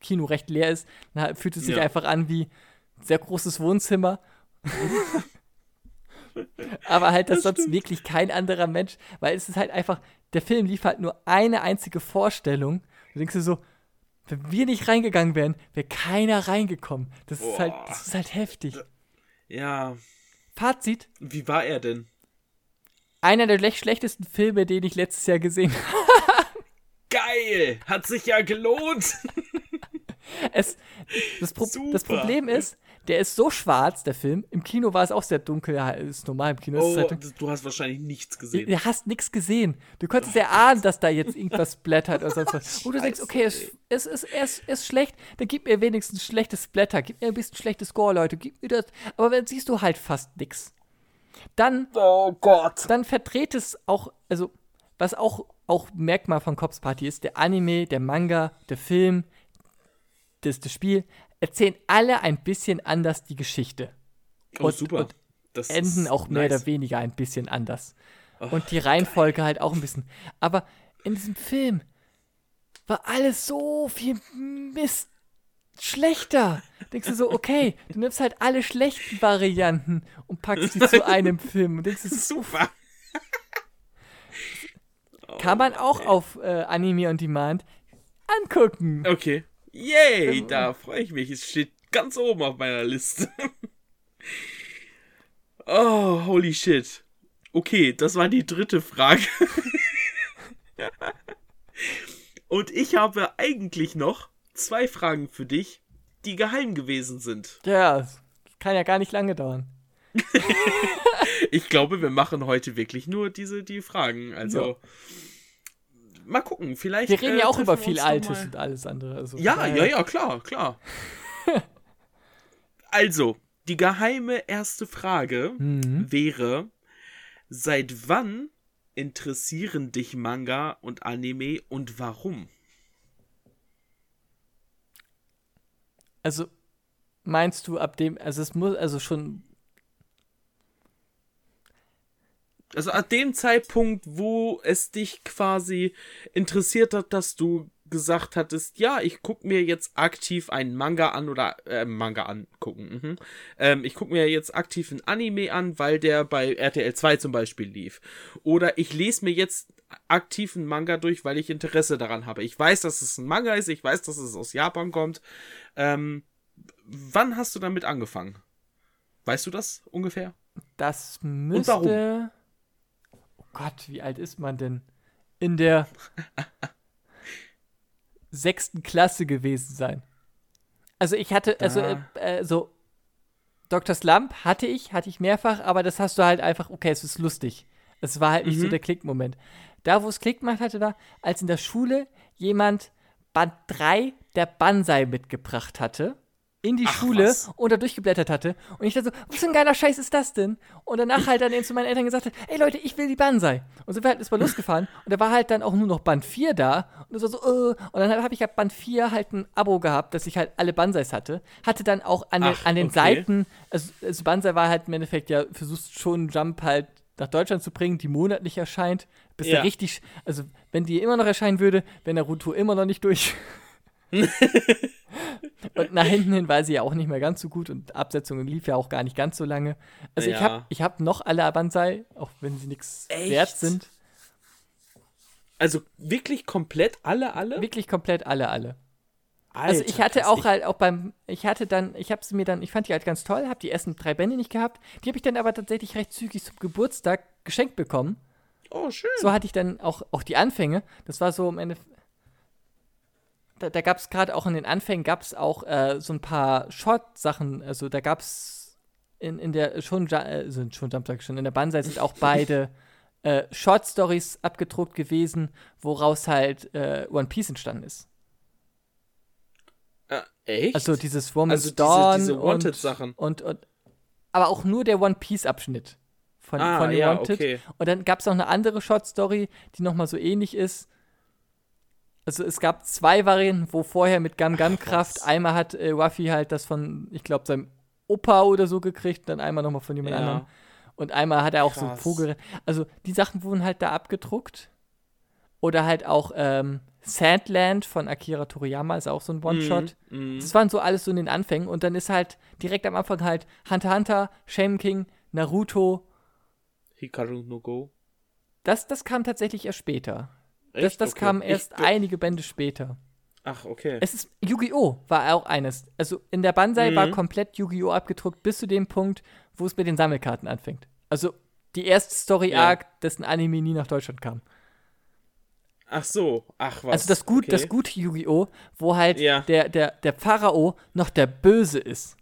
Speaker 2: Kino recht leer ist. Dann fühlt es sich
Speaker 1: Ja.
Speaker 2: einfach an wie ein sehr großes Wohnzimmer. Aber halt, dass
Speaker 1: Das
Speaker 2: sonst
Speaker 1: stimmt.
Speaker 2: wirklich kein anderer Mensch, weil es ist halt einfach, der Film lief halt nur eine einzige Vorstellung. Du denkst dir so, wenn wir nicht reingegangen wären, wäre keiner reingekommen. Das ist halt, das ist halt heftig.
Speaker 1: Ja,
Speaker 2: Fazit:
Speaker 1: wie war er denn?
Speaker 2: Einer der lech- schlechtesten Filme, den ich letztes Jahr gesehen habe.
Speaker 1: Geil! Hat sich ja gelohnt!
Speaker 2: Es, das, Pro
Speaker 1: Super.
Speaker 2: das Problem ist, der ist so schwarz, der Film. Im Kino war es auch sehr dunkel. Ja, ist normal im Kino. ist es
Speaker 1: Oh,
Speaker 2: halt
Speaker 1: du hast wahrscheinlich nichts gesehen.
Speaker 2: du hast nichts gesehen. Du konntest ja ahnen, dass da jetzt irgendwas blättert oder sonst was. Und du denkst, okay, es, es, ist, es ist schlecht, dann gib mir wenigstens schlechtes Blätter, gib mir ein bisschen schlechtes Score, Leute, gib mir das. Aber dann siehst du halt fast nichts. Dann,
Speaker 1: Oh Gott!
Speaker 2: dann verdreht es auch, also, was auch, auch Merkmal von Cops Party ist, der Anime, der Manga, der Film, das, das Spiel, erzählen alle ein bisschen anders die Geschichte.
Speaker 1: Oh,
Speaker 2: und-
Speaker 1: super.
Speaker 2: und
Speaker 1: das
Speaker 2: enden auch mehr
Speaker 1: nice.
Speaker 2: oder weniger ein bisschen anders.
Speaker 1: Oh,
Speaker 2: und die Reihenfolge halt auch ein bisschen. Aber in diesem Film war alles so viel Mist schlechter. Denkst du so, okay, du nimmst halt alle schlechten Varianten und packst sie zu einem Film. Und denkst du, so,
Speaker 1: Super!
Speaker 2: kann man auch auf äh, Anime on Demand angucken.
Speaker 1: Okay. Yay, da freue ich mich. Es steht ganz oben auf meiner Liste. oh, holy shit. Okay, das war die dritte Frage. Und ich habe eigentlich noch zwei Fragen für dich, die geheim gewesen sind.
Speaker 2: Ja, das kann ja gar nicht lange dauern.
Speaker 1: Ich glaube, wir machen heute wirklich nur diese die Fragen. Also mal gucken, vielleicht.
Speaker 2: Wir reden
Speaker 1: äh,
Speaker 2: ja auch
Speaker 1: treffen
Speaker 2: über viel Altes und alles andere. Also,
Speaker 1: Ja, ja, ja, klar, klar. also, die geheime erste Frage
Speaker 2: Mhm.
Speaker 1: wäre: Seit wann interessieren dich Manga und Anime und warum?
Speaker 2: Also, meinst du ab dem, also es muss, also schon
Speaker 1: Also ab dem Zeitpunkt, wo es dich quasi interessiert hat, dass du gesagt hattest, ja, ich guck mir jetzt aktiv einen Manga an oder äh, Manga angucken. Mhm. Ähm, ich guck mir jetzt aktiv einen Anime an, weil der bei RTL 2 zum Beispiel lief. Oder ich lese mir jetzt aktiv einen Manga durch, weil ich Interesse daran habe. Ich weiß, dass es ein Manga ist, ich weiß, dass es aus Japan kommt. Ähm, wann hast du damit angefangen? Weißt du das ungefähr?
Speaker 2: Das
Speaker 1: warum?
Speaker 2: müsste. Gott, wie alt ist man denn? In der sechsten Klasse gewesen sein. Also ich hatte, also äh,
Speaker 1: Da.
Speaker 2: äh, so Dr. Slump hatte ich, hatte ich mehrfach, aber das hast du halt einfach, okay, es ist lustig. Es war halt nicht so
Speaker 1: Mhm.
Speaker 2: der Klickmoment. Da, wo es Klick gemacht hatte, war, als in der Schule jemand Band 3 der Banzai mitgebracht hatte. In die
Speaker 1: Ach,
Speaker 2: Schule
Speaker 1: was.
Speaker 2: und da durchgeblättert hatte. Und ich dachte so, was für ein geiler Scheiß ist das denn? Und danach halt dann eben zu meinen Eltern gesagt hat, ey Leute, ich will die Banzai. Und sind wir halt erstmal losgefahren. Und da war halt dann auch nur noch Band 4 da. Und das war so, äh. Und dann habe ich ab Band 4 halt ein Abo gehabt, dass ich halt alle Banzais hatte. Hatte dann auch an den,
Speaker 1: Ach,
Speaker 2: an den
Speaker 1: okay.
Speaker 2: Seiten, also, also Banzai war halt im Endeffekt ja, versuchst schon Jump halt nach Deutschland zu bringen, die monatlich erscheint. Bis
Speaker 1: Ja.
Speaker 2: der richtig, also wenn die immer noch erscheinen würde, wäre Naruto immer noch nicht durch. und nach hinten hin war sie ja auch nicht mehr ganz so gut und Absetzung lief ja auch gar nicht ganz so lange. Also ich
Speaker 1: Ja.
Speaker 2: habe ich hab noch alle Abansai, auch wenn sie nichts wert sind.
Speaker 1: Also wirklich komplett alle, alle?
Speaker 2: Wirklich komplett alle, alle.
Speaker 1: Alter,
Speaker 2: Also ich hatte auch halt auch beim, ich hatte dann, ich habe sie mir dann, ich fand die halt ganz toll, habe die ersten drei Bände nicht gehabt. Die habe ich dann aber tatsächlich recht zügig zum Geburtstag geschenkt bekommen.
Speaker 1: Oh, schön.
Speaker 2: So hatte ich dann auch, auch die Anfänge. Das war so am Ende. Da, da gab es gerade auch in den Anfängen gab es auch äh, so ein paar Short-Sachen. Also da gab es in, in der schon äh, sind schon ich schon in der Banzai sind auch beide äh, Short Stories abgedruckt gewesen, woraus halt äh, One Piece entstanden ist.
Speaker 1: Ah, echt?
Speaker 2: Also dieses Woman's
Speaker 1: Also diese-
Speaker 2: Dawn
Speaker 1: diese
Speaker 2: und,
Speaker 1: Wanted-Sachen.
Speaker 2: und, und aber auch nur der One Piece Abschnitt von,
Speaker 1: Ah,
Speaker 2: von
Speaker 1: ja,
Speaker 2: Wanted.
Speaker 1: okay.
Speaker 2: Und dann gab es noch eine andere Short Story, die nochmal so ähnlich ist. Also es gab zwei Varianten, wo vorher mit Gam Gam Kraft
Speaker 1: was.
Speaker 2: einmal hat äh, Ruffy halt das von, ich glaube, seinem Opa oder so gekriegt, dann einmal nochmal von jemand
Speaker 1: Ja.
Speaker 2: anderem. Und einmal hat er auch so
Speaker 1: Krass.
Speaker 2: Vogel. Also die Sachen wurden halt da abgedruckt. Oder halt auch ähm, Sandland von Akira Toriyama ist auch so ein One-Shot.
Speaker 1: Mhm.
Speaker 2: Das waren so alles so in den Anfängen. Und dann ist halt direkt am Anfang halt Hunter Hunter, Shaman King, Naruto.
Speaker 1: Hikaru no Go.
Speaker 2: Das, das kam tatsächlich erst später. Das, das
Speaker 1: Okay.
Speaker 2: kam erst
Speaker 1: Ich-
Speaker 2: einige Bände später.
Speaker 1: Ach, okay.
Speaker 2: Es ist Yu-Gi-Oh! war auch eines. Also in der Banzai war
Speaker 1: Mhm.
Speaker 2: komplett Yu-Gi-Oh! abgedruckt bis zu dem Punkt, wo es mit den Sammelkarten anfängt. Also die erste
Speaker 1: Ja.
Speaker 2: Story-Arc, dessen Anime nie nach Deutschland kam.
Speaker 1: Ach so. Ach, was.
Speaker 2: Also das, gut,
Speaker 1: okay.
Speaker 2: das gute Yu-Gi-Oh! wo halt
Speaker 1: Ja.
Speaker 2: der, der, der Pharao noch der Böse ist.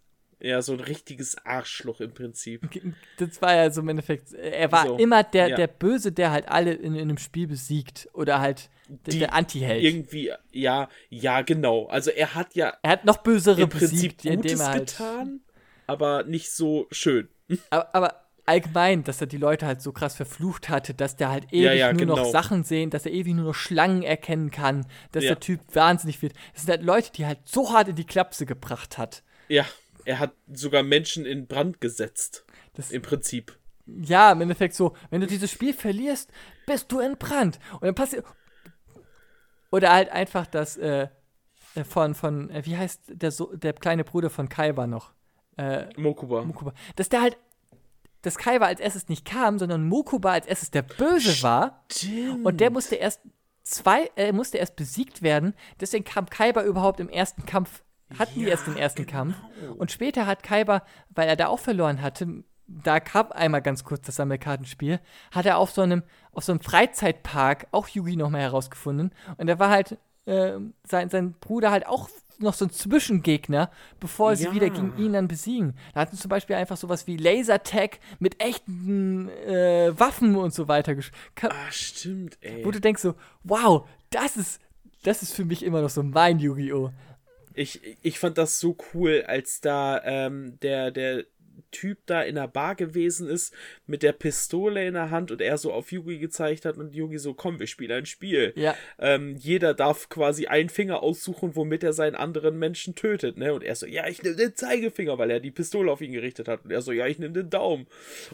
Speaker 1: Ja, so ein richtiges Arschloch im Prinzip.
Speaker 2: Das war ja so im Endeffekt, er war
Speaker 1: So,
Speaker 2: immer der,
Speaker 1: ja.
Speaker 2: der Böse, der halt alle in, in einem Spiel besiegt. Oder halt der,
Speaker 1: Die
Speaker 2: der Anti-Held.
Speaker 1: Irgendwie, ja, ja, genau. Also er hat ja
Speaker 2: Er hat noch bösere
Speaker 1: im Prinzip
Speaker 2: besiegt, indem
Speaker 1: Gutes
Speaker 2: er halt.
Speaker 1: getan, aber nicht so schön.
Speaker 2: Aber, aber allgemein, dass er die Leute halt so krass verflucht hatte, dass der halt ewig
Speaker 1: Ja, ja,
Speaker 2: nur noch
Speaker 1: genau.
Speaker 2: Sachen sehen, dass er ewig nur noch Schlangen erkennen kann, dass der Typ wahnsinnig wird. Das sind halt Leute, die halt so hart in die Klapse gebracht hat.
Speaker 1: Ja, er hat sogar Menschen in Brand gesetzt.
Speaker 2: Das,
Speaker 1: Im Prinzip.
Speaker 2: ja, im Endeffekt so, wenn du dieses Spiel verlierst, bist du entbrannt. Und dann passiert. Oder halt einfach das, äh, äh, von, von, äh, wie heißt der, so der kleine Bruder von Kaiba noch? Äh,
Speaker 1: Mokuba.
Speaker 2: Mokuba. Dass der halt, dass Kaiba als erstes nicht kam, sondern Mokuba als erstes der Böse war.
Speaker 1: Stimmt.
Speaker 2: Und der musste erst zwei, äh, musste erst besiegt werden. Deswegen kam Kaiba überhaupt im ersten Kampf, hatten die
Speaker 1: Ja,
Speaker 2: erst den ersten
Speaker 1: genau.
Speaker 2: Kampf. Und später hat Kaiba, weil er da auch verloren hatte, da kam einmal ganz kurz das Sammelkartenspiel, hat er auf so einem, auf so einem Freizeitpark auch Yugi nochmal herausgefunden. Und da war halt äh, sein, sein Bruder halt auch noch so ein Zwischengegner, bevor sie
Speaker 1: Ja.
Speaker 2: wieder gegen ihn dann besiegen. Da hatten sie zum Beispiel einfach sowas wie Lasertag mit echten äh, Waffen und so weiter
Speaker 1: Ah, stimmt, ey.
Speaker 2: wo du denkst so, wow, das ist, das ist für mich immer noch so mein Yu-Gi-Oh!
Speaker 1: Ich, ich fand das so cool, als da ähm, der, der Typ da in der Bar gewesen ist, mit der Pistole in der Hand und er so auf Yugi gezeigt hat und Yugi so, komm, wir spielen ein Spiel.
Speaker 2: Ja.
Speaker 1: Ähm, jeder darf quasi einen Finger aussuchen, womit er seinen anderen Menschen tötet, ne? Und er so, ja, ich nehme den Zeigefinger, weil er die Pistole auf ihn gerichtet hat. Und er so, ja, ich nehme den Daumen.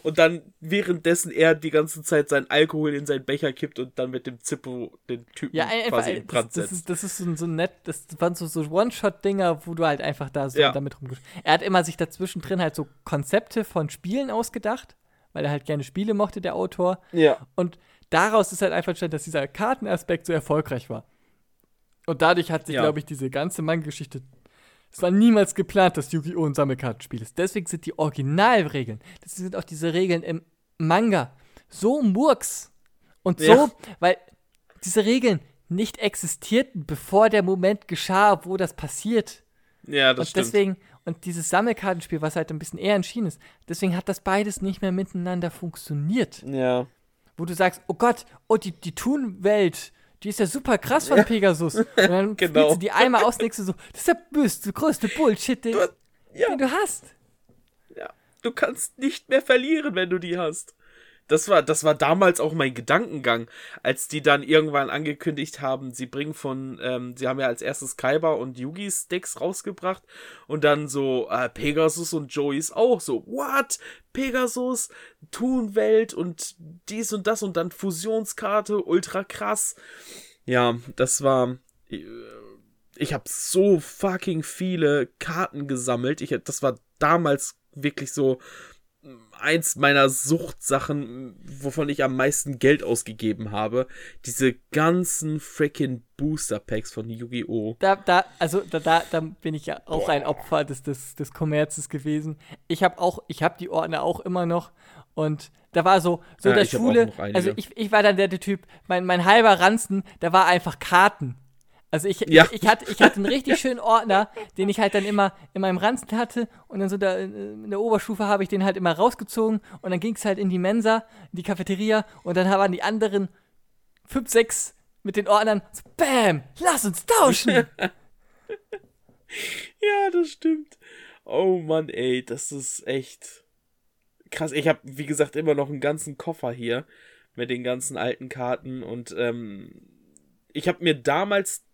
Speaker 1: Und dann, währenddessen er die ganze Zeit seinen Alkohol in seinen Becher kippt und dann mit dem Zippo den Typen
Speaker 2: Ja, einfach,
Speaker 1: quasi in
Speaker 2: das,
Speaker 1: Brand
Speaker 2: das,
Speaker 1: setzt.
Speaker 2: ist, das ist so, so nett, das waren so, so One-Shot-Dinger, wo du halt einfach da so
Speaker 1: Ja.
Speaker 2: damit rumgesch. Er hat immer sich dazwischen drin halt so Konzepte von Spielen ausgedacht, weil er halt gerne Spiele mochte, der Autor.
Speaker 1: ja.
Speaker 2: Und daraus ist halt einfach entstanden, dass dieser Kartenaspekt so erfolgreich war. Und dadurch hat sich,
Speaker 1: Ja.
Speaker 2: glaube ich, diese ganze Manga-Geschichte. Es war niemals geplant, dass Yu-Gi-Oh! ein Sammelkartenspiel ist. Deswegen sind die Originalregeln, das sind auch diese Regeln im Manga, so murks. Und so,
Speaker 1: Ja.
Speaker 2: weil diese Regeln nicht existierten, bevor der Moment geschah, wo das passiert.
Speaker 1: Ja, das
Speaker 2: und
Speaker 1: stimmt.
Speaker 2: deswegen, und dieses Sammelkartenspiel, was halt ein bisschen eher entschieden ist, deswegen hat das beides nicht mehr miteinander funktioniert
Speaker 1: ja.
Speaker 2: wo du sagst, oh Gott, oh, die, die Toon-Welt, die ist ja super krass von Pegasus. Und dann
Speaker 1: Genau.
Speaker 2: genau. du die einmal aus, denkst du so, das ist der böste, größte Bullshit, den,
Speaker 1: Du ja.
Speaker 2: den du hast.
Speaker 1: Ja, du kannst nicht mehr verlieren, wenn du die hast. Das war, das war damals auch mein Gedankengang, als die dann irgendwann angekündigt haben, sie bringen von, ähm, sie haben ja als erstes Kaiba und Yugis Decks rausgebracht und dann so äh, Pegasus und Joeys auch so, what? Pegasus, Toonwelt und dies und das und dann Fusionskarte, ultra krass. Ja, das war, äh, ich habe so fucking viele Karten gesammelt. Ich, das war damals wirklich so eins meiner Suchtsachen, wovon ich am meisten Geld ausgegeben habe. Diese ganzen freaking Booster Packs von Yu-Gi-Oh!
Speaker 2: Da, da, also da, da, da bin ich ja auch ein Opfer des, des, des Kommerzes gewesen. Ich habe auch, ich habe die Ordner auch immer noch und da war so, so
Speaker 1: Ja,
Speaker 2: der Schule, also ich, ich war dann der, der Typ, mein, mein halber Ranzen, da war einfach Karten. Also ich,
Speaker 1: Ja.
Speaker 2: ich, ich, hatte, ich hatte einen richtig schönen Ordner, den ich halt dann immer in meinem Ranzen hatte und dann so da, in der Oberstufe habe ich den halt immer rausgezogen und dann ging es halt in die Mensa, in die Cafeteria und dann waren die anderen fünf, sechs mit den Ordnern so, bam, lass uns tauschen.
Speaker 1: Ja, das stimmt. Oh Mann, ey, das ist echt krass. Ich habe, wie gesagt, immer noch einen ganzen Koffer hier mit den ganzen alten Karten und ähm, ich habe mir damals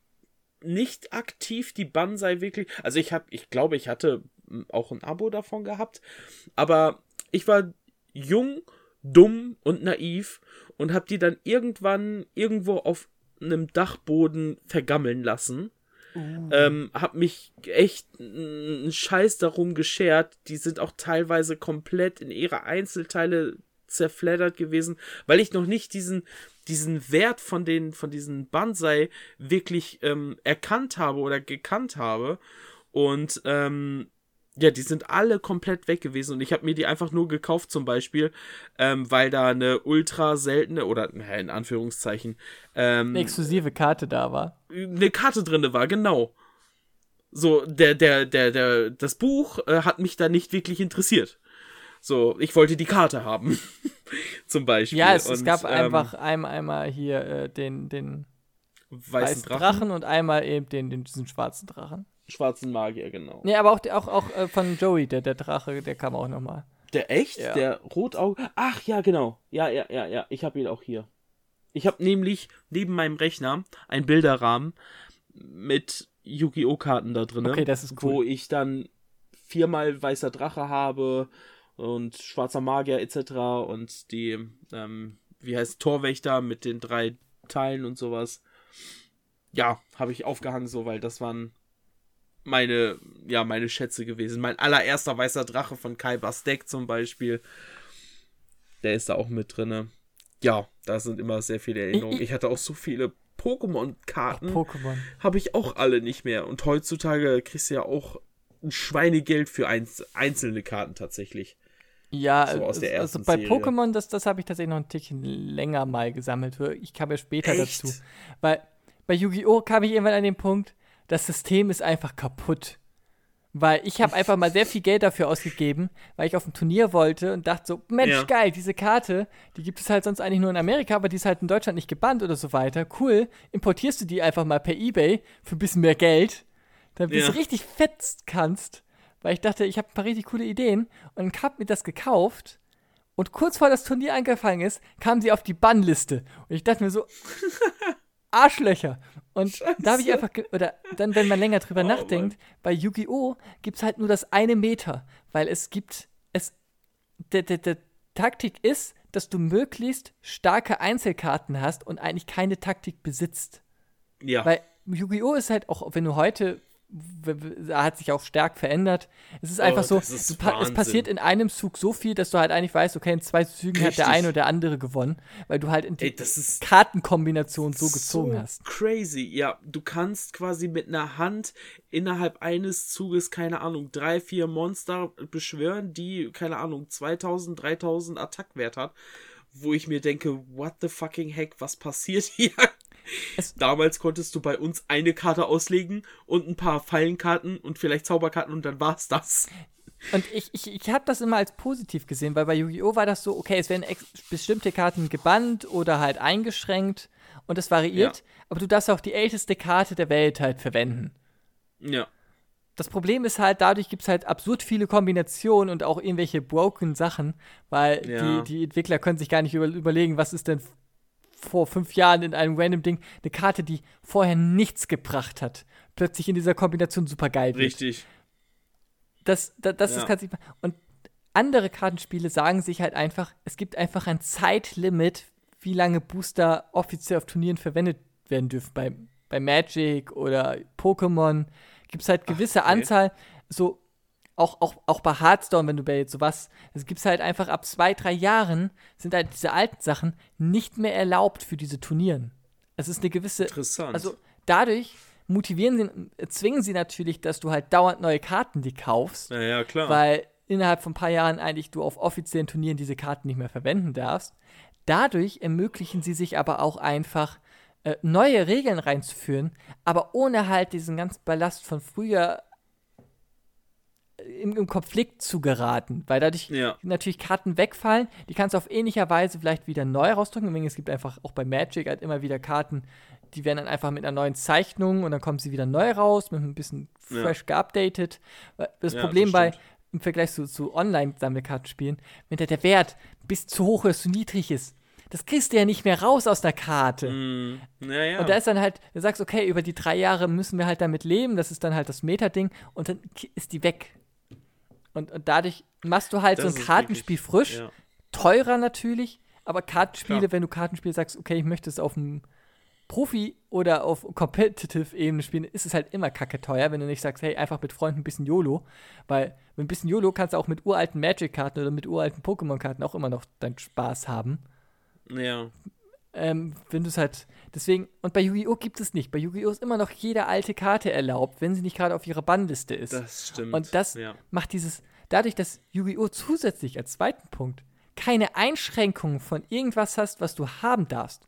Speaker 1: nicht aktiv die Banzai wirklich, also ich habe, ich glaube, ich hatte mm, auch ein Abo davon gehabt, aber ich war jung, dumm und naiv und habe die dann irgendwann irgendwo auf einem Dachboden vergammeln lassen. Ähm, hab mich echt einen Scheiß darum geschert. Die sind auch teilweise komplett in ihre Einzelteile zerfleddert gewesen, weil ich noch nicht diesen, diesen Wert von den, von diesen Banzai wirklich ähm, erkannt habe oder gekannt habe. Und ähm, ja, die sind alle komplett weg gewesen und ich habe mir die einfach nur gekauft zum Beispiel, ähm, weil da eine ultra seltene oder naja, in Anführungszeichen ähm,
Speaker 2: Eine exklusive Karte da war.
Speaker 1: eine Karte drinne war, genau. So, der, der, der, der, das Buch äh, hat mich da nicht wirklich interessiert. So, ich wollte die Karte haben. Zum Beispiel.
Speaker 2: Ja, es, es
Speaker 1: Und,
Speaker 2: gab
Speaker 1: ähm,
Speaker 2: einfach ein, einmal hier äh, den, den
Speaker 1: weißen
Speaker 2: weißen
Speaker 1: Drachen,
Speaker 2: Drachen. und einmal eben den, den diesen schwarzen Drachen.
Speaker 1: schwarzen Magier, genau.
Speaker 2: Nee, aber auch, auch, auch äh, von Joey, der, der Drache, der kam auch nochmal.
Speaker 1: Der echt?
Speaker 2: Ja.
Speaker 1: Der Rotauge? Ach ja, genau. Ja, ja, ja, ja. Ich habe ihn auch hier. Ich habe nämlich neben meinem Rechner einen Bilderrahmen mit Yu-Gi-Oh! Karten da drin.
Speaker 2: Okay, das ist cool.
Speaker 1: Wo ich dann viermal weißer Drache habe und schwarzer Magier etc. und die, ähm, wie heißt Torwächter mit den drei Teilen und sowas. Ja, habe ich aufgehangen so, weil das waren meine, ja, meine Schätze gewesen. Mein allererster weißer Drache von Kai Bastek zum Beispiel. Der ist da auch mit drinne. Ja, da sind immer sehr viele Erinnerungen. Ich hatte auch so viele Pokémon-Karten.
Speaker 2: Pokémon.
Speaker 1: Habe ich auch alle nicht mehr. Und heutzutage kriegst du ja auch ein Schweinegeld für einz einzelne Karten tatsächlich.
Speaker 2: Ja,
Speaker 1: So aus der
Speaker 2: also
Speaker 1: ersten
Speaker 2: bei
Speaker 1: Serie.
Speaker 2: Pokémon, das, das habe ich tatsächlich noch ein Tickchen länger mal gesammelt. Ich kam ja später
Speaker 1: Echt?
Speaker 2: dazu. Weil bei Yu-Gi-Oh! kam ich irgendwann an den Punkt, das System ist einfach kaputt. Weil ich habe einfach mal sehr viel Geld dafür ausgegeben, weil ich auf ein Turnier wollte und dachte so, Mensch,
Speaker 1: Ja.
Speaker 2: geil, diese Karte, die gibt es halt sonst eigentlich nur in Amerika, aber die ist halt in Deutschland nicht gebannt oder so weiter. Cool, importierst du die einfach mal per Ebay für ein bisschen mehr Geld, damit
Speaker 1: Ja.
Speaker 2: du richtig fett kannst. Weil ich dachte, ich habe ein paar richtig coole Ideen und hab mir das gekauft. Und kurz vor das Turnier angefangen ist, kam sie auf die Bannliste. Und ich dachte mir so, Arschlöcher. Und da habe ich einfach, oder dann, wenn man länger drüber
Speaker 1: Oh,
Speaker 2: nachdenkt, bei Yu-Gi-Oh! gibt es halt nur das eine Meter. Weil es gibt, es, der, der, der Taktik ist, dass du möglichst starke Einzelkarten hast und eigentlich keine Taktik besitzt.
Speaker 1: Ja.
Speaker 2: Weil Yu-Gi-Oh! ist halt auch, wenn du heute, hat sich auch stark verändert. Es ist einfach so,
Speaker 1: Oh, das ist
Speaker 2: pa es passiert in einem Zug so viel, dass du halt eigentlich weißt, okay, in zwei Zügen hat der
Speaker 1: Richtig.
Speaker 2: eine oder der andere gewonnen, weil du halt in die
Speaker 1: Ey,
Speaker 2: Kartenkombination so gezogen hast.
Speaker 1: Crazy, ja. Du kannst quasi mit einer Hand innerhalb eines Zuges, keine Ahnung, drei, vier Monster beschwören, die, keine Ahnung, 2000, 3000 Attackwert hat. Wo ich mir denke, what the fucking heck, was passiert hier?
Speaker 2: Es-
Speaker 1: Damals konntest du bei uns eine Karte auslegen und ein paar Fallenkarten und vielleicht Zauberkarten und dann war's das.
Speaker 2: Und ich, ich, ich habe das immer als positiv gesehen, weil bei Yu-Gi-Oh! war das so, okay, es werden bestimmte Karten gebannt oder halt eingeschränkt und das variiert, ja. aber du darfst auch die älteste Karte der Welt halt verwenden.
Speaker 1: Ja.
Speaker 2: Das Problem ist halt, dadurch gibt es halt absurd viele Kombinationen und auch irgendwelche broken Sachen, weil ja. die, die Entwickler können sich gar nicht über, überlegen, was ist denn vor fünf Jahren in einem random Ding eine Karte, die vorher nichts gebracht hat, plötzlich in dieser Kombination super geil wird.
Speaker 1: Richtig.
Speaker 2: Das, das, das ja. ist ganz Und andere Kartenspiele sagen sich halt einfach, es gibt einfach ein Zeitlimit, wie lange Booster offiziell auf Turnieren verwendet werden dürfen. Bei, bei Magic oder Pokémon gibt es halt gewisse Ach, okay. Anzahl, so auch, auch, auch bei Hearthstone, wenn du bei jetzt sowas, es gibt halt einfach ab zwei, drei Jahren sind halt diese alten Sachen nicht mehr erlaubt für diese Turnieren. Es ist eine gewisse.
Speaker 1: Interessant.
Speaker 2: Also dadurch motivieren sie, zwingen sie natürlich, dass du halt dauernd neue Karten die kaufst.
Speaker 1: Ja, ja, klar.
Speaker 2: Weil innerhalb von ein paar Jahren eigentlich du auf offiziellen Turnieren diese Karten nicht mehr verwenden darfst. Dadurch ermöglichen sie sich aber auch einfach, äh, neue Regeln reinzuführen, aber ohne halt diesen ganzen Ballast von früher im, im, Konflikt zu geraten, weil dadurch ja. natürlich Karten wegfallen. Die kannst du auf ähnlicher Weise vielleicht wieder neu rausdrücken. Es gibt einfach auch bei Magic halt immer wieder Karten, die werden dann einfach mit einer neuen Zeichnung und dann kommen sie wieder neu raus, mit ein bisschen fresh ja. geupdatet. Das ja, Problem das bei im Vergleich zu, zu Online-Sammelkartenspielen, wenn der, der Wert bis zu hoch ist, zu niedrig ist, das kriegst du ja nicht mehr raus aus der Karte.
Speaker 1: Mm, ja, ja.
Speaker 2: Und da ist dann halt, du sagst, okay, über die drei Jahre müssen wir halt damit leben, das ist dann halt das Meta-Ding und dann ist die weg. Und, und dadurch machst du halt das so ein Kartenspiel wirklich, frisch, ja. teurer natürlich, aber Kartenspiele, Klar. wenn du Kartenspiele sagst, okay, ich möchte es auf dem Profi- oder auf Competitive-Ebene spielen, ist es halt immer kacke teuer, wenn du nicht sagst, hey, einfach mit Freunden ein bisschen YOLO. Weil mit ein bisschen YOLO kannst du auch mit uralten Magic-Karten oder mit uralten Pokémon-Karten auch immer noch deinen Spaß haben.
Speaker 1: Ja.
Speaker 2: Ähm, wenn du es halt. Deswegen, und bei Yu-Gi-Oh! gibt es nicht. Bei Yu-Gi-Oh! ist immer noch jede alte Karte erlaubt, wenn sie nicht gerade auf ihrer Bannliste ist.
Speaker 1: Das stimmt.
Speaker 2: Und das ja. macht dieses. Dadurch, dass Yu-Gi-Oh! zusätzlich als zweiten Punkt keine Einschränkungen von irgendwas hast, was du haben darfst.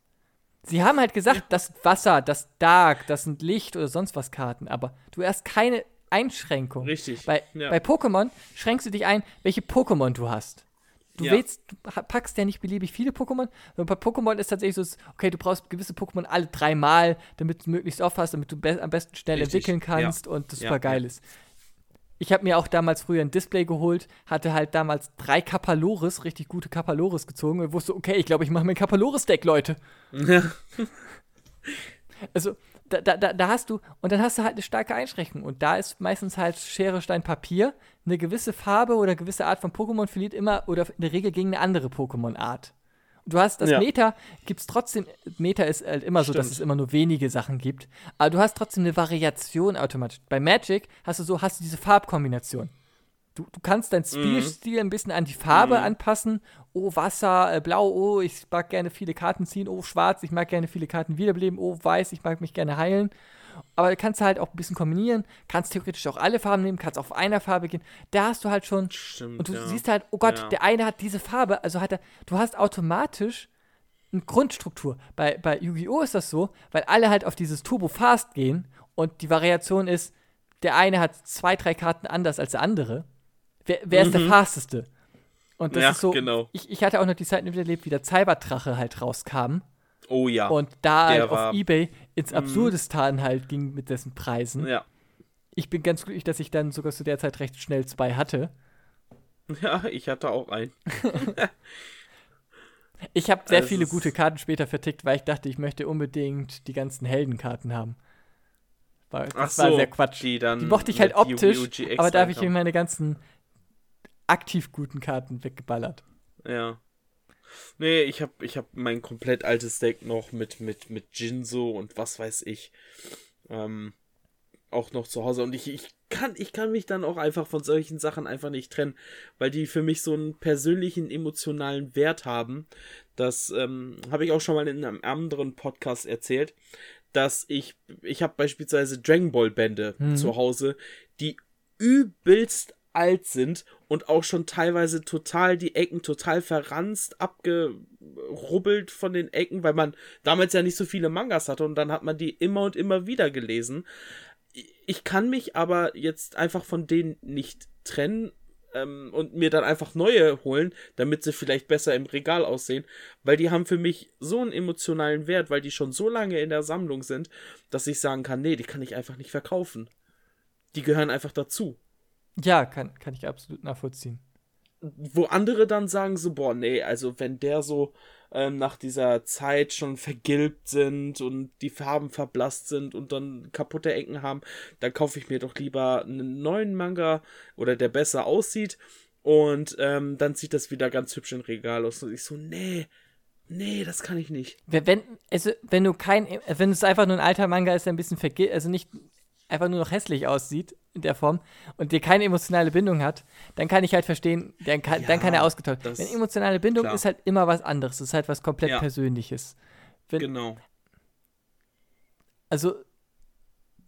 Speaker 2: Sie haben halt gesagt, das sind Wasser, das Dark, das sind Licht oder sonst was Karten, aber du hast keine Einschränkung.
Speaker 1: Richtig.
Speaker 2: Bei, ja. bei Pokémon schränkst du dich ein, welche Pokémon du hast. Du ja. willst, du packst ja nicht beliebig viele Pokémon. Und bei Pokémon ist tatsächlich so, okay, du brauchst gewisse Pokémon alle dreimal, damit du möglichst oft hast, damit du be am besten schnell Richtig. entwickeln kannst ja. und das super geil ist. Ich habe mir auch damals früher ein Display geholt, hatte halt damals drei Kapaloris, richtig gute Kapaloris gezogen und wusste, okay, ich glaube, ich mache mir ein Kapaloris-Deck, Leute. Ja. also, da, da, da hast du, und dann hast du halt eine starke Einschränkung. Und da ist meistens halt Schere, Stein, Papier. Eine gewisse Farbe oder gewisse Art von Pokémon verliert immer oder in der Regel gegen eine andere Pokémon-Art. Du hast das ja. Meta, gibt es trotzdem, Meta ist halt immer so, dass es immer nur wenige Sachen gibt, aber du hast trotzdem eine Variation automatisch. Bei Magic hast du so, hast du diese Farbkombination. Du, du kannst deinen mhm. Spielstil mhm. ein bisschen an die Farbe mhm. anpassen. Oh, Wasser, äh, Blau, oh, ich mag gerne viele Karten ziehen. Oh, Schwarz, ich mag gerne viele Karten wiederbeleben. Oh, Weiß, ich mag mich gerne heilen. Aber du kannst halt auch ein bisschen kombinieren. Kannst theoretisch auch alle Farben nehmen, kannst auf einer Farbe gehen. Da hast du halt schon.
Speaker 1: Stimmt,
Speaker 2: und du
Speaker 1: ja.
Speaker 2: siehst halt, oh Gott,
Speaker 1: ja.
Speaker 2: der eine hat diese Farbe. Also hat er, du hast automatisch eine Grundstruktur. Bei, bei Yu-Gi-Oh! ist das so, weil alle halt auf dieses Turbo Fast gehen und die Variation ist, der eine hat zwei, drei Karten anders als der andere. Wer, wer mhm. ist der mhm. fasteste? Und das
Speaker 1: ja,
Speaker 2: ist so.
Speaker 1: Genau.
Speaker 2: Ich, ich hatte auch noch die Zeit miterlebt, wie der Cyberdrache halt rauskam.
Speaker 1: Oh ja.
Speaker 2: Und da halt auf Ebay ins mhm. Absurdistan halt ging mit dessen Preisen.
Speaker 1: Ja.
Speaker 2: Ich bin ganz glücklich, dass ich dann sogar zu der Zeit recht schnell zwei hatte.
Speaker 1: Ja, ich hatte auch einen.
Speaker 2: ich habe sehr also viele gute Karten später vertickt, weil ich dachte, ich möchte unbedingt die ganzen Heldenkarten haben. das
Speaker 1: Ach
Speaker 2: war
Speaker 1: so,
Speaker 2: sehr Quatsch.
Speaker 1: Die,
Speaker 2: die mochte ich halt optisch, aber da habe ich mir meine ganzen aktiv guten Karten weggeballert.
Speaker 1: Ja. Nee, ich hab, ich hab mein komplett altes Deck noch mit, mit, mit Jinso und was weiß ich. Ähm, auch noch zu Hause. Und ich, ich, kann, ich kann mich dann auch einfach von solchen Sachen einfach nicht trennen, weil die für mich so einen persönlichen, emotionalen Wert haben. Das ähm, habe ich auch schon mal in einem anderen Podcast erzählt, dass ich, ich habe beispielsweise Dragon Ball Bände mhm. zu Hause, die übelst alt sind und auch schon teilweise total die Ecken total verranzt, abgerubbelt von den Ecken, weil man damals ja nicht so viele Mangas hatte und dann hat man die immer und immer wieder gelesen. Ich kann mich aber jetzt einfach von denen nicht trennen, ähm, und mir dann einfach neue holen, damit sie vielleicht besser im Regal aussehen, weil die haben für mich so einen emotionalen Wert, weil die schon so lange in der Sammlung sind, dass ich sagen kann, nee, die kann ich einfach nicht verkaufen. Die gehören einfach dazu.
Speaker 2: Ja, kann, kann ich absolut nachvollziehen.
Speaker 1: Wo andere dann sagen so, boah, nee, also wenn der so ähm, nach dieser Zeit schon vergilbt sind und die Farben verblasst sind und dann kaputte Ecken haben, dann kaufe ich mir doch lieber einen neuen Manga oder der besser aussieht und ähm, dann sieht das wieder ganz hübsch im Regal aus und ich so, nee, Nee, das kann ich nicht.
Speaker 2: Wenn, also, wenn du kein, wenn es einfach nur ein alter Manga ist, der ein bisschen vergilbt, also nicht einfach nur noch hässlich aussieht in der Form und dir keine emotionale Bindung hat, dann kann ich halt verstehen, dann kann, ja, dann kann er ausgetauscht. Wenn emotionale Bindung klar. ist halt immer was anderes, das ist halt was komplett ja. Persönliches. Wenn,
Speaker 1: genau.
Speaker 2: Also,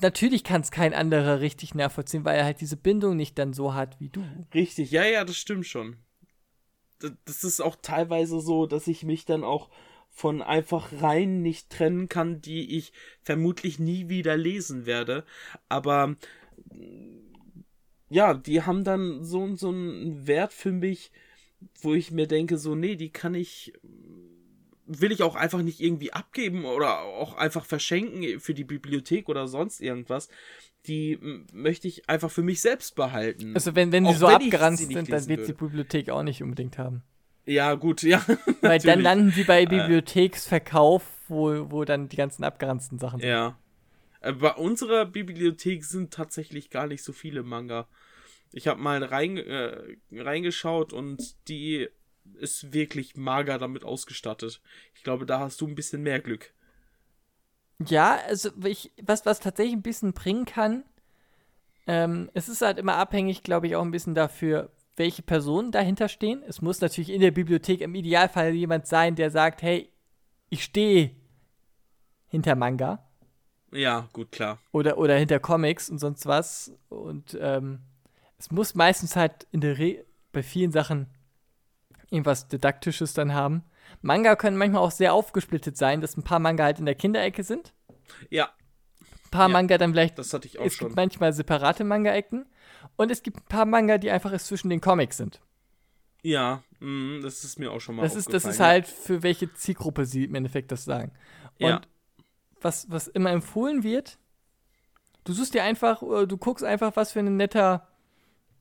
Speaker 2: natürlich kann es kein anderer richtig nachvollziehen, weil er halt diese Bindung nicht dann so hat wie du.
Speaker 1: Richtig, ja, ja, das stimmt schon. Das ist auch teilweise so, dass ich mich dann auch von einfach rein nicht trennen kann, die ich vermutlich nie wieder lesen werde. Aber ja, die haben dann so, so einen Wert für mich, wo ich mir denke, so, nee, die kann ich, will ich auch einfach nicht irgendwie abgeben oder auch einfach verschenken für die Bibliothek oder sonst irgendwas. Die möchte ich einfach für mich selbst behalten.
Speaker 2: Also wenn, wenn die so abgeranzt sind, dann wird die Bibliothek auch nicht unbedingt haben.
Speaker 1: Ja, gut, ja.
Speaker 2: Weil dann landen sie bei äh. Bibliotheksverkauf, wo, wo dann die ganzen abgeranzten Sachen
Speaker 1: sind. Ja. Äh, bei unserer Bibliothek sind tatsächlich gar nicht so viele Manga. Ich habe mal rein, äh, reingeschaut und die ist wirklich mager damit ausgestattet. Ich glaube, da hast du ein bisschen mehr Glück.
Speaker 2: Ja, also ich, was, was tatsächlich ein bisschen bringen kann, ähm, es ist halt immer abhängig, glaube ich, auch ein bisschen dafür, welche Personen dahinter stehen. Es muss natürlich in der Bibliothek im Idealfall jemand sein, der sagt, hey, ich stehe hinter Manga.
Speaker 1: Ja, gut, klar.
Speaker 2: Oder, oder hinter Comics und sonst was. Und ähm, es muss meistens halt in der Re bei vielen Sachen irgendwas Didaktisches dann haben. Manga können manchmal auch sehr aufgesplittet sein, dass ein paar Manga halt in der Kinderecke sind.
Speaker 1: Ja.
Speaker 2: Ein paar ja, Manga dann vielleicht.
Speaker 1: Das hatte ich auch
Speaker 2: es
Speaker 1: schon.
Speaker 2: Gibt manchmal separate Manga-Ecken. Und es gibt ein paar Manga, die einfach zwischen den Comics sind.
Speaker 1: Ja, mh, das ist mir auch schon mal
Speaker 2: das ist Das ist halt, für welche Zielgruppe sie im Endeffekt das sagen. Und ja. was, was immer empfohlen wird, du suchst dir einfach, du guckst einfach, was für ein netter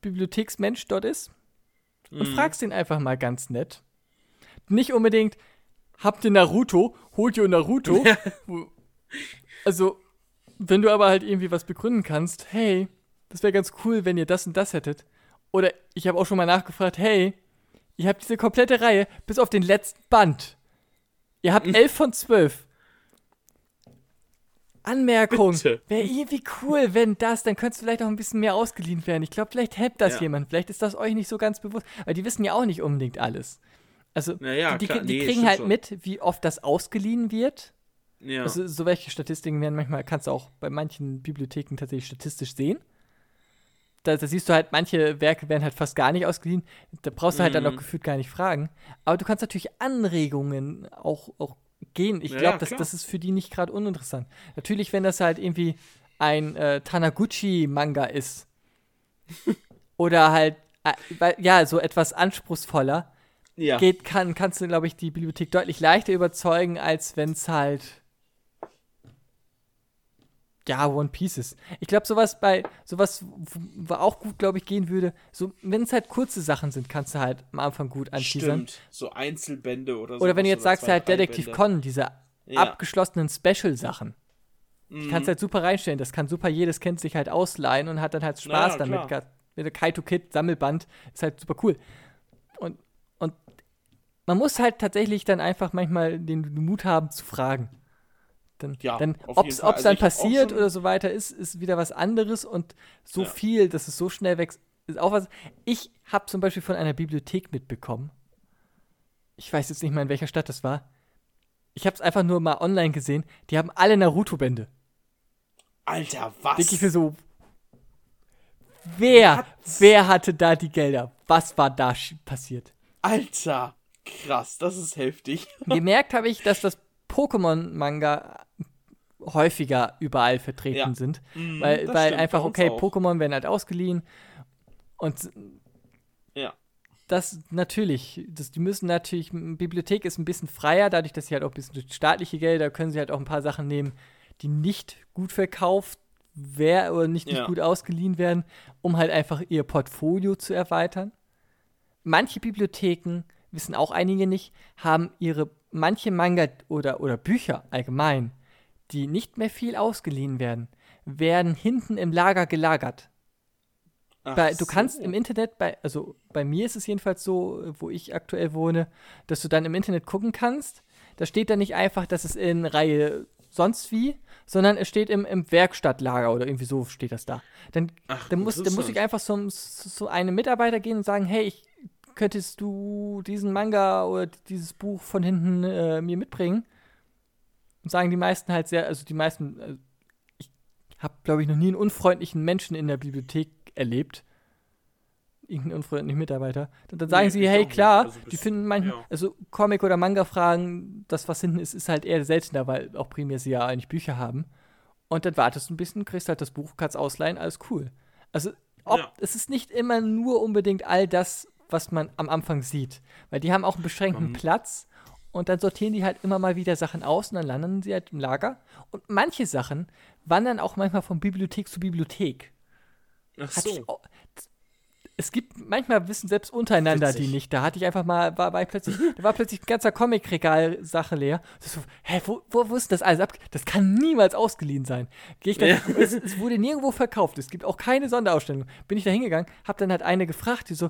Speaker 2: Bibliotheksmensch dort ist und mhm. fragst ihn einfach mal ganz nett. Nicht unbedingt, habt ihr Naruto? Holt ihr Naruto? also, wenn du aber halt irgendwie was begründen kannst, hey, das wäre ganz cool, wenn ihr das und das hättet. Oder ich habe auch schon mal nachgefragt, hey, ihr habt diese komplette Reihe bis auf den letzten Band. Ihr habt 11 von 12. Anmerkung. Wäre irgendwie cool, wenn das, dann könnte es vielleicht auch ein bisschen mehr ausgeliehen werden. Ich glaube, vielleicht hält das ja. jemand. Vielleicht ist das euch nicht so ganz bewusst. Weil die wissen ja auch nicht unbedingt alles. Also,
Speaker 1: ja,
Speaker 2: die, die, die nee, kriegen halt schon. mit, wie oft das ausgeliehen wird. Ja. Also, so welche Statistiken werden manchmal, kannst du auch bei manchen Bibliotheken tatsächlich statistisch sehen da, da, siehst du halt, manche Werke werden halt fast gar nicht ausgeliehen. Da brauchst du halt mm. dann noch mhm. gefühlt gar nicht fragen. Aber du kannst natürlich Anregungen auch, auch gehen. Ich glaube, ja, das, das ist für die nicht gerade uninteressant. Natürlich, wenn das halt irgendwie ein äh, Tanaguchi-Manga ist. oder halt, äh, ja, so etwas anspruchsvoller. Ja. Geht, kann, kannst du, glaube ich, die Bibliothek deutlich leichter überzeugen, als wenn es halt ja, One Pieces. Ich glaube, sowas bei, sowas, wo auch gut, glaube ich, gehen würde, so, wenn es halt kurze Sachen sind, kannst du halt am Anfang gut anteasern. Stimmt,
Speaker 1: so Einzelbände oder so.
Speaker 2: Oder wenn du jetzt sagst, halt Detektiv Con, diese ja. abgeschlossenen Special-Sachen. Mhm. kannst halt super reinstellen. Das kann super, jedes Kind sich halt ausleihen und hat dann halt Spaß naja, damit. Mit der Kaito Kid Sammelband ist halt super cool. Und, und man muss halt tatsächlich dann einfach manchmal den Mut haben zu fragen. Dann, ja, dann ob es also dann passiert oder so weiter ist, ist wieder was anderes und so ja. viel, dass es so schnell wächst, ist auch was. Ich habe zum Beispiel von einer Bibliothek mitbekommen. Ich weiß jetzt nicht mal, in welcher Stadt das war. Ich habe es einfach nur mal online gesehen. Die haben alle Naruto-Bände.
Speaker 1: Alter, was?
Speaker 2: Denke ich mir so. Wer, wer hatte da die Gelder? Was war da passiert?
Speaker 1: Alter, krass, das ist heftig.
Speaker 2: Gemerkt habe ich, dass das Pokémon-Manga häufiger überall vertreten ja. sind. Mhm, weil weil einfach, okay, Pokémon werden halt ausgeliehen und
Speaker 1: Ja.
Speaker 2: Das natürlich, das, die müssen natürlich, Bibliothek ist ein bisschen freier, dadurch, dass sie halt auch ein bisschen durch staatliche Gelder können sie halt auch ein paar Sachen nehmen, die nicht gut verkauft werden oder nicht, nicht
Speaker 1: Ja.
Speaker 2: gut ausgeliehen werden, um halt einfach ihr Portfolio zu erweitern. Manche Bibliotheken, wissen auch einige nicht, haben ihre manche Manga oder, oder Bücher allgemein, die nicht mehr viel ausgeliehen werden, werden hinten im Lager gelagert. Bei, du kannst
Speaker 1: so.
Speaker 2: im Internet, bei, also bei mir ist es jedenfalls so, wo ich aktuell wohne, dass du dann im Internet gucken kannst. Da steht dann nicht einfach, dass es in Reihe sonst wie, sondern es steht im, im Werkstattlager oder irgendwie so steht das da. Dann,
Speaker 1: Ach,
Speaker 2: dann, muss, dann muss ich einfach zum, zu einem Mitarbeiter gehen und sagen, hey, ich, könntest du diesen Manga oder dieses Buch von hinten äh, mir mitbringen? Und sagen die meisten halt sehr, also die meisten, äh, ich habe, glaube ich, noch nie einen unfreundlichen Menschen in der Bibliothek erlebt. Irgendeinen unfreundlichen Mitarbeiter. Dann, dann sagen
Speaker 1: Nee,
Speaker 2: sie, hey, klar,
Speaker 1: Also
Speaker 2: die finden manchmal,
Speaker 1: ja.
Speaker 2: also Comic- oder Manga-Fragen, das, was hinten ist, ist halt eher seltener, weil auch primär sie ja eigentlich Bücher haben. Und dann wartest du ein bisschen, kriegst halt das Buch, kannst ausleihen, alles cool. Also, ob,
Speaker 1: Ja.
Speaker 2: es ist nicht immer nur unbedingt all das, was man am Anfang sieht. Weil die haben auch einen beschränkten
Speaker 1: Mhm.
Speaker 2: Platz und dann sortieren die halt immer mal wieder Sachen aus und dann landen sie halt im Lager. Und manche Sachen wandern auch manchmal von Bibliothek zu Bibliothek.
Speaker 1: Ach so.
Speaker 2: auch, es gibt manchmal wissen selbst untereinander
Speaker 1: Witzig.
Speaker 2: die nicht. Da hatte ich einfach mal, war, war ich plötzlich, da war plötzlich ein ganzer Comic-Regal Sache leer. So, hä, wo, wo, wo ist das alles ab? Das kann niemals ausgeliehen sein. Gehe ich dann,
Speaker 1: Ja.
Speaker 2: es, es wurde nirgendwo verkauft. Es gibt auch keine Sonderausstellung. Bin ich da hingegangen, hab dann halt eine gefragt, die so,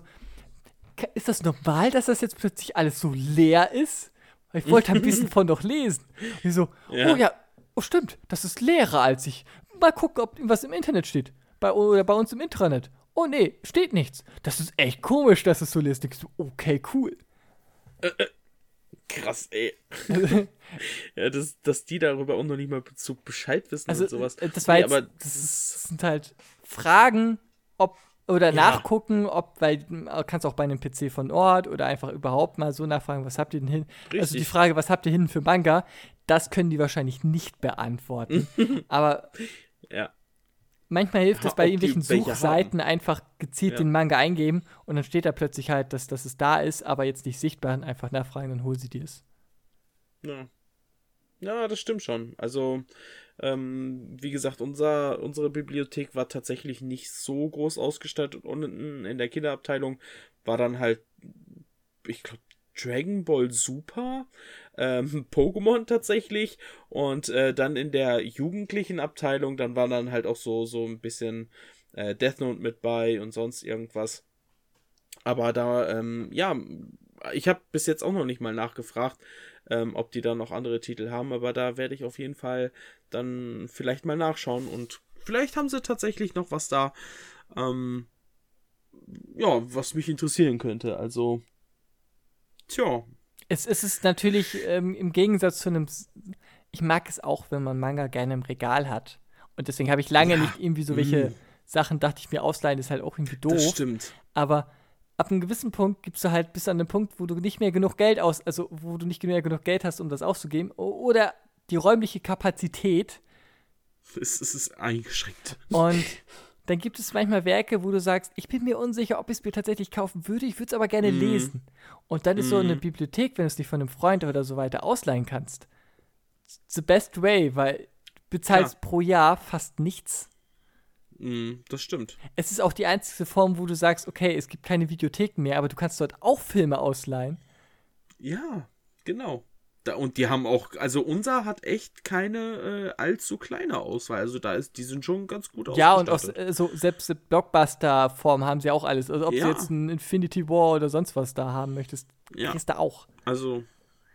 Speaker 2: "Ka- ist das normal, dass das jetzt plötzlich alles so leer ist? Ich wollte ein bisschen von doch lesen. Und die so,
Speaker 1: Ja.
Speaker 2: oh ja, oh stimmt, das ist leerer als ich. Mal gucken, ob was im Internet steht. Bei, oder bei uns im Intranet. Oh nee, steht nichts. Das ist echt komisch, dass es so leer ist. Ich so, okay, cool.
Speaker 1: Krass, ey. ja, dass, dass die darüber auch noch nicht mal Bezug Bescheid wissen
Speaker 2: Also,
Speaker 1: und sowas.
Speaker 2: äh, das war
Speaker 1: Nee,
Speaker 2: jetzt,
Speaker 1: aber
Speaker 2: das, das sind halt Fragen, ob oder
Speaker 1: Ja.
Speaker 2: nachgucken, ob, weil du kannst auch bei einem PC von Ort oder einfach überhaupt mal so nachfragen, was habt ihr denn hin? Also die
Speaker 1: Richtig.
Speaker 2: Frage, was habt ihr hin für Manga, das können die wahrscheinlich nicht beantworten. Aber
Speaker 1: Ja.
Speaker 2: manchmal hilft es bei irgendwelchen
Speaker 1: welche
Speaker 2: Suchseiten einfach gezielt
Speaker 1: Ja.
Speaker 2: den Manga eingeben und dann steht da plötzlich halt, dass, dass es da ist, aber jetzt nicht sichtbar und einfach nachfragen, dann hol sie dir es.
Speaker 1: Ja. Ja, das stimmt schon. Also, ähm, wie gesagt, unser, unsere Bibliothek war tatsächlich nicht so groß ausgestattet. Unten in der Kinderabteilung war dann halt, ich glaube, Dragon Ball Super, ähm, Pokémon tatsächlich. Und äh, dann in der jugendlichen Abteilung, dann war dann halt auch so, so ein bisschen äh, Death Note mit bei und sonst irgendwas. Aber da, ähm, ja, ich habe bis jetzt auch noch nicht mal nachgefragt, ähm, ob die da noch andere Titel haben, aber da werde ich auf jeden Fall dann vielleicht mal nachschauen und vielleicht haben sie tatsächlich noch was da, ähm, ja, was mich interessieren könnte. Also, tja,
Speaker 2: Es, es ist natürlich ähm, im Gegensatz zu einem. Ich mag es auch, wenn man Manga gerne im Regal hat. Und deswegen habe ich lange
Speaker 1: Ja.
Speaker 2: nicht irgendwie so welche
Speaker 1: Mm.
Speaker 2: Sachen, dachte ich mir, ausleihen ist halt auch irgendwie
Speaker 1: das
Speaker 2: doof.
Speaker 1: stimmt.
Speaker 2: Aber ab einem gewissen Punkt gibst du halt bis an den Punkt, wo du nicht mehr genug Geld aus, also wo du nicht mehr genug Geld hast, um das auszugeben. Oder die räumliche Kapazität.
Speaker 1: Es, es ist eingeschränkt.
Speaker 2: Und dann gibt es manchmal Werke, wo du sagst, ich bin mir unsicher, ob ich es mir tatsächlich kaufen würde, ich würde es aber gerne
Speaker 1: Mhm.
Speaker 2: lesen. Und dann ist so eine
Speaker 1: Mhm.
Speaker 2: Bibliothek, wenn du es nicht von einem Freund oder so weiter ausleihen kannst, the best way, weil du bezahlst
Speaker 1: Klar.
Speaker 2: pro Jahr fast nichts.
Speaker 1: Mm, das stimmt.
Speaker 2: Es ist auch die einzige Form, wo du sagst, okay, es gibt keine Videotheken mehr, aber du kannst dort auch Filme ausleihen.
Speaker 1: Ja, genau. Da, und die haben auch, also unser hat echt keine äh, allzu kleine Auswahl. Also da ist, die sind schon ganz gut
Speaker 2: Ja, und aus,
Speaker 1: ausgestattet.
Speaker 2: äh, so selbst Blockbuster-Form haben sie auch alles. Also ob
Speaker 1: Ja.
Speaker 2: du jetzt ein Infinity War oder sonst was da haben möchtest,
Speaker 1: Ja.
Speaker 2: kriegst du auch.
Speaker 1: Also,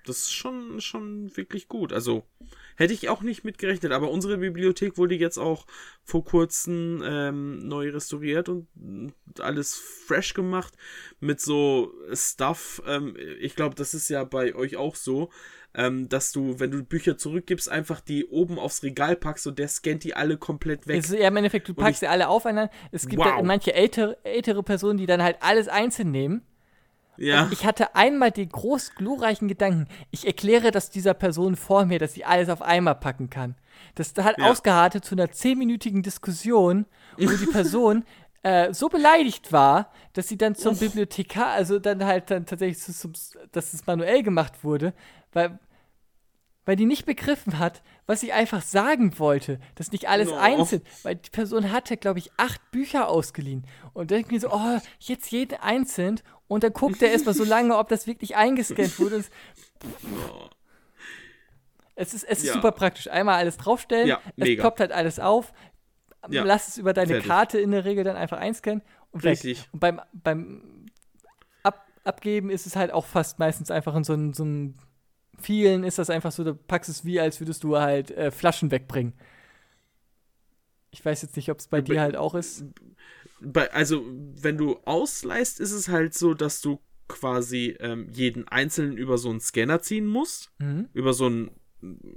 Speaker 1: das ist schon, schon wirklich gut. Also, hätte ich auch nicht mit gerechnet, aber unsere Bibliothek wurde jetzt auch vor kurzem ähm, neu restauriert und alles fresh gemacht mit so Stuff. Ähm, ich glaube, das ist ja bei euch auch so, ähm, dass du, wenn du Bücher zurückgibst, einfach die oben aufs Regal packst und der scannt die alle komplett weg.
Speaker 2: Ist ja im Endeffekt, du packst
Speaker 1: ich-
Speaker 2: sie alle aufeinander. Es gibt
Speaker 1: Wow.
Speaker 2: ja manche ältere, ältere Personen, die dann halt alles einzeln nehmen.
Speaker 1: Ja.
Speaker 2: Ich hatte einmal den groß glorreichen Gedanken, ich erkläre das dieser Person vor mir, dass sie alles auf einmal packen kann. Das hat
Speaker 1: Ja.
Speaker 2: ausgeartet zu einer zehnminütigen Diskussion, wo die Person äh, so beleidigt war, dass sie dann zum Uff. Bibliothekar, also dann halt dann tatsächlich, zum, dass es manuell gemacht wurde, weil, weil die nicht begriffen hat, was sie einfach sagen wollte, dass nicht alles no. einzeln, weil die Person hatte, glaube ich, acht Bücher ausgeliehen und denkt mir so, oh, jetzt jeden einzeln und dann guckt er erstmal so lange, ob das wirklich eingescannt wurde. Es ist, es ist ja. super praktisch. Einmal alles draufstellen, ja, es poppt halt alles auf. Ja. Lass es über deine Fertig. Karte in der Regel dann einfach einscannen. Und Richtig. Und beim, beim Ab Abgeben ist es halt auch fast meistens einfach in so einem so vielen ist das einfach so, du packst es wie, als würdest du halt äh, Flaschen wegbringen. Ich weiß jetzt nicht, ob es bei, bei dir halt auch ist.
Speaker 1: Bei, also, wenn du ausleihst, ist es halt so, dass du quasi ähm, jeden einzelnen über so einen Scanner ziehen musst. Mhm. Über so einen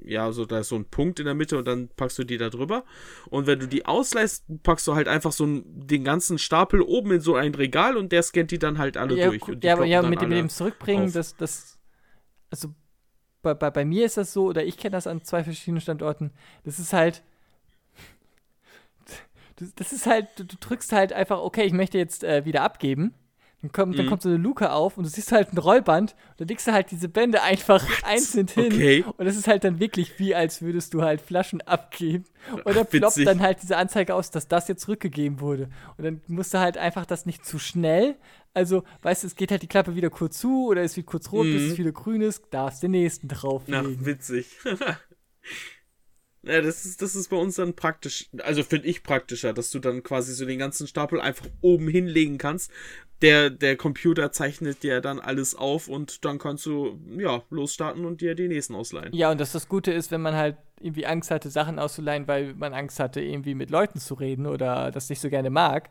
Speaker 1: ja, so da ist so ein Punkt in der Mitte und dann packst du die da drüber. Und wenn du die ausleihst, packst du halt einfach so einen, den ganzen Stapel oben in so ein Regal und der scannt die dann halt alle
Speaker 2: ja,
Speaker 1: durch.
Speaker 2: ja, aber ja, mit dem, mit dem Zurückbringen, das, das, also bei, bei, bei mir ist das so, oder ich kenne das an zwei verschiedenen Standorten, das ist halt, das ist halt, du, du drückst halt einfach, okay, ich möchte jetzt äh, wieder abgeben. Dann kommt, mhm. dann kommt so eine Luke auf und du siehst halt ein Rollband und dann legst du halt diese Bände einfach What? einzeln hin. Okay. Und das ist halt dann wirklich wie, als würdest du halt Flaschen abgeben. Und dann ploppt dann halt diese Anzeige aus, dass das jetzt zurückgegeben wurde. Und dann musst du halt einfach das nicht zu schnell. Also, weißt du, es geht halt die Klappe wieder kurz zu oder ist wie kurz rot, mhm. bis es wieder grün ist, darfst den nächsten drauflegen.
Speaker 1: Na, witzig. Ja, das ist, das ist bei uns dann praktisch, also finde ich praktischer, dass du dann quasi so den ganzen Stapel einfach oben hinlegen kannst der, der Computer zeichnet dir dann alles auf und dann kannst du, ja, losstarten und dir die nächsten ausleihen.
Speaker 2: Ja, und das das Gute ist, wenn man halt irgendwie Angst hatte, Sachen auszuleihen, weil man Angst hatte, irgendwie mit Leuten zu reden oder das nicht so gerne mag.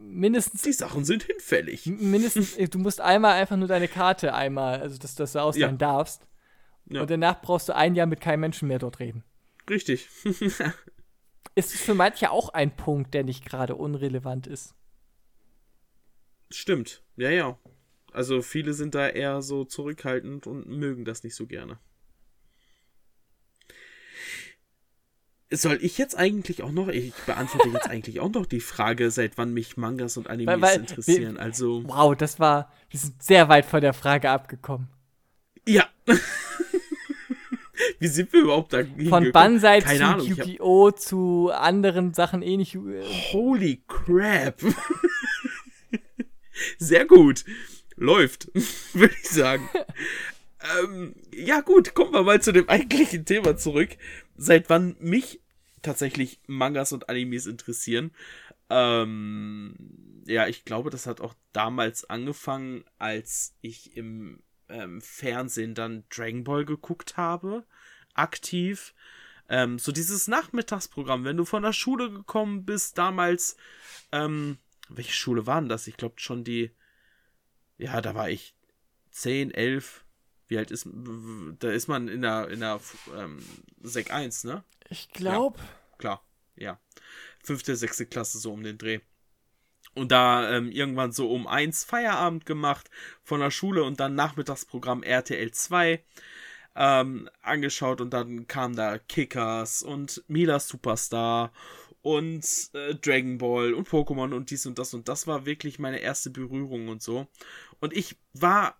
Speaker 2: Mindestens.
Speaker 1: Die Sachen sind hinfällig.
Speaker 2: Mindestens, du musst einmal einfach nur deine Karte einmal, also dass, dass du ausleihen ja. darfst. Ja. Und danach brauchst du ein Jahr mit keinem Menschen mehr dort reden.
Speaker 1: Richtig.
Speaker 2: ist für manche auch ein Punkt, der nicht gerade unrelevant ist.
Speaker 1: Stimmt, ja, ja. Also viele sind da eher so zurückhaltend und mögen das nicht so gerne. Soll ich jetzt eigentlich auch noch, ich beantworte jetzt eigentlich auch noch die Frage, seit wann mich Mangas und Animes weil, weil, interessieren. Wir, also.
Speaker 2: Wow, das war, wir sind sehr weit von der Frage abgekommen.
Speaker 1: Ja. Wie sind wir überhaupt da
Speaker 2: Von Banzai zu Yu-Gi-Oh! zu anderen Sachen ähnlich.
Speaker 1: Eh Holy crap. Sehr gut. Läuft, würde ich sagen. ähm, ja, gut, kommen wir mal zu dem eigentlichen Thema zurück. Seit wann mich tatsächlich Mangas und Animes interessieren. Ähm, ja, ich glaube, das hat auch damals angefangen, als ich im ähm, Fernsehen dann Dragon Ball geguckt habe. Aktiv. Ähm, so dieses Nachmittagsprogramm, wenn du von der Schule gekommen bist, damals, ähm, welche Schule waren das? Ich glaube schon die, ja, da war ich 10, 11. Wie alt ist, da ist man in der, in der ähm, Sek 1, ne?
Speaker 2: Ich glaube.
Speaker 1: Ja, klar, ja. Fünfte, sechste Klasse so um den Dreh. Und da ähm, irgendwann so um eins Feierabend gemacht von der Schule und dann Nachmittagsprogramm RTL 2 ähm, angeschaut und dann kam da Kickers und Mila Superstar und äh, Dragon Ball und Pokémon und dies und das und das war wirklich meine erste Berührung und so. Und ich war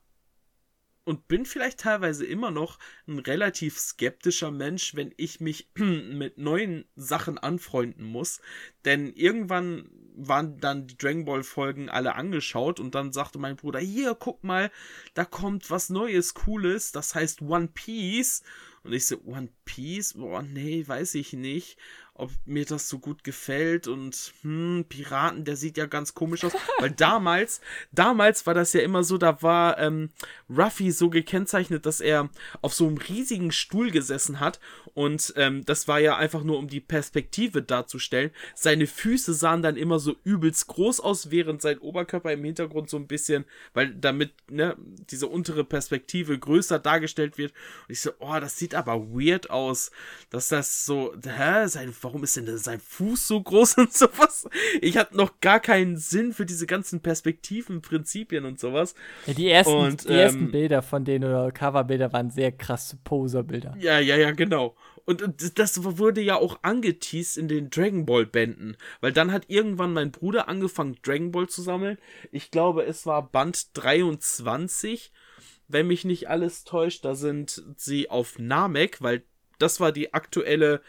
Speaker 1: und bin vielleicht teilweise immer noch ein relativ skeptischer Mensch, wenn ich mich mit neuen Sachen anfreunden muss. Denn irgendwann waren dann die Dragon Ball Folgen alle angeschaut und dann sagte mein Bruder, hier, guck mal, da kommt was Neues, Cooles, das heißt One Piece. Und ich so, One Piece? Boah, nee, weiß ich nicht ob mir das so gut gefällt und hm, Piraten, der sieht ja ganz komisch aus. Weil damals, damals war das ja immer so, da war ähm, Ruffy so gekennzeichnet, dass er auf so einem riesigen Stuhl gesessen hat und ähm, das war ja einfach nur, um die Perspektive darzustellen. Seine Füße sahen dann immer so übelst groß aus, während sein Oberkörper im Hintergrund so ein bisschen, weil damit ne, diese untere Perspektive größer dargestellt wird. Und ich so, oh, das sieht aber weird aus, dass das so, hä, sein, warum ist denn sein Fuß so groß und sowas? Ich hatte noch gar keinen Sinn für diese ganzen Perspektiven, Prinzipien und sowas.
Speaker 2: Ja, die ersten,
Speaker 1: Und,
Speaker 2: die ersten
Speaker 1: ähm,
Speaker 2: Bilder von denen oder Coverbilder waren sehr krasse Poser-Bilder.
Speaker 1: Ja, ja, ja, genau. Und und das wurde ja auch angeteased in den Dragon Ball Bänden, weil dann hat irgendwann mein Bruder angefangen Dragon Ball zu sammeln. Ich glaube, es war Band 23, wenn mich nicht alles täuscht, da sind sie auf Namek, weil das war die aktuelle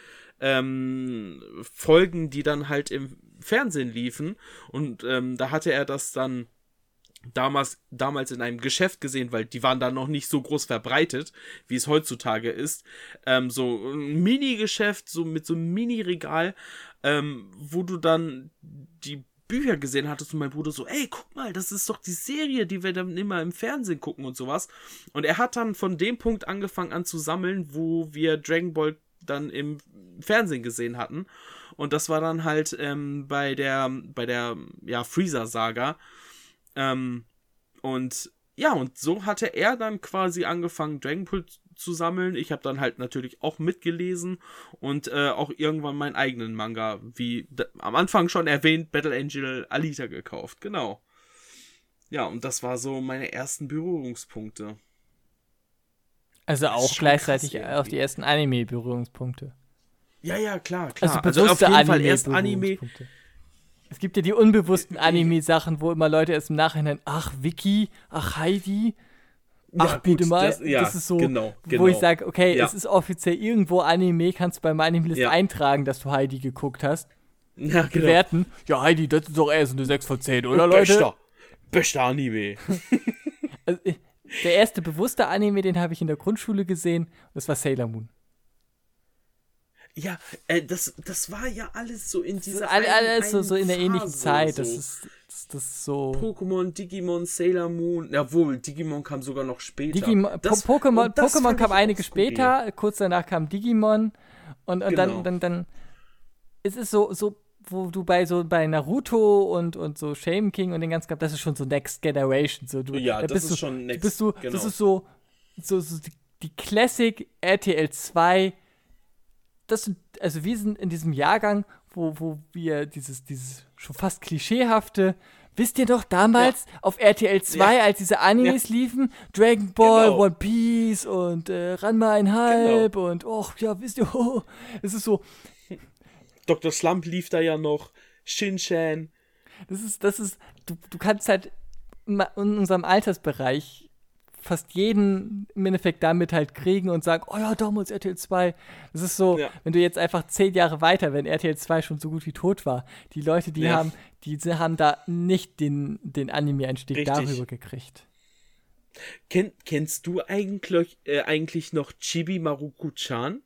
Speaker 1: ähm, Folgen, die dann halt im Fernsehen liefen und ähm, da hatte er das dann damals, damals in einem Geschäft gesehen, weil die waren da noch nicht so groß verbreitet, wie es heutzutage ist. Ähm, so ein Mini-Geschäft, so mit so einem Mini-Regal, ähm, wo du dann die Bücher gesehen hattest und mein Bruder so, ey, guck mal, das ist doch die Serie, die wir dann immer im Fernsehen gucken und sowas. Und er hat dann von dem Punkt angefangen an zu sammeln, wo wir Dragon Ball dann im Fernsehen gesehen hatten. Und das war dann halt ähm, bei der, bei der, ja, Freezer-Saga. Ähm, und ja, und so hatte er dann quasi angefangen, Dragon Ball zu sammeln. Ich habe dann halt natürlich auch mitgelesen und äh, auch irgendwann meinen eigenen Manga, wie am Anfang schon erwähnt, Battle Angel Alita gekauft. Genau. Ja, und das war so meine ersten Berührungspunkte.
Speaker 2: Also auch gleichzeitig
Speaker 1: krass
Speaker 2: auch
Speaker 1: irgendwie.
Speaker 2: die ersten Anime-Berührungspunkte.
Speaker 1: Ja, ja, klar, klar.
Speaker 2: Also bewusste
Speaker 1: auf jeden Fall erst Anime.
Speaker 2: Es gibt ja die unbewussten Anime-Sachen, wo immer Leute erst im Nachhinein, ach, Vicky, ach, Heidi, ach,
Speaker 1: Ja,
Speaker 2: bitte
Speaker 1: gut,
Speaker 2: mal.
Speaker 1: das- ja,
Speaker 2: das ist so,
Speaker 1: genau,
Speaker 2: wo
Speaker 1: genau.
Speaker 2: ich sage, okay,
Speaker 1: Ja.
Speaker 2: es ist offiziell irgendwo Anime, kannst du bei meinem
Speaker 1: Ja.
Speaker 2: eintragen, dass du Heidi geguckt hast.
Speaker 1: Ja, genau.
Speaker 2: Bewerten. Ja, Heidi, das ist doch eher so eine 6 von 10, oder Leute?
Speaker 1: Bester. Bester Anime.
Speaker 2: Also, ich- der erste bewusste Anime, den habe ich in der Grundschule gesehen, das war Sailor Moon.
Speaker 1: Ja, äh, das, das war ja alles so in dieser
Speaker 2: All, alles so, so in der ähnlichen Zeit. Das
Speaker 1: so.
Speaker 2: ist, das, das ist so.
Speaker 1: Pokémon, Digimon, Sailor Moon. Jawohl, Digimon kam sogar noch später.
Speaker 2: Digimon,
Speaker 1: Das-
Speaker 2: Po- Pokémon,
Speaker 1: das
Speaker 2: Pokémon kam einige später, kurz danach kam Digimon und, und
Speaker 1: Genau.
Speaker 2: dann, dann, dann, es ist so, so, wo du bei so bei Naruto und, und so Shame King und den ganzen, das ist schon so Next Generation. So, du,
Speaker 1: Ja,
Speaker 2: da
Speaker 1: das
Speaker 2: bist
Speaker 1: ist
Speaker 2: du,
Speaker 1: schon Next,
Speaker 2: bist du,
Speaker 1: genau.
Speaker 2: das ist so, so, so die, die Classic RTL 2 das sind, also wir sind in diesem Jahrgang, wo, wo wir dieses, dieses schon fast klischeehafte, wisst ihr doch damals auf RTL 2,
Speaker 1: Ja.
Speaker 2: als diese Animes liefen, Dragon Ball,
Speaker 1: Genau.
Speaker 2: One Piece und äh, Ranma einhalb und och, ja, wisst ihr, oh, es ist so,
Speaker 1: Dr. Slump lief da ja noch. Shin-Chan.
Speaker 2: das ist, das ist, du, du kannst halt in unserem Altersbereich fast jeden im Endeffekt damit halt kriegen und sagen, oh ja, damals RTL 2. Das ist so,
Speaker 1: Ja.
Speaker 2: wenn du jetzt einfach zehn Jahre weiter, wenn RTL 2 schon so gut wie tot war, die Leute, die
Speaker 1: Ja.
Speaker 2: haben, die haben da nicht den, den Anime-Einstieg darüber gekriegt.
Speaker 1: Ken, kennst du eigentlich, äh, eigentlich noch Chibi Maruku-chan?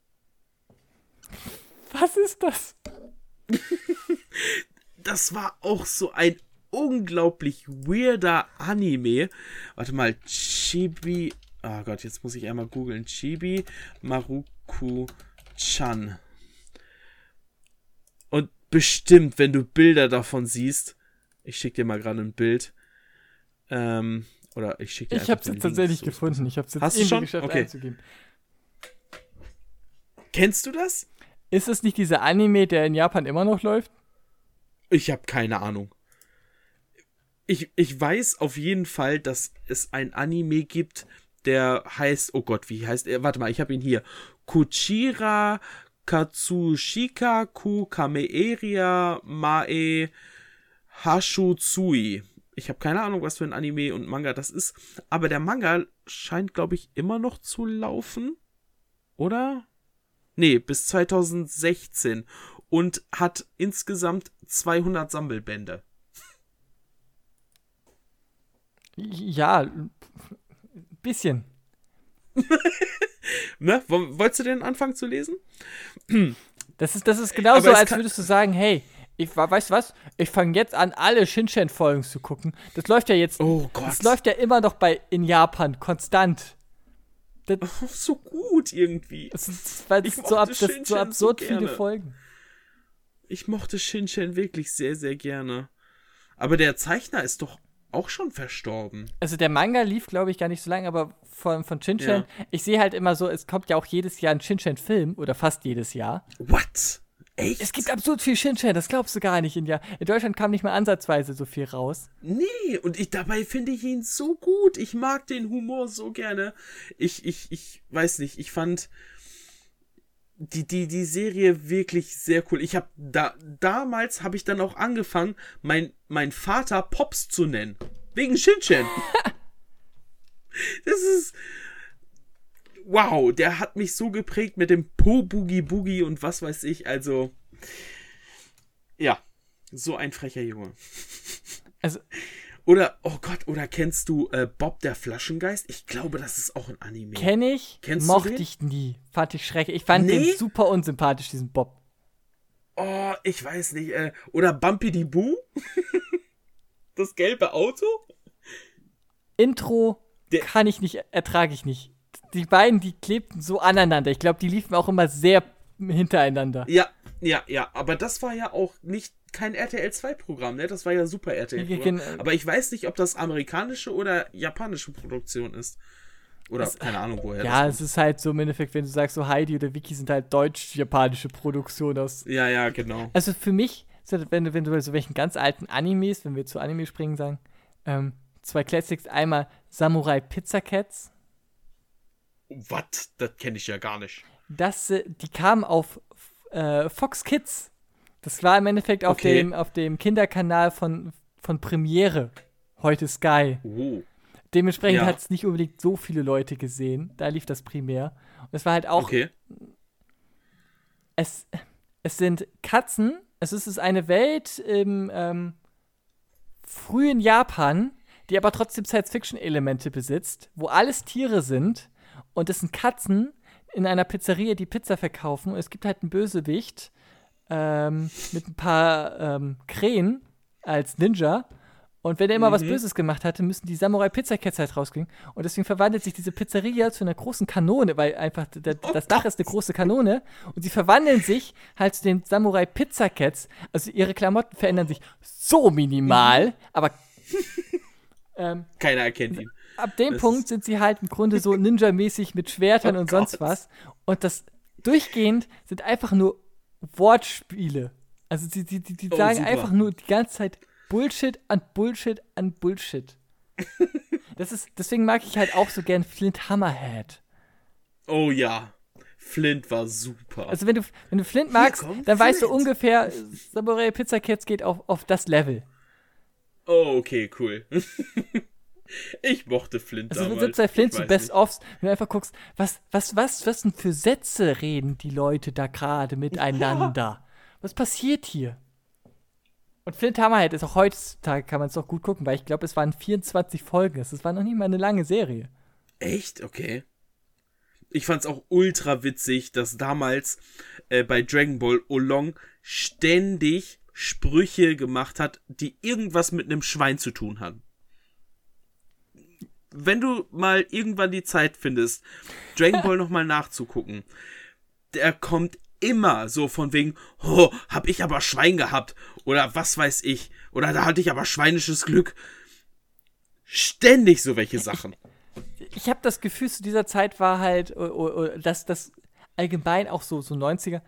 Speaker 2: Was ist das?
Speaker 1: das war auch so ein unglaublich weirder Anime. Warte mal, Chibi. Oh Gott, jetzt muss ich einmal googeln. Chibi Maruku-chan. Und bestimmt, wenn du Bilder davon siehst, ich schicke dir mal gerade ein Bild. Ähm, oder ich schicke dir
Speaker 2: Ich habe es jetzt tatsächlich gefunden. Ich habe es jetzt
Speaker 1: Hast du
Speaker 2: irgendwie
Speaker 1: schon?
Speaker 2: geschafft
Speaker 1: Okay.
Speaker 2: einzugeben.
Speaker 1: Kennst du das?
Speaker 2: Ist es nicht dieser Anime, der in Japan immer noch läuft?
Speaker 1: Ich habe keine Ahnung. Ich, ich weiß auf jeden Fall, dass es ein Anime gibt, der heißt, oh Gott, wie heißt er? Warte mal, ich habe ihn hier. Kuchira Katsushika Ku Kameeria Mae Hashutsui. Ich habe keine Ahnung, was für ein Anime und Manga das ist, aber der Manga scheint, glaube ich, immer noch zu laufen. Oder? Nee, bis 2016 und hat insgesamt 200 Sammelbände.
Speaker 2: Ja, ein bisschen.
Speaker 1: Ne? Woll- Wolltest du den anfangen zu lesen?
Speaker 2: Das ist, das ist genauso, als würdest du sagen, hey, ich weißt du was? Ich fange jetzt an, alle Shinchan-Folgen zu gucken. Das läuft ja jetzt.
Speaker 1: Oh Gott.
Speaker 2: Das läuft ja immer noch bei in Japan konstant. Das,
Speaker 1: so gut irgendwie.
Speaker 2: das ist, weil
Speaker 1: Ich
Speaker 2: so, ab, das so absurd
Speaker 1: so
Speaker 2: viele. Folgen.
Speaker 1: Ich mochte Shinchan wirklich sehr, sehr gerne. Aber der Zeichner ist doch auch schon verstorben.
Speaker 2: Also der Manga lief, glaube ich, gar nicht so lange, aber von, von Shinchan,
Speaker 1: Ja.
Speaker 2: ich sehe halt immer so, es kommt ja auch jedes Jahr ein Shinchan-Film oder fast jedes Jahr.
Speaker 1: What? Echt?
Speaker 2: Es gibt absurd viel Shinchan, das glaubst du gar nicht. In, ja, in Deutschland kam nicht mal ansatzweise so viel raus.
Speaker 1: Nee, und ich, dabei finde ich ihn so gut. Ich mag den Humor so gerne. Ich, ich, ich weiß nicht, ich fand die, die, die Serie wirklich sehr cool. Ich habe da, damals habe ich dann auch angefangen, mein, mein Vater Pops zu nennen. Wegen Shinchan. das ist, wow, der hat mich so geprägt mit dem Po Boogie Boogie und was weiß ich. Also, ja, so ein frecher Junge.
Speaker 2: Also,
Speaker 1: oder, oh Gott, oder kennst du äh, Bob der Flaschengeist? Ich glaube, das ist auch ein Anime.
Speaker 2: kenn ich,
Speaker 1: Kennst du
Speaker 2: mochte
Speaker 1: den?
Speaker 2: ich nie. Fand ich schrecklich. Ich fand
Speaker 1: Nee?
Speaker 2: den super unsympathisch, diesen Bob.
Speaker 1: Oh, ich weiß nicht. Äh, oder Bumpy die Boo? das gelbe Auto?
Speaker 2: Intro
Speaker 1: Der-
Speaker 2: kann ich nicht, ertrage ich nicht. Die beiden, die klebten so aneinander. Ich glaube, die liefen auch immer sehr hintereinander.
Speaker 1: Ja, ja, ja. Aber das war ja auch nicht kein RTL 2 Programm, ne? Das war ja super RTL. Programm.
Speaker 2: gen-
Speaker 1: Aber ich weiß nicht, ob das amerikanische oder japanische Produktion ist. Oder keine Ahnung, woher
Speaker 2: Ja, es ist halt so im Endeffekt, wenn du sagst, so Heidi oder Vicky sind halt deutsch-japanische Produktionen aus.
Speaker 1: Ja, ja, genau.
Speaker 2: Also für mich, wenn, du- wenn du bei so welchen ganz alten Animes, wenn wir zu Anime springen, sagen, ähm, zwei Classics, einmal Samurai Pizza Cats.
Speaker 1: Was? Das kenne ich ja gar nicht.
Speaker 2: Das, äh, die kamen auf äh, Fox Kids. Das war im Endeffekt auf,
Speaker 1: Okay.
Speaker 2: dem, auf dem Kinderkanal von, von Premiere, heute Sky.
Speaker 1: Oh.
Speaker 2: Dementsprechend
Speaker 1: Ja.
Speaker 2: hat es nicht unbedingt so viele Leute gesehen. Da lief das primär. Und es war halt auch,
Speaker 1: Okay.
Speaker 2: es, es sind Katzen. Es ist eine Welt im ähm, frühen Japan, die aber trotzdem Science-Fiction-Elemente besitzt, wo alles Tiere sind. Und es sind Katzen in einer Pizzeria, die Pizza verkaufen. Und es gibt halt einen Bösewicht ähm, mit ein paar ähm, Krähen als Ninja. Und wenn er immer was
Speaker 1: Mhm.
Speaker 2: Böses gemacht hatte, müssen die Samurai Pizza Cats halt rausgehen. Und deswegen verwandelt sich diese Pizzeria zu einer großen Kanone, weil einfach d- d- das Dach ist eine große Kanone. Und sie verwandeln sich halt zu den Samurai Pizza Cats. Also ihre Klamotten verändern sich so minimal, aber ähm,
Speaker 1: Keiner erkennt ihn.
Speaker 2: Ab dem
Speaker 1: Das
Speaker 2: Punkt sind sie halt im Grunde so Ninja-mäßig mit Schwertern
Speaker 1: Oh
Speaker 2: und sonst
Speaker 1: Gott.
Speaker 2: was. Und das durchgehend sind einfach nur Wortspiele. Also die, die, die, die
Speaker 1: Oh,
Speaker 2: sagen
Speaker 1: super.
Speaker 2: einfach nur die ganze Zeit Bullshit an Bullshit an Bullshit. das ist, deswegen mag ich halt auch so gern Flint Hammerhead.
Speaker 1: Oh ja. Flint war super.
Speaker 2: Also wenn du, wenn du Flint magst, dann weißt du
Speaker 1: Flint.
Speaker 2: ungefähr, Samurai Pizza Cats geht auf, auf das Level.
Speaker 1: oh, okay, cool. ich mochte Flint
Speaker 2: Also
Speaker 1: damals.
Speaker 2: selbst bei Flint zu
Speaker 1: weiß
Speaker 2: Best-ofs, wenn du einfach guckst, was, was, was, was denn für Sätze reden die Leute da gerade miteinander? Was passiert hier? Und Flint Hammerhead ist auch heutzutage, kann man es auch gut gucken, weil ich glaube, es waren 24 Folgen. Das war noch nicht mal eine lange Serie.
Speaker 1: Echt? Okay. Ich fand's auch ultra witzig, dass damals äh, bei Dragon Ball Olong ständig Sprüche gemacht hat, die irgendwas mit einem Schwein zu tun haben. Wenn du mal irgendwann die Zeit findest, Dragon Ball nochmal nachzugucken, der kommt immer so von wegen, oh, hab ich aber Schwein gehabt oder was weiß ich oder da hatte ich aber schweinisches Glück. Ständig so welche Sachen.
Speaker 2: Ich habe das Gefühl, zu dieser Zeit war halt, dass das allgemein auch so, so 90er,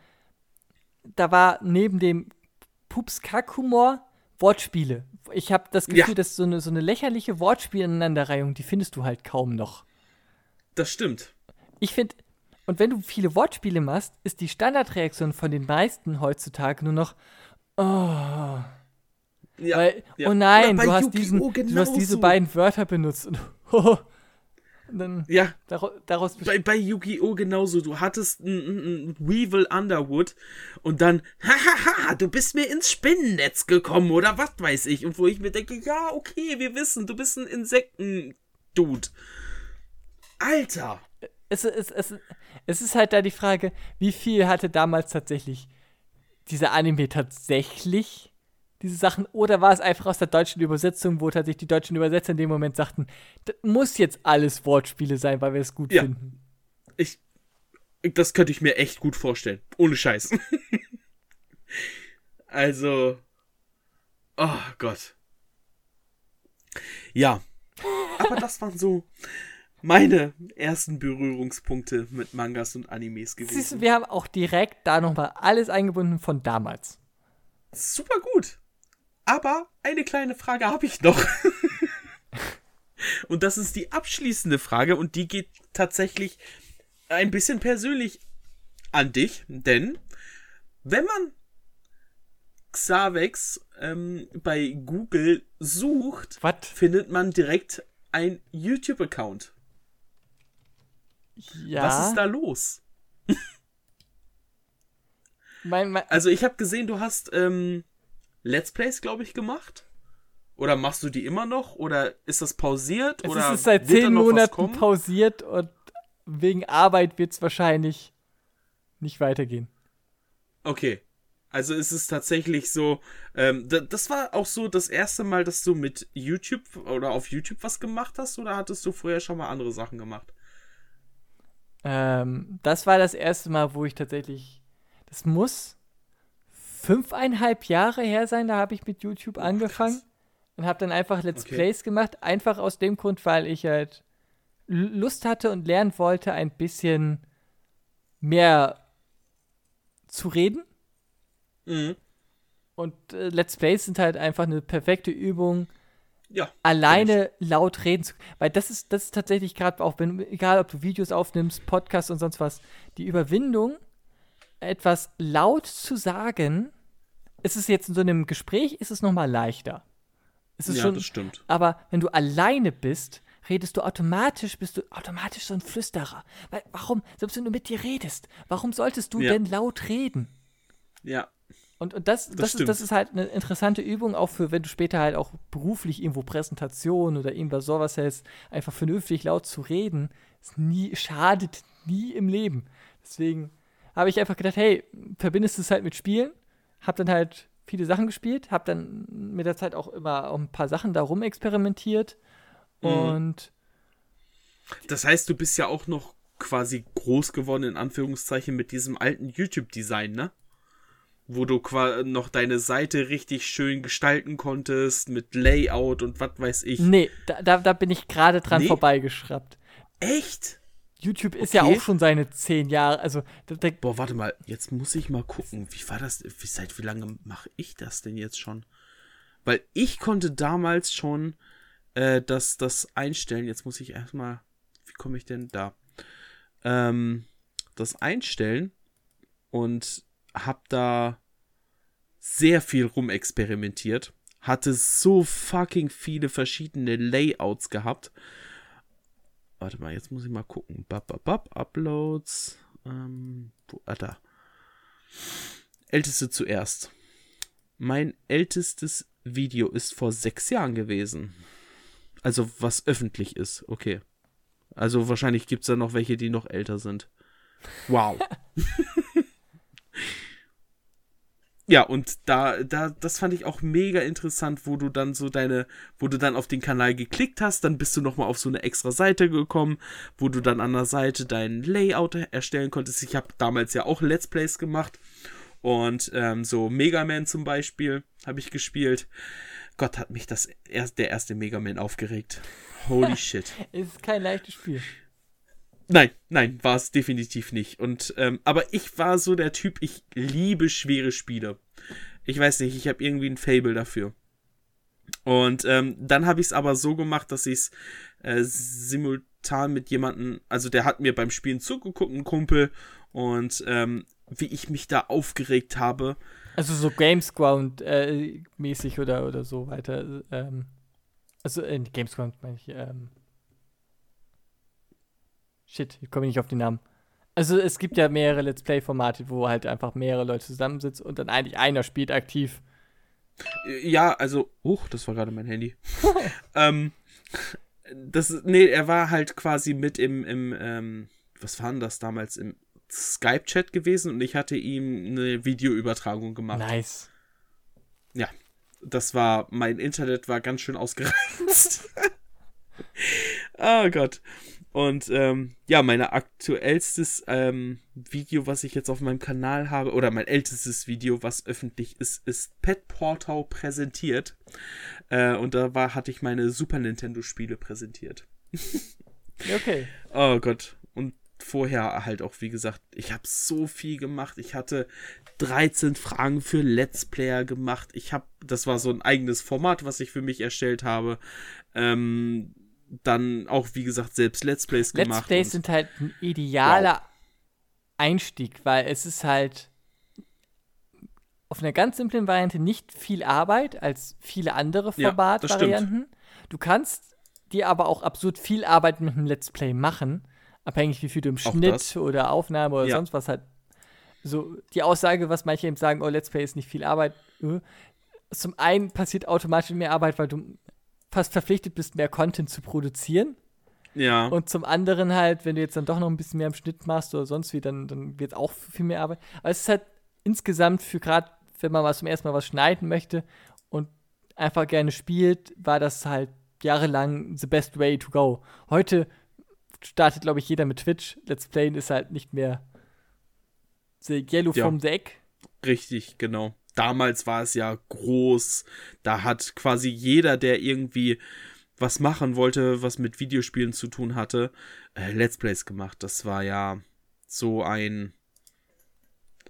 Speaker 2: da war neben dem Pups-Kack-Humor Wortspiele. Ich habe das Gefühl,
Speaker 1: Ja.
Speaker 2: dass so eine, so eine lächerliche Wortspielaneinanderreihung, die findest du halt kaum noch.
Speaker 1: Das stimmt.
Speaker 2: Ich finde, und wenn du viele Wortspiele machst, ist die Standardreaktion von den meisten heutzutage nur noch, oh,
Speaker 1: Ja,
Speaker 2: weil,
Speaker 1: ja.
Speaker 2: oh nein, du hast, diesen, du hast diese beiden Wörter benutzt. Und, und dann
Speaker 1: Ja,
Speaker 2: daraus,
Speaker 1: bei, bei Yu-Gi-Oh! genauso. Du hattest einen Weevil Underwood und dann, hahaha, du bist mir ins Spinnennetz gekommen oder was weiß ich. Und wo ich mir denke, ja, okay, wir wissen, du bist ein Insekten-Dude. Alter.
Speaker 2: es, es, es, es ist halt da die Frage, wie viel hatte damals tatsächlich dieser Anime tatsächlich diese Sachen oder war es einfach aus der deutschen Übersetzung, wo tatsächlich die deutschen Übersetzer in dem Moment sagten, das muss jetzt alles Wortspiele sein, weil wir es gut
Speaker 1: Ja.
Speaker 2: finden.
Speaker 1: Ich, das könnte ich mir echt gut vorstellen. Ohne Scheiß. also, oh Gott. Ja. Aber das waren so meine ersten Berührungspunkte mit Mangas und Animes gewesen.
Speaker 2: Siehst du, wir haben auch direkt da nochmal alles eingebunden von damals.
Speaker 1: Super gut. Aber eine kleine Frage habe ich noch. und das ist die abschließende Frage und die geht tatsächlich ein bisschen persönlich an dich, denn wenn man Xavex ähm, bei Google sucht,
Speaker 2: What?
Speaker 1: findet man direkt ein YouTube-Account.
Speaker 2: Ja.
Speaker 1: Was ist da los?
Speaker 2: Mein, mein,
Speaker 1: Also ich habe gesehen, du hast ähm, Let's Plays, glaube ich, gemacht. Oder machst du die immer noch? Oder ist das pausiert?
Speaker 2: es
Speaker 1: oder
Speaker 2: ist seit zehn Monaten pausiert und wegen Arbeit wird es wahrscheinlich nicht weitergehen.
Speaker 1: Okay. Also ist es tatsächlich so, ähm, da- das war auch so das erste Mal, dass du mit YouTube oder auf YouTube was gemacht hast oder hattest du vorher schon mal andere Sachen gemacht?
Speaker 2: Ähm, das war das erste Mal, wo ich tatsächlich. Das muss fünfeinhalb Jahre her sein, da habe ich mit YouTube angefangen und habe dann einfach Let's
Speaker 1: Okay.
Speaker 2: Plays gemacht. Einfach aus dem Grund, weil ich halt Lust hatte und lernen wollte, ein bisschen mehr zu reden.
Speaker 1: Mhm.
Speaker 2: Und äh, Let's Plays sind halt einfach eine perfekte Übung,
Speaker 1: Ja.
Speaker 2: alleine laut reden zu Weil das ist, das ist tatsächlich gerade auch, wenn, egal ob du Videos aufnimmst, Podcasts und sonst was, die Überwindung, etwas laut zu sagen, ist es jetzt in so einem Gespräch, ist es nochmal leichter. Es ist
Speaker 1: ja,
Speaker 2: schon,
Speaker 1: das stimmt.
Speaker 2: aber wenn du alleine bist, redest du automatisch, bist du automatisch so ein Flüsterer. Weil, warum, selbst wenn du mit dir redest, warum solltest du
Speaker 1: Ja.
Speaker 2: denn laut reden?
Speaker 1: Ja.
Speaker 2: Und, und das, das, ist,
Speaker 1: stimmt.
Speaker 2: das ist halt eine interessante Übung, auch für, wenn du später halt auch beruflich irgendwo Präsentationen oder irgendwas sowas hältst, einfach vernünftig laut zu reden, ist nie, schadet nie im Leben. Deswegen habe ich einfach gedacht, hey, verbindest du es halt mit Spielen, hab dann halt viele Sachen gespielt, hab dann mit der Zeit auch immer auch ein paar Sachen darum experimentiert
Speaker 1: Mhm.
Speaker 2: und
Speaker 1: Das heißt, du bist ja auch noch quasi groß geworden, in Anführungszeichen, mit diesem alten YouTube-Design, ne? Wo du noch deine Seite richtig schön gestalten konntest, mit Layout und was weiß ich.
Speaker 2: nee, da, da, da bin ich gerade dran
Speaker 1: Nee?
Speaker 2: vorbeigeschraubt.
Speaker 1: Echt?
Speaker 2: YouTube ist ja
Speaker 1: Okay.
Speaker 2: auch schon seine zehn Jahre, also da, da,
Speaker 1: Boah, warte mal, jetzt muss ich mal gucken. Wie war das? Wie, seit wie lange mache ich das denn jetzt schon? Weil ich konnte damals schon äh, das, das einstellen. Jetzt muss ich erstmal. Wie komme ich denn da? Ähm, das einstellen und hab da sehr viel rumexperimentiert. Hatte so fucking viele verschiedene Layouts gehabt. Warte mal, jetzt muss ich mal gucken. Bap, bap, bap, Uploads. Ähm, wo, ah, da. Älteste zuerst. Mein ältestes Video ist vor sechs Jahren gewesen. Also, was öffentlich ist. Okay. Also, wahrscheinlich gibt es da noch welche, die noch älter sind. Wow. Ja, und da, da, das fand ich auch mega interessant, wo du dann so deine, wo du dann auf den Kanal geklickt hast, dann bist du nochmal auf so eine extra Seite gekommen, wo du dann an der Seite dein Layout erstellen konntest. Ich habe damals ja auch Let's Plays gemacht und ähm, so Mega Man zum Beispiel habe ich gespielt. Gott hat mich das erst, der erste Mega Man aufgeregt. Holy shit.
Speaker 2: es ist kein leichtes Spiel.
Speaker 1: Nein, nein, war es definitiv nicht. Und ähm, aber ich war so der Typ, ich liebe schwere Spiele. Ich weiß nicht, ich habe irgendwie ein Fable dafür. Und ähm, dann habe ich es aber so gemacht, dass ich es äh, simultan mit jemandem, also der hat mir beim Spielen zugeguckt, ein Kumpel, und ähm, wie ich mich da aufgeregt habe.
Speaker 2: Also so Gamesground äh, mäßig oder, oder so weiter. Ähm, also äh, Gamesground meine ich. Ähm, shit, ich komme nicht auf den Namen. Also es gibt ja mehrere Let's Play-Formate, wo halt einfach mehrere Leute zusammensitzen und dann eigentlich einer spielt aktiv.
Speaker 1: Ja, also, huch, das war gerade mein Handy. ähm, das, nee, er war halt quasi mit im, im ähm, was war denn das damals, im Skype-Chat gewesen und ich hatte ihm eine Videoübertragung gemacht.
Speaker 2: Nice.
Speaker 1: Ja, das war, mein Internet war ganz schön ausgereizt. oh Gott. Und ähm, ja, mein aktuellstes ähm, Video, was ich jetzt auf meinem Kanal habe, oder mein ältestes Video, was öffentlich ist, ist Pet Portau präsentiert. Äh, und da war, hatte ich meine Super Nintendo-Spiele präsentiert.
Speaker 2: Okay.
Speaker 1: Oh Gott. Und vorher halt auch, wie gesagt, ich habe so viel gemacht. Ich hatte 13 Fragen für Let's Player gemacht. Ich habe, das war so ein eigenes Format, was ich für mich erstellt habe. Ähm, dann auch, wie gesagt, selbst Let's Plays
Speaker 2: Let's
Speaker 1: gemacht.
Speaker 2: Plays sind halt ein idealer Einstieg, weil es ist halt auf einer ganz simplen Variante nicht viel Arbeit als viele andere
Speaker 1: Ja.
Speaker 2: Formatvarianten. du kannst dir aber auch absurd viel Arbeit mit einem Let's Play machen, abhängig wie viel du im
Speaker 1: Auch
Speaker 2: Schnitt
Speaker 1: das.
Speaker 2: oder Aufnahme oder
Speaker 1: Ja.
Speaker 2: sonst was halt. So die Aussage, was manche eben sagen, oh, Let's Play ist nicht viel Arbeit. äh, Zum einen passiert automatisch mehr Arbeit, weil du fast verpflichtet bist, mehr Content zu produzieren.
Speaker 1: ja.
Speaker 2: Und zum anderen halt, wenn du jetzt dann doch noch ein bisschen mehr im Schnitt machst oder sonst wie, dann, dann wird es auch viel mehr Arbeit. Aber es ist halt insgesamt für gerade, wenn man mal zum ersten Mal was schneiden möchte und einfach gerne spielt, war das halt jahrelang the best way to go. Heute startet, glaube ich, jeder mit Twitch. Let's Playen ist halt nicht mehr the yellow
Speaker 1: Ja.
Speaker 2: from the egg.
Speaker 1: Richtig, genau. Damals war es ja groß. Da hat quasi jeder, der irgendwie was machen wollte, was mit Videospielen zu tun hatte, äh, Let's Plays gemacht. Das war ja so ein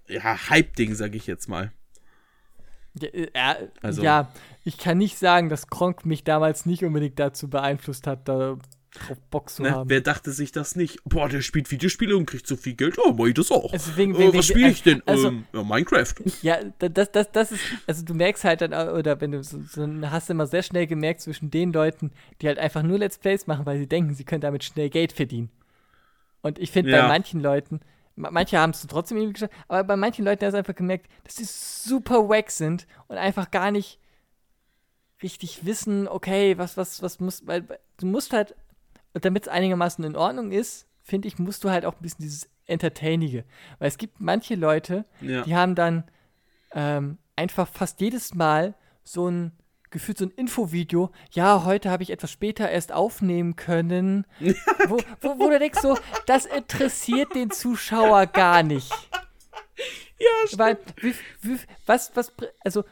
Speaker 1: ja, Hype-Ding, sag ich jetzt mal.
Speaker 2: Ja, äh,
Speaker 1: Also-
Speaker 2: ja, ich kann nicht sagen, dass Kronk mich damals nicht unbedingt dazu beeinflusst hat, da drauf Bock zu
Speaker 1: Ne?
Speaker 2: haben.
Speaker 1: Wer dachte sich das nicht? Boah, der spielt Videospiele und kriegt so viel Geld. Oh, mach ich das auch.
Speaker 2: Also wegen-
Speaker 1: äh,
Speaker 2: wegen-
Speaker 1: was
Speaker 2: wegen-
Speaker 1: spiele ich denn?
Speaker 2: also-
Speaker 1: ähm, ja, Minecraft.
Speaker 2: Ja, da- das, das, das ist, also du merkst halt dann, äh, oder wenn du so, so hast du immer sehr schnell gemerkt zwischen den Leuten, die halt einfach nur Let's Plays machen, weil sie denken, sie können damit schnell Geld verdienen. Und ich finde
Speaker 1: Ja.
Speaker 2: bei manchen Leuten, ma- manche haben es trotzdem irgendwie geschafft, aber bei manchen Leuten hast du einfach gemerkt, dass sie super wack sind und einfach gar nicht richtig wissen, okay, was, was, was muss, weil du musst halt, damit es einigermaßen in Ordnung ist, finde ich, musst du halt auch ein bisschen dieses Entertainige. Weil es gibt manche Leute,
Speaker 1: Ja.
Speaker 2: die haben dann ähm, einfach fast jedes Mal so ein gefühlt so ein Infovideo, ja, heute habe ich etwas später erst aufnehmen können, wo, wo, wo du denkst so, das interessiert den Zuschauer gar nicht.
Speaker 1: Ja,
Speaker 2: Weil, wie, wie, was, was, also,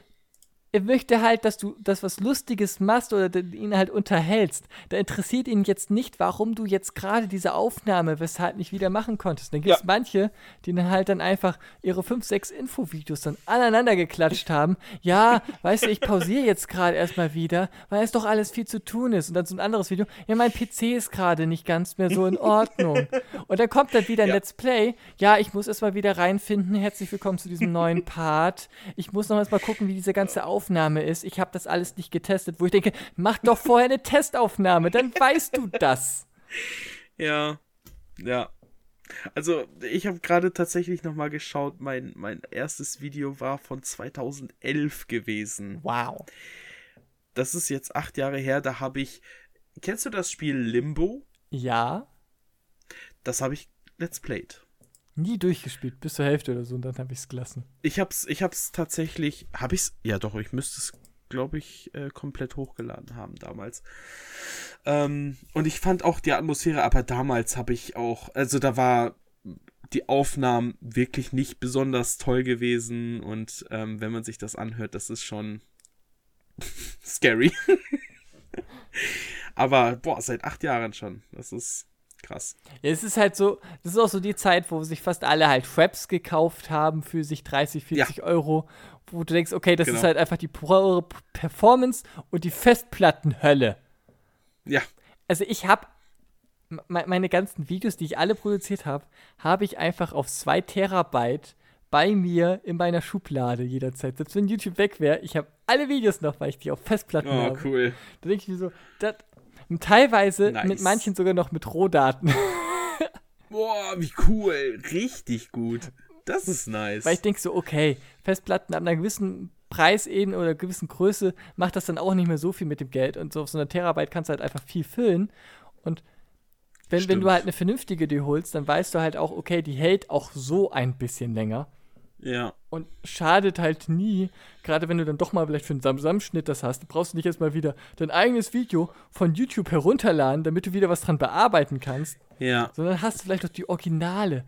Speaker 2: er möchte halt, dass du das was Lustiges machst oder ihn halt unterhältst. Da interessiert ihn jetzt nicht, warum du jetzt gerade diese Aufnahme weshalb nicht wieder machen konntest. Dann gibt es
Speaker 1: Ja.
Speaker 2: manche, die dann halt dann einfach ihre fünf, sechs Infovideos dann aneinander geklatscht haben. Ja, weißt du, ich pausiere jetzt gerade erstmal wieder, weil es doch alles viel zu tun ist. Und dann so ein anderes Video. Ja, mein PC ist gerade nicht ganz mehr so in Ordnung. Und dann kommt dann wieder ein
Speaker 1: Ja.
Speaker 2: Let's Play. Ja, ich muss erstmal wieder reinfinden. Herzlich willkommen zu diesem neuen Part. Ich muss noch erstmal gucken, wie diese ganze Aufnahme ist. Ich habe das alles nicht getestet, wo ich denke, mach doch vorher eine Testaufnahme, dann weißt du das.
Speaker 1: Ja, ja. Also, ich habe gerade tatsächlich noch mal geschaut. Mein, mein erstes Video war von 2011 gewesen.
Speaker 2: Wow.
Speaker 1: Das ist jetzt acht Jahre her. Da habe ich. Kennst du das Spiel Limbo?
Speaker 2: Ja,
Speaker 1: Das habe ich Let's Played.
Speaker 2: Nie durchgespielt, bis zur Hälfte oder so, und dann habe ich es gelassen.
Speaker 1: Ich hab's, ich hab's tatsächlich. Hab ich's? Ja, doch, ich müsste es, glaube ich, äh, komplett hochgeladen haben damals. Ähm, und ich fand auch die Atmosphäre, aber damals habe ich auch. Also, da war die Aufnahmen wirklich nicht besonders toll gewesen. Und ähm, wenn man sich das anhört, das ist schon scary. aber, boah, seit acht Jahren schon. Das ist krass.
Speaker 2: Ja, es ist halt so, das ist auch so die Zeit, wo sich fast alle halt Fraps gekauft haben für sich 30, 40 Euro, wo du denkst, okay, das
Speaker 1: Genau.
Speaker 2: ist halt einfach die pure Performance und die Festplattenhölle.
Speaker 1: Ja,
Speaker 2: Also ich habe meine ganzen Videos, die ich alle produziert habe, habe ich einfach auf 2 Terabyte bei mir in meiner Schublade jederzeit. Selbst wenn YouTube weg wäre, ich habe alle Videos noch, weil ich die auf Festplatten
Speaker 1: oh,
Speaker 2: habe.
Speaker 1: cool.
Speaker 2: Da denke ich mir so, das, teilweise
Speaker 1: Nice.
Speaker 2: mit manchen sogar noch mit Rohdaten.
Speaker 1: Boah, wie cool. Richtig gut. Das ist nice.
Speaker 2: Weil ich denke so, okay, Festplatten ab einer gewissen Preis eben oder einer gewissen Größe macht das dann auch nicht mehr so viel mit dem Geld. Und so auf so einer Terabyte kannst du halt einfach viel füllen. Und wenn, wenn du halt eine vernünftige dir holst, dann weißt du halt auch, okay, die hält auch so ein bisschen länger.
Speaker 1: Ja.
Speaker 2: Und schadet halt nie, gerade wenn du dann doch mal vielleicht für einen Samsam-Schnitt das hast, du brauchst nicht erstmal wieder dein eigenes Video von YouTube herunterladen, damit du wieder was dran bearbeiten kannst,
Speaker 1: Ja,
Speaker 2: sondern hast du vielleicht noch die Originale.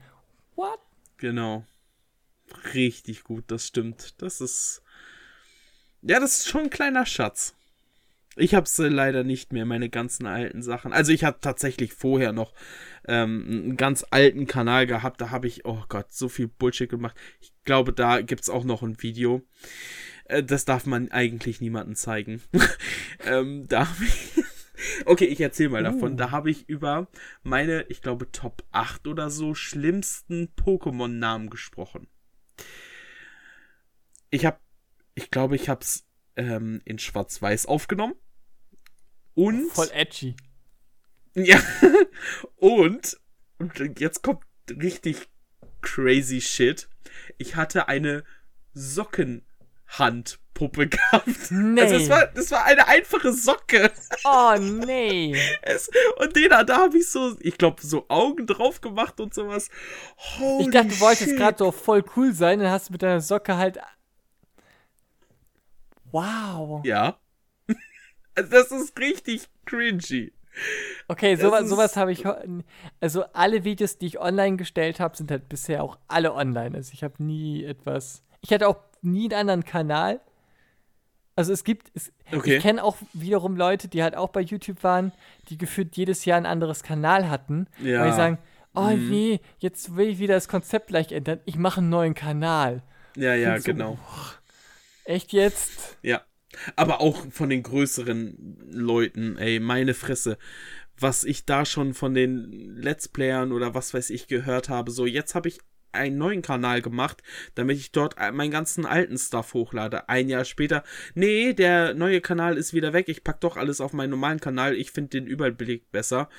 Speaker 2: What?
Speaker 1: genau. Richtig gut, das stimmt. Das ist. Ja, das ist schon ein kleiner Schatz. Ich hab's äh, leider nicht mehr, meine ganzen alten Sachen. Also ich hatte tatsächlich vorher noch ähm, einen ganz alten Kanal gehabt. Da habe ich, oh Gott, so viel Bullshit gemacht. Ich glaube, da gibt's auch noch ein Video. Äh, das darf man eigentlich niemandem zeigen. ähm, da habe ich. Okay, ich erzähle mal davon.
Speaker 2: Uh.
Speaker 1: Da habe ich über meine, ich glaube, Top 8 oder so schlimmsten Pokémon-Namen gesprochen. Ich habe, ich glaube, ich habe es ähm, in Schwarz-Weiß aufgenommen. Und.
Speaker 2: Voll edgy.
Speaker 1: Ja. und, und jetzt kommt richtig crazy shit. Ich hatte eine Sockenhandpuppe gehabt.
Speaker 2: Nee.
Speaker 1: Also das war, das war eine einfache Socke.
Speaker 2: Oh, nee.
Speaker 1: Es, und den da, da habe ich so, ich glaube, so Augen drauf gemacht und sowas. Holy
Speaker 2: Ich dachte, du wolltest gerade so voll cool sein, dann hast du mit deiner Socke halt. Wow.
Speaker 1: Ja. Also das ist richtig cringy.
Speaker 2: Okay, sowas, sowas habe ich. Also alle Videos, die ich online gestellt habe, sind halt bisher auch alle online. Also ich habe nie etwas. Ich hatte auch nie einen anderen Kanal. Also es gibt. Es,
Speaker 1: Okay.
Speaker 2: Ich kenne auch wiederum Leute, die halt auch bei YouTube waren, die gefühlt jedes Jahr ein anderes Kanal hatten.
Speaker 1: Ja.
Speaker 2: Weil die sagen, oh
Speaker 1: Mhm.
Speaker 2: nee, jetzt will ich wieder das Konzept gleich ändern. Ich mache einen neuen Kanal.
Speaker 1: Ja, ja,
Speaker 2: so,
Speaker 1: genau.
Speaker 2: Echt jetzt?
Speaker 1: Ja. Aber auch von den größeren Leuten, ey, meine Fresse. Was ich da schon von den Let's Playern oder was weiß ich gehört habe. So, jetzt habe ich einen neuen Kanal gemacht, damit ich dort meinen ganzen alten Stuff hochlade. Ein Jahr später, nee, der neue Kanal ist wieder weg. Ich pack doch alles auf meinen normalen Kanal. Ich finde den Überblick besser.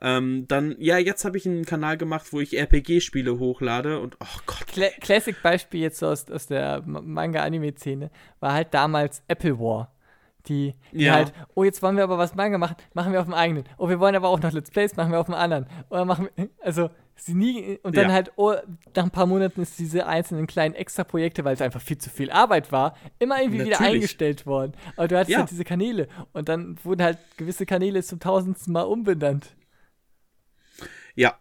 Speaker 1: Ähm, dann, ja, jetzt habe ich einen Kanal gemacht, wo ich RPG-Spiele hochlade und, oh Gott.
Speaker 2: Cla Classic-Beispiel jetzt so aus, aus der Ma- Manga-Anime-Szene war halt damals Apple War. Die, die
Speaker 1: Ja.
Speaker 2: halt, oh, jetzt wollen wir aber was Manga machen, machen wir auf dem eigenen. Oh, wir wollen aber auch noch Let's Plays, machen wir auf dem anderen. Oder machen wir, also, sie nie, und dann
Speaker 1: Ja.
Speaker 2: halt, oh, nach ein paar Monaten ist diese einzelnen kleinen Extra-Projekte, weil es einfach viel zu viel Arbeit war, immer irgendwie wieder
Speaker 1: Natürlich.
Speaker 2: eingestellt worden. Aber du hattest
Speaker 1: Ja.
Speaker 2: halt diese Kanäle und dann wurden halt gewisse Kanäle zum tausendsten Mal umbenannt.
Speaker 1: Ja.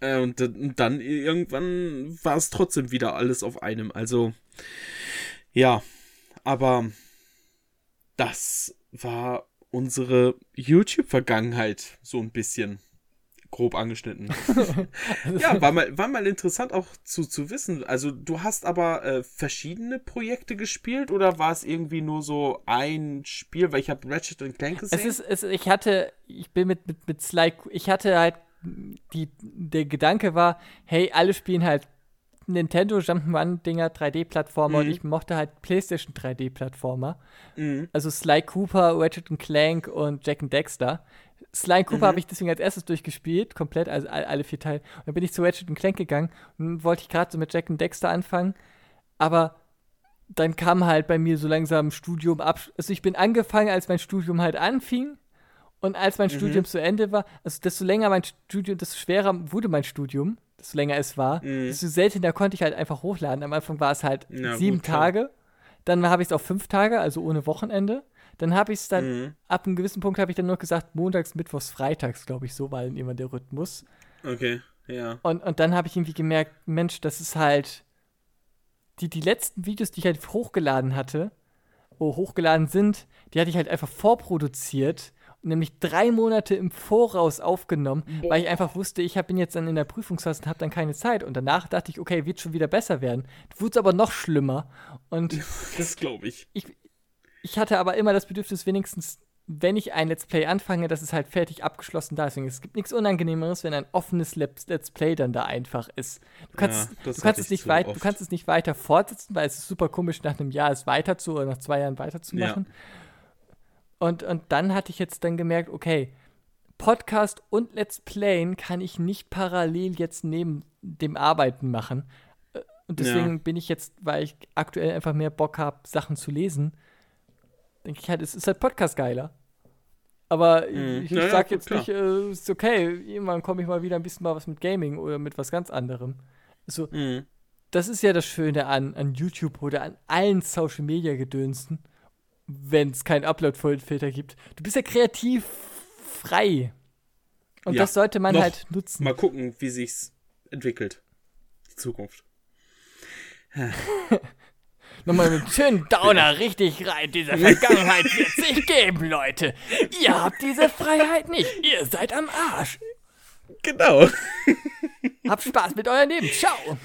Speaker 1: Äh, und dann irgendwann war es trotzdem wieder alles auf einem. Also, ja. Aber das war unsere YouTube-Vergangenheit so ein bisschen grob angeschnitten. ja, war mal, war mal interessant auch zu, zu wissen. Also, du hast aber äh, verschiedene Projekte gespielt oder war es irgendwie nur so ein Spiel? Weil ich habe Ratchet Clank gesehen.
Speaker 2: Es ist, es, ich hatte, ich bin mit, mit, mit Sly, ich hatte halt, die, der Gedanke war, hey, alle spielen halt Nintendo Jump'n'Run-Dinger, 3D-Plattformer und
Speaker 1: Mhm.
Speaker 2: ich mochte halt PlayStation 3D-Plattformer.
Speaker 1: Mhm.
Speaker 2: Also Sly Cooper, Ratchet Clank und Jack and Dexter. Sly Cooper
Speaker 1: Mhm.
Speaker 2: habe ich deswegen als erstes durchgespielt, komplett, also all, alle vier Teile. Und dann bin ich zu Ratchet Clank gegangen und dann wollte ich gerade so mit Jack and Dexter anfangen, aber dann kam halt bei mir so langsam Studium ab. Also ich bin angefangen, als mein Studium halt anfing und als mein
Speaker 1: Mhm.
Speaker 2: Studium zu Ende war, also desto länger mein Studium, desto schwerer wurde mein Studium, desto länger es war,
Speaker 1: Mhm.
Speaker 2: desto seltener konnte ich halt einfach hochladen. Am Anfang war es halt
Speaker 1: Ja,
Speaker 2: sieben
Speaker 1: gut.
Speaker 2: Tage, dann habe ich es auf fünf Tage, also ohne Wochenende. Dann habe ich es dann,
Speaker 1: Mhm.
Speaker 2: ab einem gewissen Punkt habe ich dann nur gesagt, montags, mittwochs, freitags, glaube ich, so war dann immer der Rhythmus.
Speaker 1: Okay, ja.
Speaker 2: Und, und dann habe ich irgendwie gemerkt, Mensch, das ist halt. Die, die letzten Videos, die ich halt hochgeladen hatte, wo hochgeladen sind, die hatte ich halt einfach vorproduziert und nämlich drei Monate im Voraus aufgenommen, weil ich einfach wusste, ich hab- bin jetzt dann in der Prüfungsphase und habe dann keine Zeit. Und danach dachte ich, okay, wird schon wieder besser werden. Wurde es aber noch schlimmer. Und
Speaker 1: Das glaube ich.
Speaker 2: ich, ich hatte aber immer das Bedürfnis, wenigstens, wenn ich ein Let's Play anfange, dass es halt fertig abgeschlossen da ist. Deswegen, es gibt nichts Unangenehmeres, wenn ein offenes Let's, Play dann da einfach ist. Du kannst,
Speaker 1: Ja,
Speaker 2: du, kannst es
Speaker 1: ich
Speaker 2: nicht weit, du kannst es nicht weiter fortsetzen, weil es ist super komisch, nach einem Jahr es weiter zu oder nach zwei Jahren weiterzumachen. Und, und dann hatte ich jetzt dann gemerkt, okay, Podcast und Let's Playen kann ich nicht parallel jetzt neben dem Arbeiten machen. Äh, Und deswegen
Speaker 1: Ja.
Speaker 2: bin ich jetzt, weil ich aktuell einfach mehr Bock habe, Sachen zu lesen, denke ich halt, es ist halt Podcast geiler. Aber
Speaker 1: Mhm.
Speaker 2: ich, ich
Speaker 1: ja,
Speaker 2: sag
Speaker 1: gut,
Speaker 2: jetzt
Speaker 1: klar.
Speaker 2: nicht, äh, ist okay, irgendwann komme ich mal wieder ein bisschen mal was mit Gaming oder mit was ganz anderem. So,
Speaker 1: Mhm.
Speaker 2: das ist ja das Schöne an, an YouTube oder an allen Social Media Gedönsten, wenn es keinen Upload-Filter gibt. Du bist ja kreativ frei. Und
Speaker 1: Ja,
Speaker 2: das sollte man halt nutzen.
Speaker 1: Mal gucken, wie sich's entwickelt. Die Zukunft.
Speaker 2: Nochmal mit schönen Downer richtig rein. Diese Vergangenheit wird sich geben, Leute. Ihr habt diese Freiheit nicht. Ihr seid am Arsch.
Speaker 1: Genau.
Speaker 2: Habt Spaß mit eurem Leben. Ciao.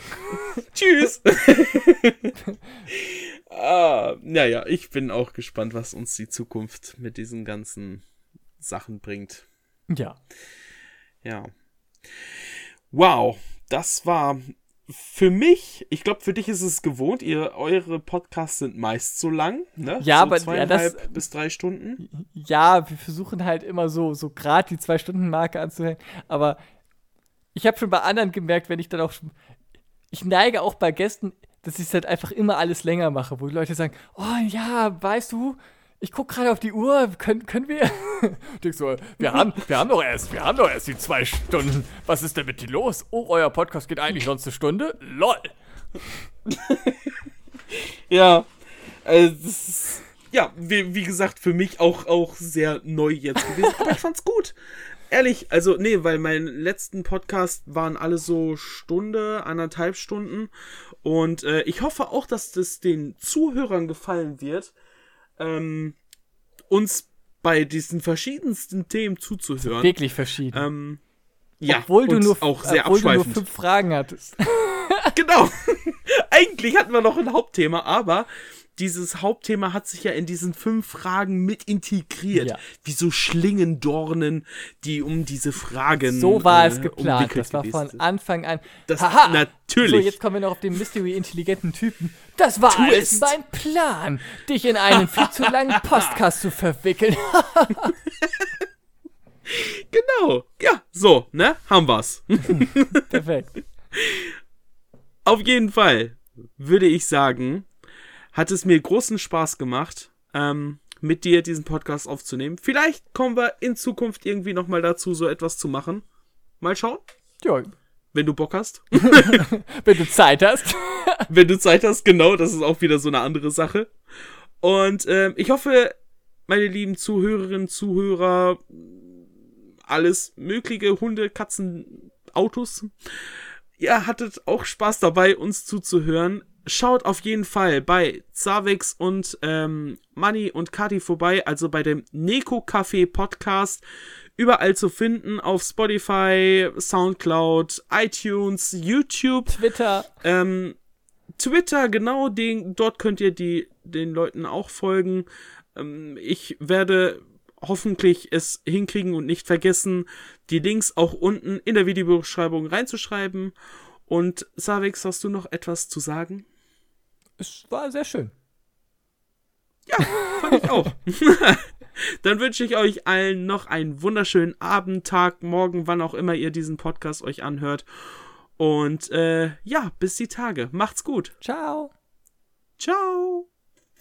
Speaker 1: Tschüss. ah, naja, ich bin auch gespannt, was uns die Zukunft mit diesen ganzen Sachen bringt.
Speaker 2: Ja.
Speaker 1: Ja. Wow, das war für mich, ich glaube, für dich ist es gewohnt, ihr, eure Podcasts sind meist so lang, ne?
Speaker 2: Ja,
Speaker 1: so
Speaker 2: aber
Speaker 1: zweieinhalb
Speaker 2: ja, das,
Speaker 1: bis drei Stunden.
Speaker 2: Ja, wir versuchen halt immer so, so gerade die Zwei-Stunden-Marke anzuhängen. Aber ich habe schon bei anderen gemerkt, wenn ich dann auch schon. Ich neige auch bei Gästen, dass ich es halt einfach immer alles länger mache, wo die Leute sagen: Oh ja, weißt du, ich gucke gerade auf die Uhr, können, können wir? ich so, wir haben, wir haben doch erst, wir haben doch erst die zwei Stunden. Was ist denn mit dir los? Oh, euer Podcast geht eigentlich sonst eine Stunde? LOL.
Speaker 1: ja, also das ist, ja, wie, wie gesagt, für mich auch, auch sehr neu jetzt gewesen, aber ich fand's gut. Ehrlich, also nee, weil mein letzten Podcast waren alle so Stunde, anderthalb Stunden und äh, ich hoffe auch, dass das den Zuhörern gefallen wird, ähm, uns bei diesen verschiedensten Themen zuzuhören.
Speaker 2: Wirklich verschieden.
Speaker 1: Ähm, ja,
Speaker 2: obwohl du nur,
Speaker 1: auch sehr
Speaker 2: obwohl du nur fünf Fragen hattest.
Speaker 1: genau. Eigentlich hatten wir noch ein Hauptthema, aber dieses Hauptthema hat sich ja in diesen fünf Fragen mit integriert.
Speaker 2: Ja.
Speaker 1: Wie so Schlingendornen, die um diese Fragen.
Speaker 2: So war
Speaker 1: äh,
Speaker 2: es geplant. Das war von. Anfang an.
Speaker 1: Das
Speaker 2: Haha!
Speaker 1: natürlich.
Speaker 2: So, jetzt kommen wir noch auf den Mystery-intelligenten Typen. Das war alles
Speaker 1: Twist.
Speaker 2: mein Plan, dich in einen viel zu langen Podcast zu verwickeln.
Speaker 1: Genau. Ja, so, ne? Haben wir's.
Speaker 2: Perfekt.
Speaker 1: Auf jeden Fall würde ich sagen, hat es mir großen Spaß gemacht, ähm, mit dir diesen Podcast aufzunehmen. Vielleicht kommen wir in Zukunft irgendwie nochmal dazu, so etwas zu machen. Mal schauen,
Speaker 2: Ja,
Speaker 1: wenn du Bock hast.
Speaker 2: wenn du Zeit hast.
Speaker 1: wenn du Zeit hast, genau, das ist auch wieder so eine andere Sache. Und ähm, ich hoffe, meine lieben Zuhörerinnen, Zuhörer, alles mögliche, Hunde, Katzen, Autos, ihr hattet auch Spaß dabei, uns zuzuhören. Schaut auf jeden Fall bei Zavex und ähm, Manni und Kati vorbei, also bei dem Neko Café Podcast. Überall zu finden auf Spotify, Soundcloud, iTunes, YouTube.
Speaker 2: Twitter.
Speaker 1: Ähm, Twitter, genau, den, dort könnt ihr die, den Leuten auch folgen. Ähm, ich werde hoffentlich es hinkriegen und nicht vergessen, die Links auch unten in der Videobeschreibung reinzuschreiben. Und Savix, hast du noch etwas zu sagen?
Speaker 2: Es war sehr schön.
Speaker 1: Ja, fand ich auch. Dann wünsche ich euch allen noch einen wunderschönen Abend, Tag, Morgen, wann auch immer ihr diesen Podcast euch anhört. Und äh, ja, bis die Tage. Macht's gut.
Speaker 2: Ciao.
Speaker 1: Ciao.